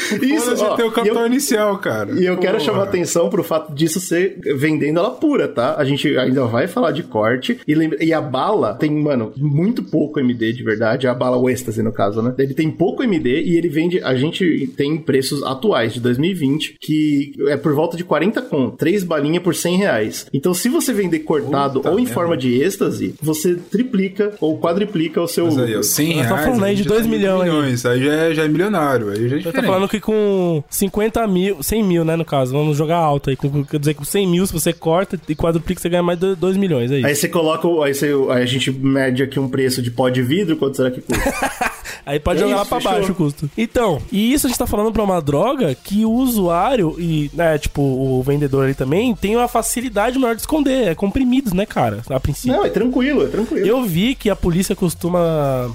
Isso, ó, ter o capital eu- inicial, cara. E eu quero chamar atenção pro fato disso ser vendendo ela pura, tá? A gente ainda vai falar de corte. E, lembra- e a bala tem, mano, muito pouco MD de verdade. A bala o êxtase, no caso, né? Ele tem pouco MD e ele vende. A gente tem preços atuais de 2020 que é por volta de 40 conto. Três balinhas por 100 reais. Então, se você vender cortado Puta ou em merda. forma de êxtase, você triplica ou quadriplica o seu. Mas aí, ó, 100 Nós tá reais... falando aí de já dois tá em milhões aí. milhões. Aí já é, já é milionário, aí já é diferente. tá falando que com 50 mil, 100 mil, né, no caso, vamos jogar alto aí. Com- Quer dizer, com 100 mil, se você corta e quadruplica, você ganha mais de 2 milhões, é isso. Aí você coloca. Aí, você, aí a gente mede aqui um preço de pó de vidro, quanto será que custa? [laughs] Aí pode É jogar lá isso, pra fechou. baixo o custo. Então, e isso a gente tá falando pra uma droga que o usuário e, né, tipo, o vendedor ali também tem uma facilidade maior de esconder. É comprimidos, né, cara? A princípio. Não, é tranquilo, é tranquilo. Eu vi que a polícia costuma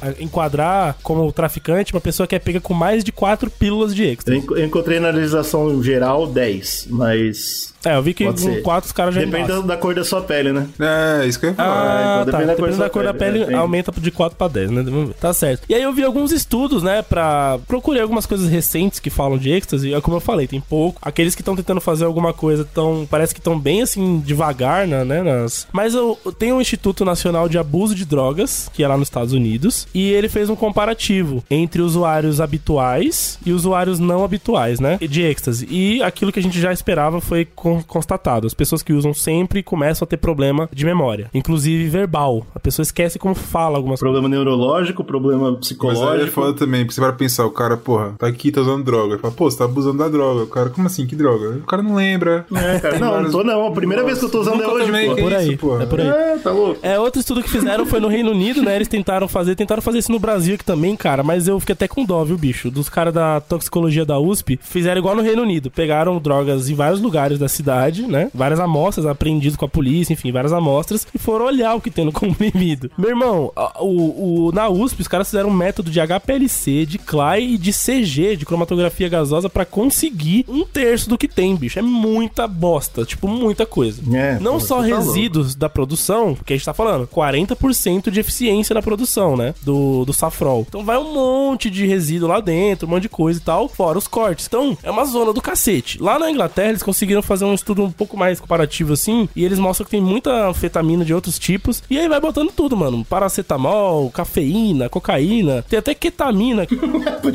ah, enquadrar como traficante uma pessoa que é pega com mais de quatro pílulas de Eu encontrei na legislação geral 10, mas É, eu vi que Pode com ser. 4 os caras já Depende da, da cor da sua pele, né? É, isso que eu ia falar. Ah, então tá. depende da cor Dependendo da da cor da pele, pele, aumenta de 4 pra 10, né? Tá certo. E aí eu vi alguns estudos, né, pra... Procurei algumas coisas recentes que falam de êxtase. É como eu falei, tem pouco. Aqueles que estão tentando fazer alguma coisa tão... Parece que estão bem, assim, devagar, né, né, nas... Mas eu, tenho um Instituto Nacional de Abuso de Drogas, que é lá nos Estados Unidos, e ele fez um comparativo entre usuários habituais e usuários não habituais, né, de êxtase. E aquilo que a gente já esperava foi con- constatado. As pessoas que usam sempre começam a ter problema de memória, inclusive verbal. A pessoa esquece como fala algumas coisas. Problema neurológico, problema Mas aí é psicológico. foda também, porque você vai pensar, o cara, porra, tá aqui, tá usando droga. Ele fala, pô, você tá abusando da droga. O cara, como assim, que droga? O cara não lembra. É, cara, não, não tô não. A primeira vez que eu tô usando é hoje, também, pô. que por aí, isso, é por aí. É, tá louco. É, outro estudo que fizeram foi no Reino Unido, né? Eles tentaram fazer, tentaram fazer isso no Brasil aqui também, cara, mas eu fiquei até com dó, viu, bicho? Dos caras da toxicologia da USP, fizeram igual no Reino Unido. Pegaram drogas em vários lugares da cidade, né? Várias amostras, aprendidas com a polícia, enfim, várias amostras, e foram olhar o que tem no [laughs] comprimido. Meu irmão, o, o- na USP, os caras fizeram um método de HPLC, de CLY e de CG, de cromatografia gasosa, pra conseguir um terço do que tem, bicho. É muita bosta, tipo, muita coisa. É, Não pô, só tá resíduos da produção, porque a gente tá falando 40% de eficiência na produção, né? Do, do safrol. Então vai um monte de resíduo lá dentro, um monte de coisa e tal, fora os cortes. Então é uma zona do cacete. Lá na Inglaterra eles conseguiram fazer um estudo um pouco mais comparativo assim, e eles mostram que tem muita anfetamina de outros tipos, e aí vai botando tudo, mano. Paracetamol, cafeína, cocaína, tem até ketamina. [laughs]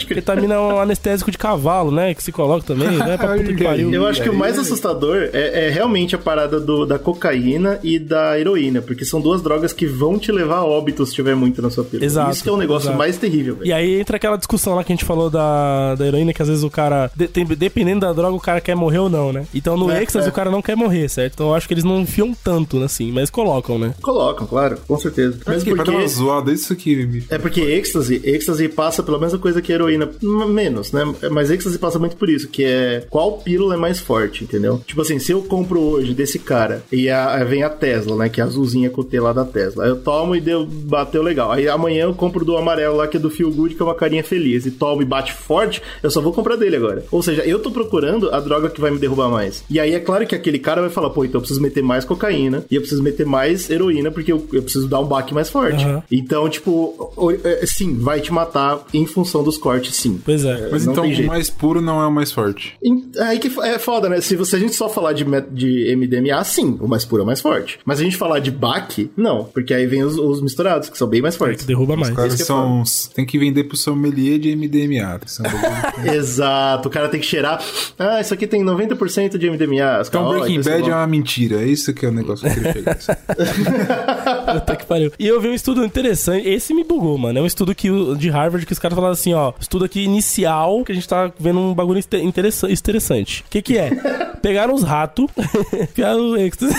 Ketamina é um anestésico de cavalo, né? Que se coloca também, né? Pra [laughs] puta que pariu. Eu acho que o mais assustador é, é realmente a parada do- da cocaína e da heroína, porque são duas drogas que vão te levar a óbito se tiver muito na sua pílula. Exato, Isso que é o negócio exato. mais terrível, velho. E aí entra aquela discussão lá que a gente falou da, da heroína, que às vezes o cara, de- tem- dependendo da droga, o cara quer morrer ou não, né? Então no É, êxtase é. o cara não quer morrer, certo? Então eu acho que eles não enfiam tanto, assim, mas colocam, né? Colocam, claro, com certeza. Mas Mesmo que, pra dar uma porque... zoada, isso aqui, bicho. É porque êxtase, êxtase passa pela mesma coisa que heroína, menos, né? Mas êxtase passa muito por isso, que é qual pílula é mais forte, entendeu? Tipo assim, se eu compro hoje desse cara e a, vem a Tesla, né? Que é a azulzinha com o T lá da Tesla. Aí eu tomo e deu, bateu legal. Aí amanhã eu compro do amarelo lá, que é do Feel Good, que é uma carinha feliz. E tomo e bate forte, eu só vou comprar dele agora. Ou seja, eu tô procurando a droga que vai me derrubar mais. E aí é claro que aquele cara vai falar, pô, então eu preciso meter mais cocaína e eu preciso meter mais heroína, porque eu, eu preciso dar um baque mais forte. Aham. Então, tipo, é, sim, vai te matar em função dos cortes, sim. Pois é. Mas não então o mais puro não é o mais forte. Em- Aí que é foda, né? Se, você, a gente só falar de, de MDMA, sim, o mais puro é o mais forte. Mas a gente falar de BAC, não. Porque aí vem os, os misturados, que são bem mais fortes. Derruba mais. Os caras que é são. Tem que vender pro sommelier de MDMA. que são [laughs] bagulho- Exato, o cara tem que cheirar. Ah, isso aqui tem 90% de MDMA. Os Então Breaking então Bad é uma mentira. É isso que é o negócio que eu chegar. [laughs] Puta que pariu. E eu vi um estudo interessante. Esse me bugou, mano. É um estudo que, o- de Harvard que os caras falaram assim, ó. Estudo aqui inicial, que a gente tá vendo um bagulho inte- interessa- interessante. O que que é? [laughs] Pegaram os ratos, [laughs] enfiaram o êxtase.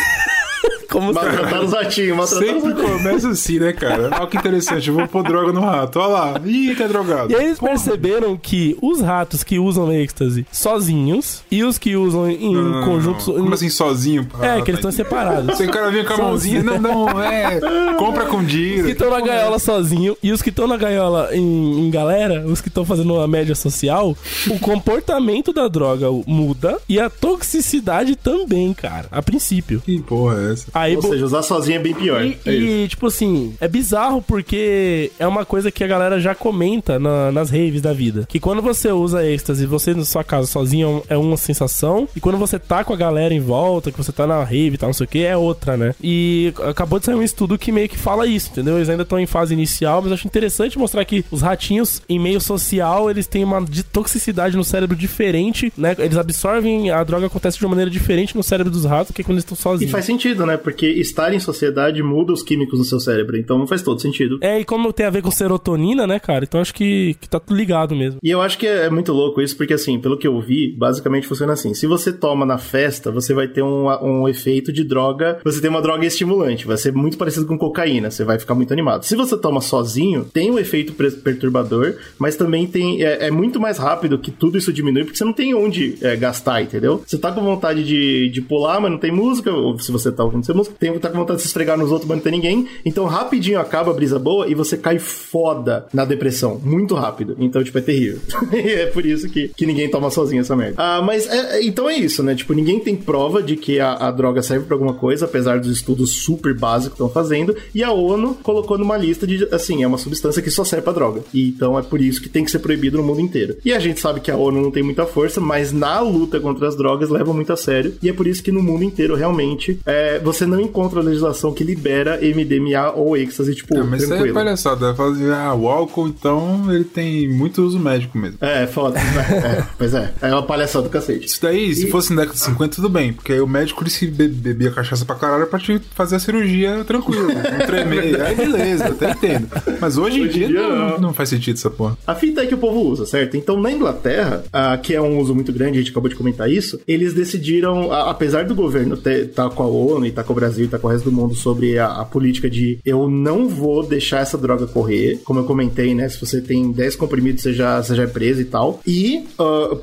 [laughs] Como os caras... Maltratar os ratinhos, maltratar os Sempre ratinhos. começa assim, né, cara? Olha que interessante. Eu vou pôr droga no rato. Olha lá. Ih, que é drogado. E aí eles perceberam que os ratos que usam êxtase sozinhos e os que usam em Não, não, conjuntos. não. Como assim, sozinho? É, Ah, que eles estão tá. separados. O cara vinha com a mãozinha. Não, não, é. Compra com Os que dinheiro. estão na gaiola sozinho e os que estão na gaiola em, em galera, os que estão fazendo uma média social, o comportamento da droga muda e a toxicidade também, cara, a princípio. Que porra é Aí, Ou seja, usar sozinho é bem pior. e, É e, tipo assim, é bizarro porque é uma coisa que a galera já comenta na- nas raves da vida. Que quando você usa êxtase, você na sua casa sozinho é é uma sensação. E quando você tá com a galera em volta, que você tá na rave e tal, não sei o que, é outra, né? E acabou de sair um estudo que meio que fala isso, entendeu? Eles ainda estão em fase inicial, mas eu acho interessante mostrar que os ratinhos, em meio social, eles têm uma de- toxicidade no cérebro diferente, né? Eles absorvem, a droga acontece de uma maneira diferente no cérebro dos ratos do que quando eles estão E sozinhos. faz sentido, né? Porque estar em sociedade muda os químicos no seu cérebro. Então faz todo sentido. É, e como tem a ver com serotonina, né, cara? Então acho que, que tá tudo ligado mesmo. E eu acho que é muito louco isso, porque assim, pelo que eu vi, basicamente funciona assim. Se você toma na festa, você vai ter um, um efeito de droga. Você tem uma droga estimulante, vai ser muito parecido com cocaína, você vai ficar muito animado. Se você toma sozinho, tem um efeito perturbador, mas também tem. É, é muito mais rápido que tudo isso diminui, porque você não tem onde é, gastar, entendeu? Você tá com vontade de, de pular, mas não tem música, ou se você tá ouvindo música, tem tá com vontade de se esfregar nos outros, mas não tem ninguém. Então, rapidinho acaba a brisa boa e você cai foda na depressão. Muito rápido. Então, tipo, é terrível. [laughs] é por isso que, que ninguém toma sozinho essa merda. Ah, mas é, é- então é isso, né? Tipo, ninguém tem prova de que a, a droga serve pra alguma coisa, apesar dos estudos super básicos que estão fazendo. E a ONU colocou numa lista de, assim, é uma substância que só serve pra droga. E então é por isso que tem que ser proibido no mundo inteiro. E a gente sabe que a ONU não tem muita força, mas na luta contra as drogas leva muito a sério. E é por isso que no mundo inteiro, realmente, é, você não encontra legislação que libera MDMA ou êxtase, tipo, Ah, mas isso é tranquilo. palhaçada. Fala assim, ah, o álcool, então, ele tem muito uso médico mesmo. É, foda. né? [laughs] É, pois é. É uma palhaçada do cacete. Isso daí, se E- fosse na década de 50, tudo bem. Porque aí o médico se be- bebia cachaça pra caralho pra te fazer a cirurgia tranquilo, não tremer. [laughs] aí beleza, até entendo. Mas hoje, em Hoje em dia, dia, não, não. faz sentido essa porra. A fita é que o povo usa, certo? Então, na Inglaterra, ah, que é um uso muito grande, a gente acabou de comentar isso, eles decidiram, a- apesar do governo estar com a ONU estar com o Brasil e estar com o resto do mundo sobre a, a política de eu não vou deixar essa droga correr, como eu comentei, né? Se você tem 10 comprimidos, você já, você já é preso e tal. E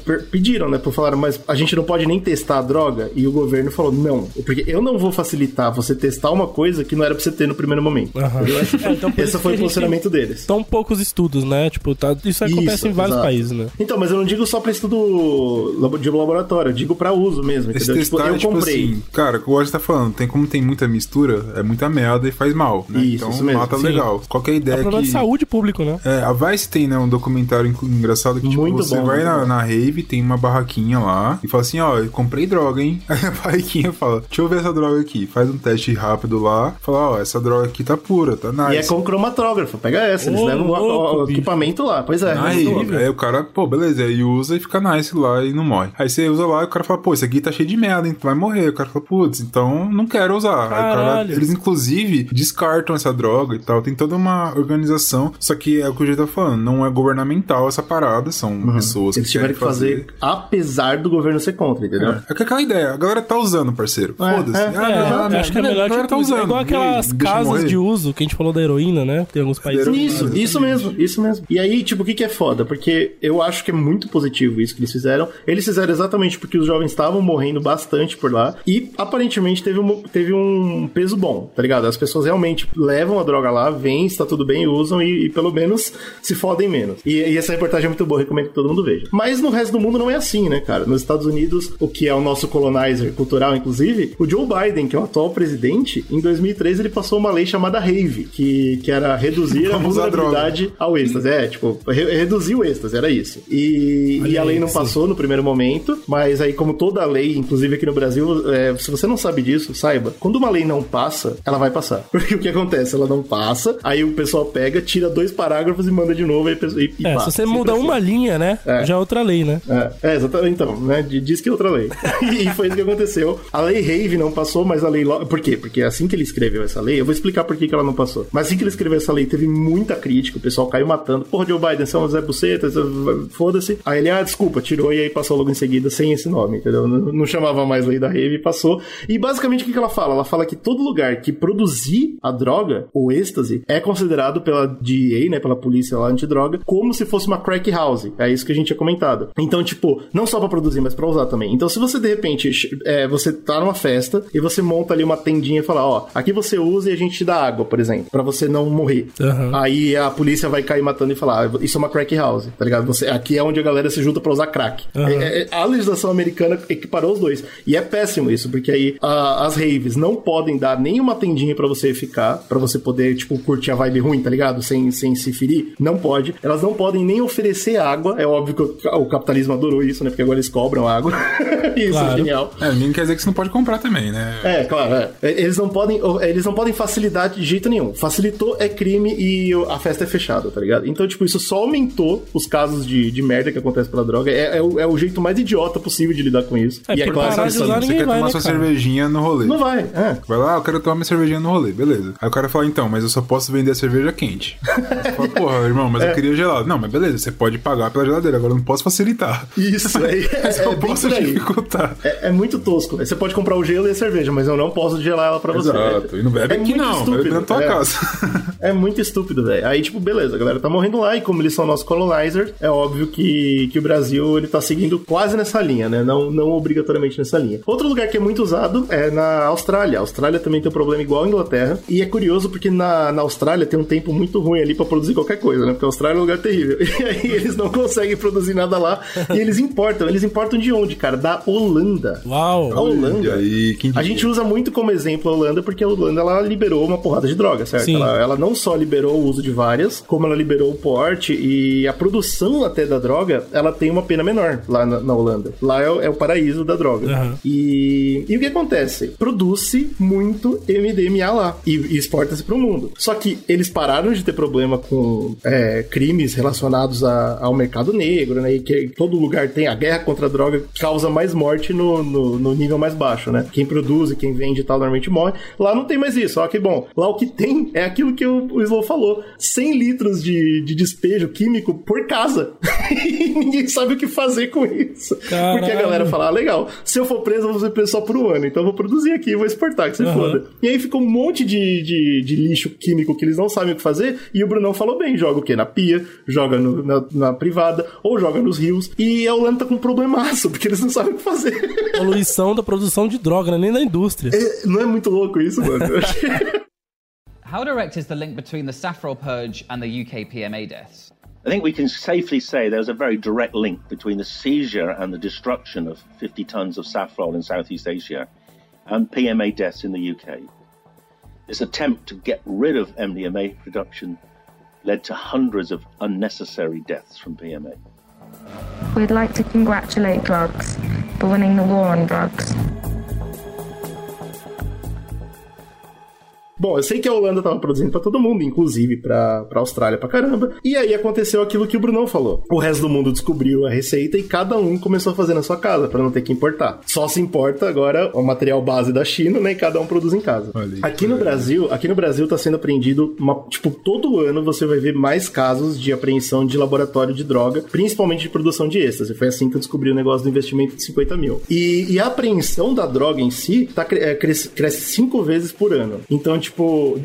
per- pediram, né? Por falaram, mas a gente não pode nem testar a droga? E o governo falou, não, porque eu não vou facilitar você testar uma coisa que não era pra você ter no primeiro momento. Entendeu? É, então Esse foi o posicionamento deles. São poucos estudos, né? Tipo, tá, isso acontece Isso, em vários exato. países, né? Então, mas eu não digo só pra estudo de laboratório, eu digo pra uso mesmo, Esse entendeu? Tipo, eu tipo comprei. assim, cara, o que o Roger tá falando, tem como tem muita mistura, é muita merda e faz mal, né? Isso, então isso mesmo. mata Sim. legal. Qualquer É ideia um problema que... de saúde público, né? É, a Vice tem, né, um documentário engraçado que, tipo, Muito você bom, vai na, na rave, tem uma barraquinha lá, e fala assim, ó, eu comprei droga, hein? [laughs] Aí a barraquinha fala, deixa eu ver essa droga aqui. Faz um teste rápido lá, fala, ó, essa droga aqui tá pura, tá nice. E é com cromatógrafo, pega essa, eles Ô, levam o- o, equipamento lá. Pois é, Aí, louco. aí o cara, pô, beleza, aí usa e fica nice lá e não morre. Aí você usa lá e o cara fala, pô, isso aqui tá cheio de merda, hein? Tu vai morrer. O cara fala, putz, então não quero usar. Cara, eles, inclusive, descartam essa droga e tal. Tem toda uma organização, só que é o que o jeito tá falando, não é governamental essa parada, são pessoas Eles tiveram que fazer, apesar do governo ser contra, entendeu? É que aquela ideia, a galera tá usando, parceiro. É, Foda-se. é, Ah, É, eu acho que é melhor a galera tá usando. É igual aí, aquelas casas de uso que a gente falou da heroína, né? Tem alguns países. Isso, isso mesmo, isso mesmo. E aí, tipo, o que, que é foda? Porque eu acho que é muito positivo isso que eles fizeram. Eles fizeram exatamente porque os jovens estavam morrendo bastante por lá. E aparentemente teve um, teve um peso bom, tá ligado? As pessoas realmente levam a droga lá, vêm, está tudo bem, usam e, e pelo menos se fodem menos. E, e essa reportagem é muito boa, recomendo que todo mundo veja. Mas no resto do mundo não é assim, né, cara? Nos Estados Unidos, o que é o nosso colonizer cultural, inclusive, o Joe Biden, que é o atual presidente, em 2013 ele passou uma lei chamada RAVE, que, que era reduzir a [laughs] vulnerabilidade ao êxtase. É, tipo, re- reduzir o êxtase, era isso. E, e a lei não isso. passou no primeiro momento, mas aí, como toda lei, inclusive aqui no Brasil, é, se você não sabe disso, saiba, quando uma lei não passa, ela vai passar. [laughs] Porque o que acontece? Ela não passa, aí o pessoal pega, tira dois parágrafos e manda de novo e, e, É, passa. se você muda assim. uma linha, né? É. Já é outra lei, né? É, é, exatamente. Então, né? Diz que é outra lei. [laughs] e foi isso que aconteceu. A lei Rave não passou, mas a lei. Lo- Por quê? Porque assim que ele escreveu essa lei, eu vou explicar por que, que ela não passou. Mas assim que ele escreveu essa lei, teve muita crítica, o pessoal caiu matando. Porra, Joe Biden, você é um Zé Buceta, foda-se. Aí ele, ah, desculpa, tirou e aí passou logo em seguida sem esse nome, entendeu? Não, não chamava mais lei da Rave e passou. E basicamente que, que ela fala? Ela fala que todo lugar que produzir a droga, ou êxtase, é considerado pela DEA, né, pela polícia lá antidroga, como se fosse uma crack house. É isso que a gente tinha comentado. Então, tipo, não só pra produzir, mas pra usar também. Então, se você de repente, é, você tá numa festa e você monta ali uma tendinha e fala, ó, aqui você usa e a gente te dá água, por exemplo, pra você não morrer. Aham. Aí a polícia vai cair matando e falar, ah, isso é uma crack house, tá ligado? Você, aqui é onde a galera se junta pra usar crack. Aham. É- é- a legislação americana equiparou os dois. E é péssimo isso, porque aí a- as raves não podem dar nenhuma tendinha pra você ficar, pra você poder, tipo, curtir a vibe ruim, tá ligado? Sem, sem se ferir. Não pode. Elas não podem nem oferecer água. É óbvio que o, o capitalismo adorou isso, né? Porque agora eles cobram água. [laughs] isso Claro. é genial. É, ninguém quer dizer que você não pode comprar também, né? É, claro, é. Eles não podem, eles não podem facilitar de jeito nenhum. Facilitou é crime e a festa é fechada, tá ligado? Então, tipo, isso só aumentou os casos de, de merda que acontece pela droga. É, é o, é o jeito mais idiota possível de lidar com isso. É, e é claro, que Você quer vai, tomar né, sua cara? cervejinha no rolê. Não vai, é. Vai lá, eu quero tomar minha cervejinha no rolê, beleza. Aí o cara fala, então, mas eu só posso vender a cerveja quente. [laughs] Você fala, porra, irmão, mas eu queria gelado. Não, mas beleza, você pode pagar pela geladeira, agora eu não posso facilitar. Isso, [laughs] é, é, só é posso aí. dificultar. É, é muito tosco. Você pode comprar o gelo e a cerveja, mas eu não posso gelar ela pra você. Exato. E não bebe É aqui muito não, bebe na tua é. casa. [laughs] É muito estúpido, velho. Aí, tipo, beleza, a galera tá morrendo lá, e como eles são nossos colonizers, é óbvio que, que o Brasil, ele tá seguindo quase nessa linha, né? Não, não obrigatoriamente nessa linha. Outro lugar que é muito usado é na Austrália. A Austrália também tem um problema igual à Inglaterra. E é curioso porque na, na Austrália tem um tempo muito ruim ali pra produzir qualquer coisa, né? Porque a Austrália é um lugar terrível. [laughs] E aí eles não conseguem produzir nada lá. e eles importam. Eles importam de onde, cara? Da Holanda. Uau! A Holanda. E aí, A gente usa muito como exemplo a Holanda porque a Holanda ela liberou uma porrada de droga, certo? Sim. Ela, ela não só liberou o uso de várias, como ela liberou o porte e a produção até da droga, ela tem uma pena menor lá na, na Holanda. Lá é, o- é o paraíso da droga. Aham. E, e o que acontece? Produz-se muito MDMA lá e, e exporta-se para o mundo. Só que eles pararam de ter problema com é, crimes relacionados a- ao mercado negro, né? E que todo lugar tem a guerra contra a droga causa mais morte no, no, no nível mais baixo, né? Quem produz e quem vende e tal normalmente morre. Lá não tem mais isso. Só que, bom, lá o que tem é aquilo que o, o Slow falou: 100 litros de, de despejo químico por casa. [laughs] e ninguém sabe o que fazer com isso. Porque a Caralho. galera fala, ah, legal, se eu for preso, eu vou ser preso só por um ano, então eu vou produzir aqui e vou exportar, que você Aham. foda. E aí fica um monte de, de, de lixo químico que eles não sabem o que fazer, e o Brunão falou bem, joga o quê? Na pia, joga no- na, na privada, ou joga nos rios, e a Holanda tá com um problemaço, porque eles não sabem o que fazer. [laughs] Poluição da produção de droga, né? nem da indústria. É, não é muito louco isso, mano? Eu achei- [laughs] How direct is the link between the Safrol purge and the UK PMA deaths? I think we can safely say there's a very direct link between the seizure and the destruction of 50 tons of saffron in Southeast Asia and PMA deaths in the UK. This attempt to get rid of MDMA production led to hundreds of unnecessary deaths from PMA. We'd like to congratulate drugs for winning the war on drugs. Bom, eu sei que a Holanda tava produzindo pra todo mundo, inclusive pra, pra Austrália pra caramba. E aí aconteceu aquilo que o Brunão falou. O resto do mundo descobriu a receita e cada um começou a fazer na sua casa, pra não ter que importar. Só se importa agora o material base da China, né? E cada um produz em casa. Olha Aqui no. Brasil, aqui no Brasil tá sendo apreendido uma, tipo, todo ano você vai ver mais casos de apreensão de laboratório de droga, principalmente de produção de êxtase. Foi assim que eu descobri o negócio do investimento de 50 mil. E, e a apreensão da droga em si tá, é, cresce, cresce cinco vezes por ano. Então, tipo,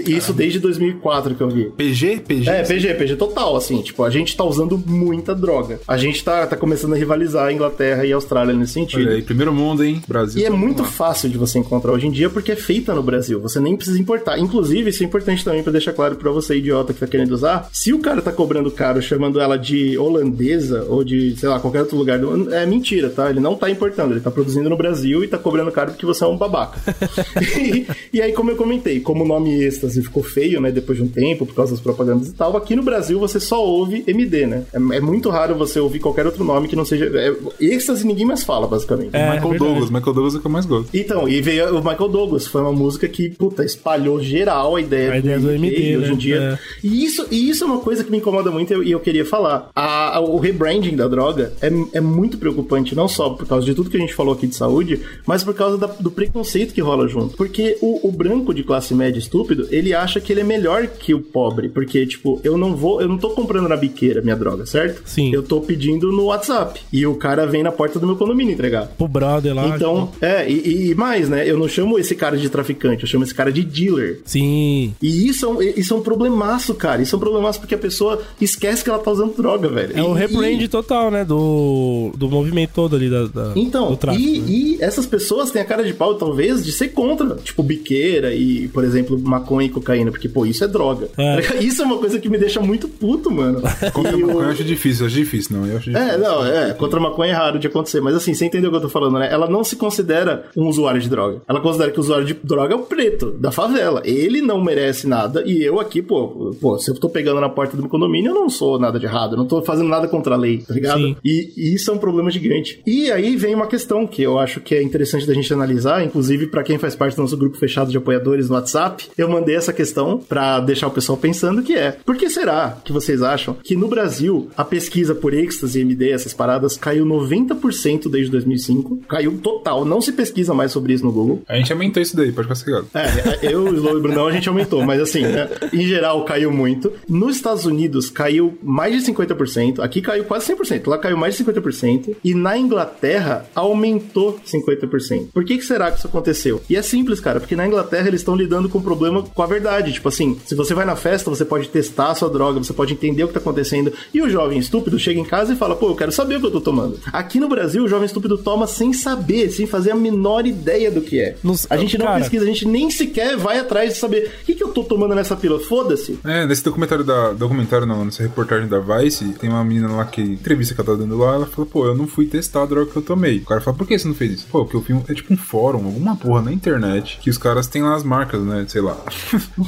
isso desde 2004 que eu vi. PG? PG? É, PG, PG total, assim, tipo, a gente tá usando muita droga. A gente tá, tá começando a rivalizar a Inglaterra e a Austrália nesse sentido. Olha aí, primeiro mundo, hein? Brasil. E é vamos muito lá. fácil de você encontrar hoje em dia porque é feita no Brasil. Você nem precisa importar. Inclusive, isso é importante também pra deixar claro pra você, idiota, que tá querendo usar. Se o cara tá cobrando caro chamando ela de holandesa ou de, sei lá, qualquer outro lugar do é mentira, tá? Ele não tá importando. Ele tá produzindo no Brasil e tá cobrando caro porque você é um babaca. [laughs] e, e aí, como eu comentei, como nome êxtase ficou feio, né, depois de um tempo, por causa das propagandas e tal, aqui no Brasil você só ouve MD, né? É, é muito raro você ouvir qualquer outro nome que não seja. É, êxtase ninguém mais fala, basicamente. É, Michael verdade. Douglas. Michael Douglas é o que eu mais gosto. Então, e veio o Michael Douglas, foi uma música que, puta, espalhou geral a ideia, A ideia do MD, hoje né? em dia. É. E, isso, e isso é uma coisa que me incomoda muito e eu, e eu queria falar. A- a- o rebranding da droga é, é muito preocupante, não só por causa de tudo que a gente falou aqui de saúde, mas por causa da- do preconceito que rola junto. Porque o, o branco de classe média estúpido, ele acha que ele é melhor que o pobre. Porque, tipo, eu não vou, eu não tô comprando na biqueira minha droga, certo? Sim. Eu tô pedindo no WhatsApp. E o cara vem na porta do meu condomínio entregar. Pro brother lá. Então, tipo, é, e, e mais, né? Eu não chamo esse cara de traficante, eu chamo esse cara de dealer. Sim. E isso é, um, isso é um problemaço, cara. Isso é um problemaço porque a pessoa esquece que ela tá usando droga, velho. É o E- rebrand total, né? Do, do movimento todo ali da, da- Então, tráfico. e, né? e essas pessoas têm a cara de pau, talvez, de ser contra. Tipo, biqueira e, por exemplo, maconha e cocaína, porque, pô, isso é droga. É. [laughs] Isso é uma coisa que me deixa muito puto, mano. Contra E maconha eu acho difícil, eu acho difícil, não. Eu acho difícil. É, não, é, contra maconha é raro de acontecer, mas assim, você entendeu o que eu tô falando, né? Ela não se considera um usuário de droga. Ela considera que o usuário de droga é o preto, da favela. Ele não merece nada, e eu aqui, pô, pô, se eu tô pegando na porta do meu condomínio, eu não sou nada de errado, eu não tô fazendo nada contra a lei, tá ligado? Sim. E, e isso é um problema gigante. E aí vem uma questão que eu acho que é interessante da gente analisar, inclusive pra quem faz parte do nosso grupo fechado de apoiadores no WhatsApp, eu mandei essa questão pra deixar o pessoal pensando que é, por que será que vocês acham que no Brasil a pesquisa por êxtase, MD, essas paradas, caiu 90% desde 2005? Caiu total, não se pesquisa mais sobre isso no Google. A gente aumentou isso daí, pode ficar cegado. É, eu, o Slow e o Brunão, a gente aumentou, mas assim, né, em geral caiu muito. Nos Estados Unidos caiu mais de 50%, aqui caiu quase 100%, lá caiu mais de 50%, e na Inglaterra aumentou 50%. Por que, que será que isso aconteceu? E é simples, cara, porque na Inglaterra eles estão lidando com problema com a verdade. Tipo assim, se você vai na festa, você pode testar a sua droga, você pode entender o que tá acontecendo. E o jovem estúpido chega em casa e fala, pô, eu quero saber o que eu tô tomando. Aqui no Brasil, o jovem estúpido toma sem saber, sem fazer a menor ideia do que é. a gente não cara- pesquisa, a gente nem sequer vai atrás de saber o que, que eu tô tomando nessa pílula. Foda-se. É, nesse documentário da. Documentário não, nessa reportagem da Vice, tem uma menina lá que. Entrevista que ela tá dando lá, ela fala, pô, eu não fui testar a droga que eu tomei. O cara fala, por que você não fez isso? Pô, porque eu vi um, é tipo um fórum, alguma porra na internet, que os caras têm lá as marcas, né? Sei lá.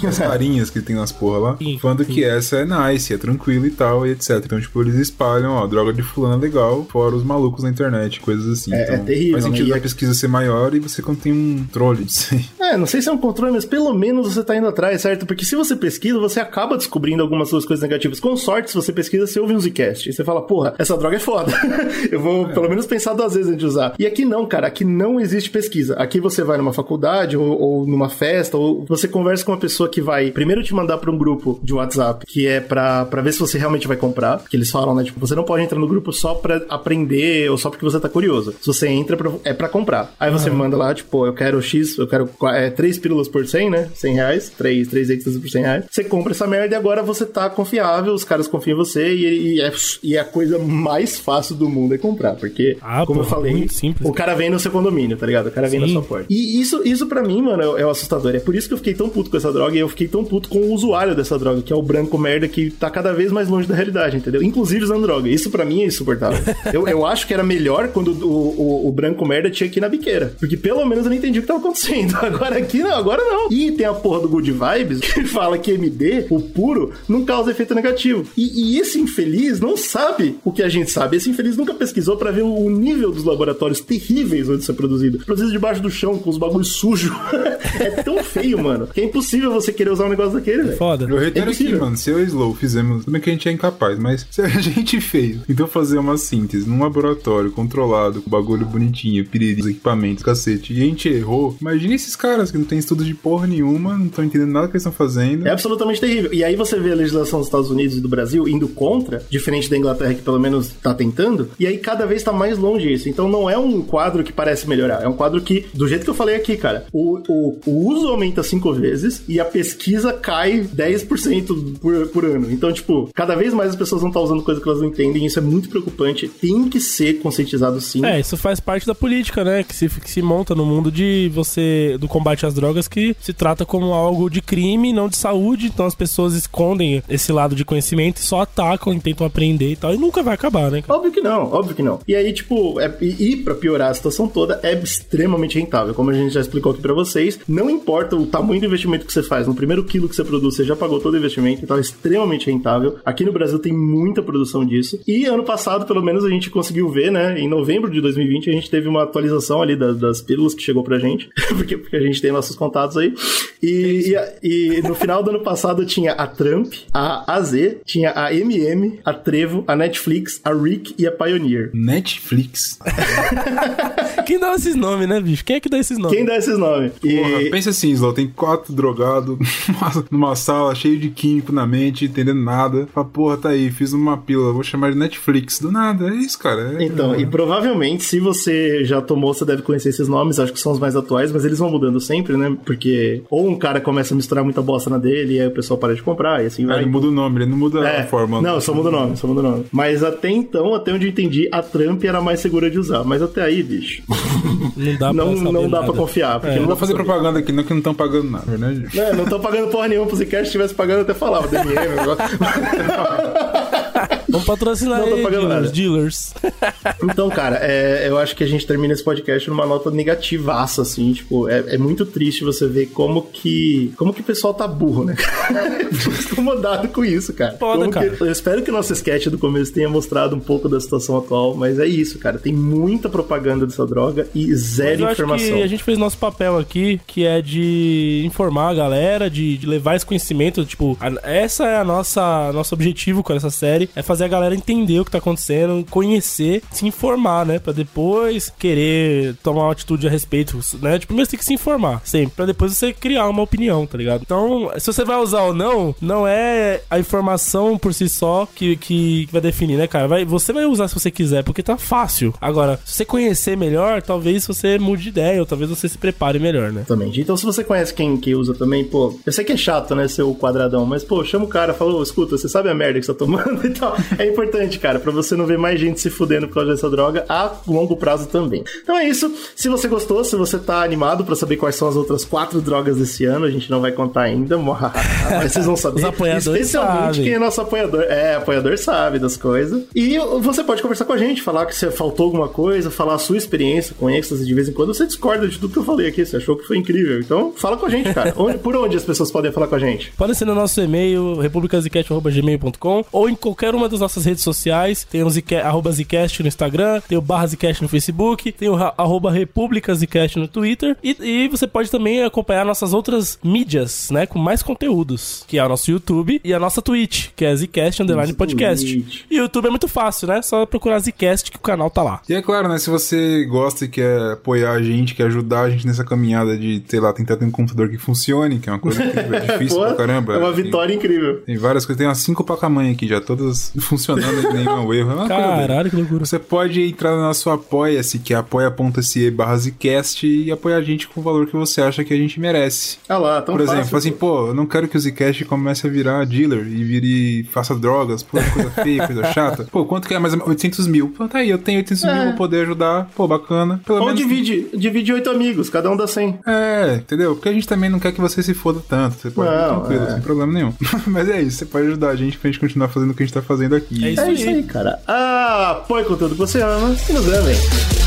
as carinhas que tem nas porra lá. falando que essa é nice, é tranquilo e tal, e etc. Então, tipo, eles espalham, ó, droga de fulano é legal, fora os malucos na internet, coisas assim. É- então, é terrível, Faz né? sentido E a é- pesquisa ser maior e você contém um trole disso aí. [laughs] É, não sei se é um controle, mas pelo menos você tá indo atrás, certo? Porque se você pesquisa, você acaba descobrindo algumas suas coisas negativas. Com sorte, se você pesquisa, você ouve um Zcast. E você fala, porra, essa droga é foda. [laughs] Eu vou pelo menos pensar duas vezes antes de usar. E aqui não, cara. Aqui não existe pesquisa. Aqui você vai numa faculdade ou, ou numa festa, ou você conversa com uma pessoa que vai primeiro te mandar pra um grupo de WhatsApp, que é pra ver se você realmente vai comprar. Que eles falam, né? Tipo, você não pode entrar no grupo só pra aprender ou só porque você tá curioso. Se você entra, pra- é pra comprar. Aí você manda lá, tipo, eu quero X, eu quero é, três pílulas por 100, né? 100 reais. Três, três extras por 100 reais. Você compra essa merda e agora você tá confiável, os caras confiam em você e, e é, e a coisa mais fácil do mundo é comprar. Porque, como eu pô, falei, simples. o cara vem no seu condomínio, tá ligado? O cara vem na Sim. sua porta. E isso, isso pra mim, mano, é, é o assustador. É por isso que eu fiquei tão puto com essa droga e eu fiquei tão puto com o usuário dessa droga, que é o branco merda que tá cada vez mais longe da realidade, entendeu? Inclusive usando droga. Isso pra mim é insuportável. [laughs] eu, eu acho que era melhor quando o, o, o branco merda tinha aqui na biqueira. Porque pelo menos eu não entendi o que tava acontecendo. [laughs] Agora aqui não, agora não. E tem a porra do Good Vibes que fala que MD, o puro, não causa efeito negativo. E, e esse infeliz não sabe o que a gente sabe. Esse infeliz nunca pesquisou pra ver o, o nível dos laboratórios terríveis onde isso é produzido. Produzido debaixo do chão, com os bagulhos sujos. [laughs] é tão feio, mano, que é impossível você querer usar um negócio daquele, velho. Foda. Eu reitero É aqui, mano. Se eu e Slow fizemos. Tudo bem que a gente é incapaz, mas se a [laughs] gente fez. Então fazer uma síntese num laboratório controlado, com bagulho bonitinho, piriri, os equipamentos, cacete, e a gente errou. Imagina esses caras que não tem estudo de porra nenhuma, não estão entendendo nada que eles estão fazendo. É absolutamente terrível. E aí você vê a legislação dos Estados Unidos e do Brasil indo contra, diferente da Inglaterra que pelo menos tá tentando, e aí cada vez tá mais longe isso. Então não é um quadro que parece melhorar, é um quadro que, do jeito que eu falei aqui, cara, o, o, o uso aumenta cinco vezes e a pesquisa cai 10% por, por ano. Então, tipo, cada vez mais as pessoas vão estar usando coisa que elas não entendem, e isso é muito preocupante. Tem que ser conscientizado sim. É, isso faz parte da política, né? Que se, que se monta no mundo de você. do combate às drogas, que se trata como algo de crime, não de saúde. Então as pessoas escondem esse lado de conhecimento e só atacam e tentam aprender e tal. E nunca vai acabar, né? Óbvio que não, óbvio que não. E aí, tipo, é, e, e pra piorar a situação toda, é extremamente rentável. Como a gente já explicou aqui pra vocês, não importa o tamanho do investimento que você faz, no primeiro quilo que você produz, você já pagou todo o investimento, então é extremamente rentável. Aqui no Brasil tem muita produção disso. E ano passado, pelo menos, a gente conseguiu ver, né? Em novembro de 2020, a gente teve uma atualização ali das, das pílulas que chegou pra gente, [laughs] porque, porque a gente tem nossos contatos aí. E, e, a- e no final do ano passado tinha a Trump, a AZ, tinha a MM, a Trevo, a Netflix, a Rick e a Pioneer. Netflix. Quem dá esses nomes, né, bicho? Quem é que dá esses nomes? Quem dá esses nomes? E- Porra, pensa assim, Slow, tem quatro drogados [laughs] numa- numa sala cheio de químico na mente, entendendo nada. Fala, porra, tá aí, fiz uma pílula, vou chamar de Netflix. Do nada, é isso, cara. É- Então, e provavelmente, se você já tomou, você deve conhecer esses nomes, acho que são os mais atuais, mas eles vão mudando sempre, né? Porque ou um cara começa a misturar muita bosta na dele, e aí o pessoal para de comprar, e assim vai. ele muda o nome, ele não muda É, a forma. Não, só muda o nome, só muda o nome. Mas até então, até onde eu entendi, a Trump era mais segura de usar. Mas até aí, bicho. Não dá pra não, saber não dá nada. pra confiar. Porque É, não Não dá vou fazer pra propaganda aqui, não, que não estão pagando nada, verdade? É, não tô pagando porra nenhuma pro Zcast, se tivesse pagando, eu até falava, DMM, Vamos patrocinar Não aí, dealers, nada. dealers. [laughs] Então, cara, é, eu acho que a gente termina esse podcast numa nota negativaça, assim, tipo, é, é muito triste você ver como que como que o pessoal tá burro, né? [laughs] Incomodado com isso, cara. Foda, Como cara. que- eu espero que o nosso sketch do começo tenha mostrado um pouco da situação atual, mas é isso, cara. Tem muita propaganda dessa droga e Mas zero eu acho informação. que a gente fez nosso papel aqui, que é de informar a galera, de, de levar esse conhecimento. Tipo, a- essa é a nossa nosso objetivo com essa série, é fazer a galera entender o que tá acontecendo, conhecer, se informar, né? Pra depois querer tomar uma atitude a respeito, né? Tipo, primeiro você tem que se informar, sempre, pra depois você criar uma opinião, tá ligado? Então, se você vai usar ou não, não é a informação por si só que, que vai definir, né, cara? Vai, você vai usar se você quiser, porque tá fácil. Agora, se você conhecer melhor, talvez você mude de ideia, ou talvez você se prepare melhor, né? Exatamente. Então, se você conhece quem que usa também, pô, eu sei que é chato, né, ser o quadradão, mas, pô, chama o cara, fala, ô, escuta, você sabe a merda que você tá tomando [laughs] e tal. É importante, cara, pra você não ver mais gente se fudendo por causa dessa droga a longo prazo também. Então é isso. Se você gostou, se você tá animado pra saber quais são as outras quatro drogas desse ano, a gente não vai contar ainda, [laughs] mas vocês vão saber. Os apoiadores Especialmente sabem. quem é nosso apoiador. É, apoiador sabe das coisas. E você pode conversar com a gente, falar que você faltou alguma coisa, falar a sua experiência com êxtase de vez em quando. Você discorda de tudo que eu falei aqui, você achou que foi incrível. Então, fala com a gente, cara. Onde- por onde as pessoas podem falar com a gente? Pode ser no nosso e-mail, republicasicast.gmail.com ou em qualquer uma das nossas redes sociais. Tem o Zca- arroba Zcast no Instagram, tem o barra Zcast no Facebook, tem o arroba República Zcast no Twitter. E, e você pode também acompanhar nossas outras mídias, né? Com mais conteúdos, que é o nosso YouTube e a nossa Twitch, que é Zcast Underline Podcast. E o YouTube é muito fácil, né? Só procurar Zcast que o canal tá lá. E é claro, né? Se você gosta e quer apoiar a gente, quer ajudar a gente nessa caminhada de, sei lá, tentar ter um computador que funcione, que é uma coisa incrível, é [laughs] difícil Pô, pra caramba. É uma Tem- vitória incrível. Tem várias coisas, tem umas cinco placa-mãe aqui já, todas funcionando sem nenhum erro. É uma coisa. Caralho, que loucura. Você pode entrar no nosso Apoia-se, que é apoia.se barra Zcast, e apoiar a gente com o valor que você acha que a gente merece. Ah lá, tão Por exemplo, fácil, assim, pô, eu não quero que o Zcast comece a virar dealer e vire faça drogas, pô, coisa feia, coisa [laughs] chata. Pô, quanto que é? Mais ou menos 800 mil. Pô, tá aí, eu tenho 800 É. mil, vou poder ajudar. Pô, bacana. Pelo Ou menos. divide, divide oito amigos, cada um dá 100. É, entendeu? Porque a gente também não quer que você se foda tanto. Você pode Não, tranquilo, é. sem problema nenhum. [laughs] Mas é isso, você pode ajudar a gente pra gente continuar fazendo o que a gente tá fazendo aqui. É isso É isso aí, cara. Ah, apoie o conteúdo que você ama e nos hein?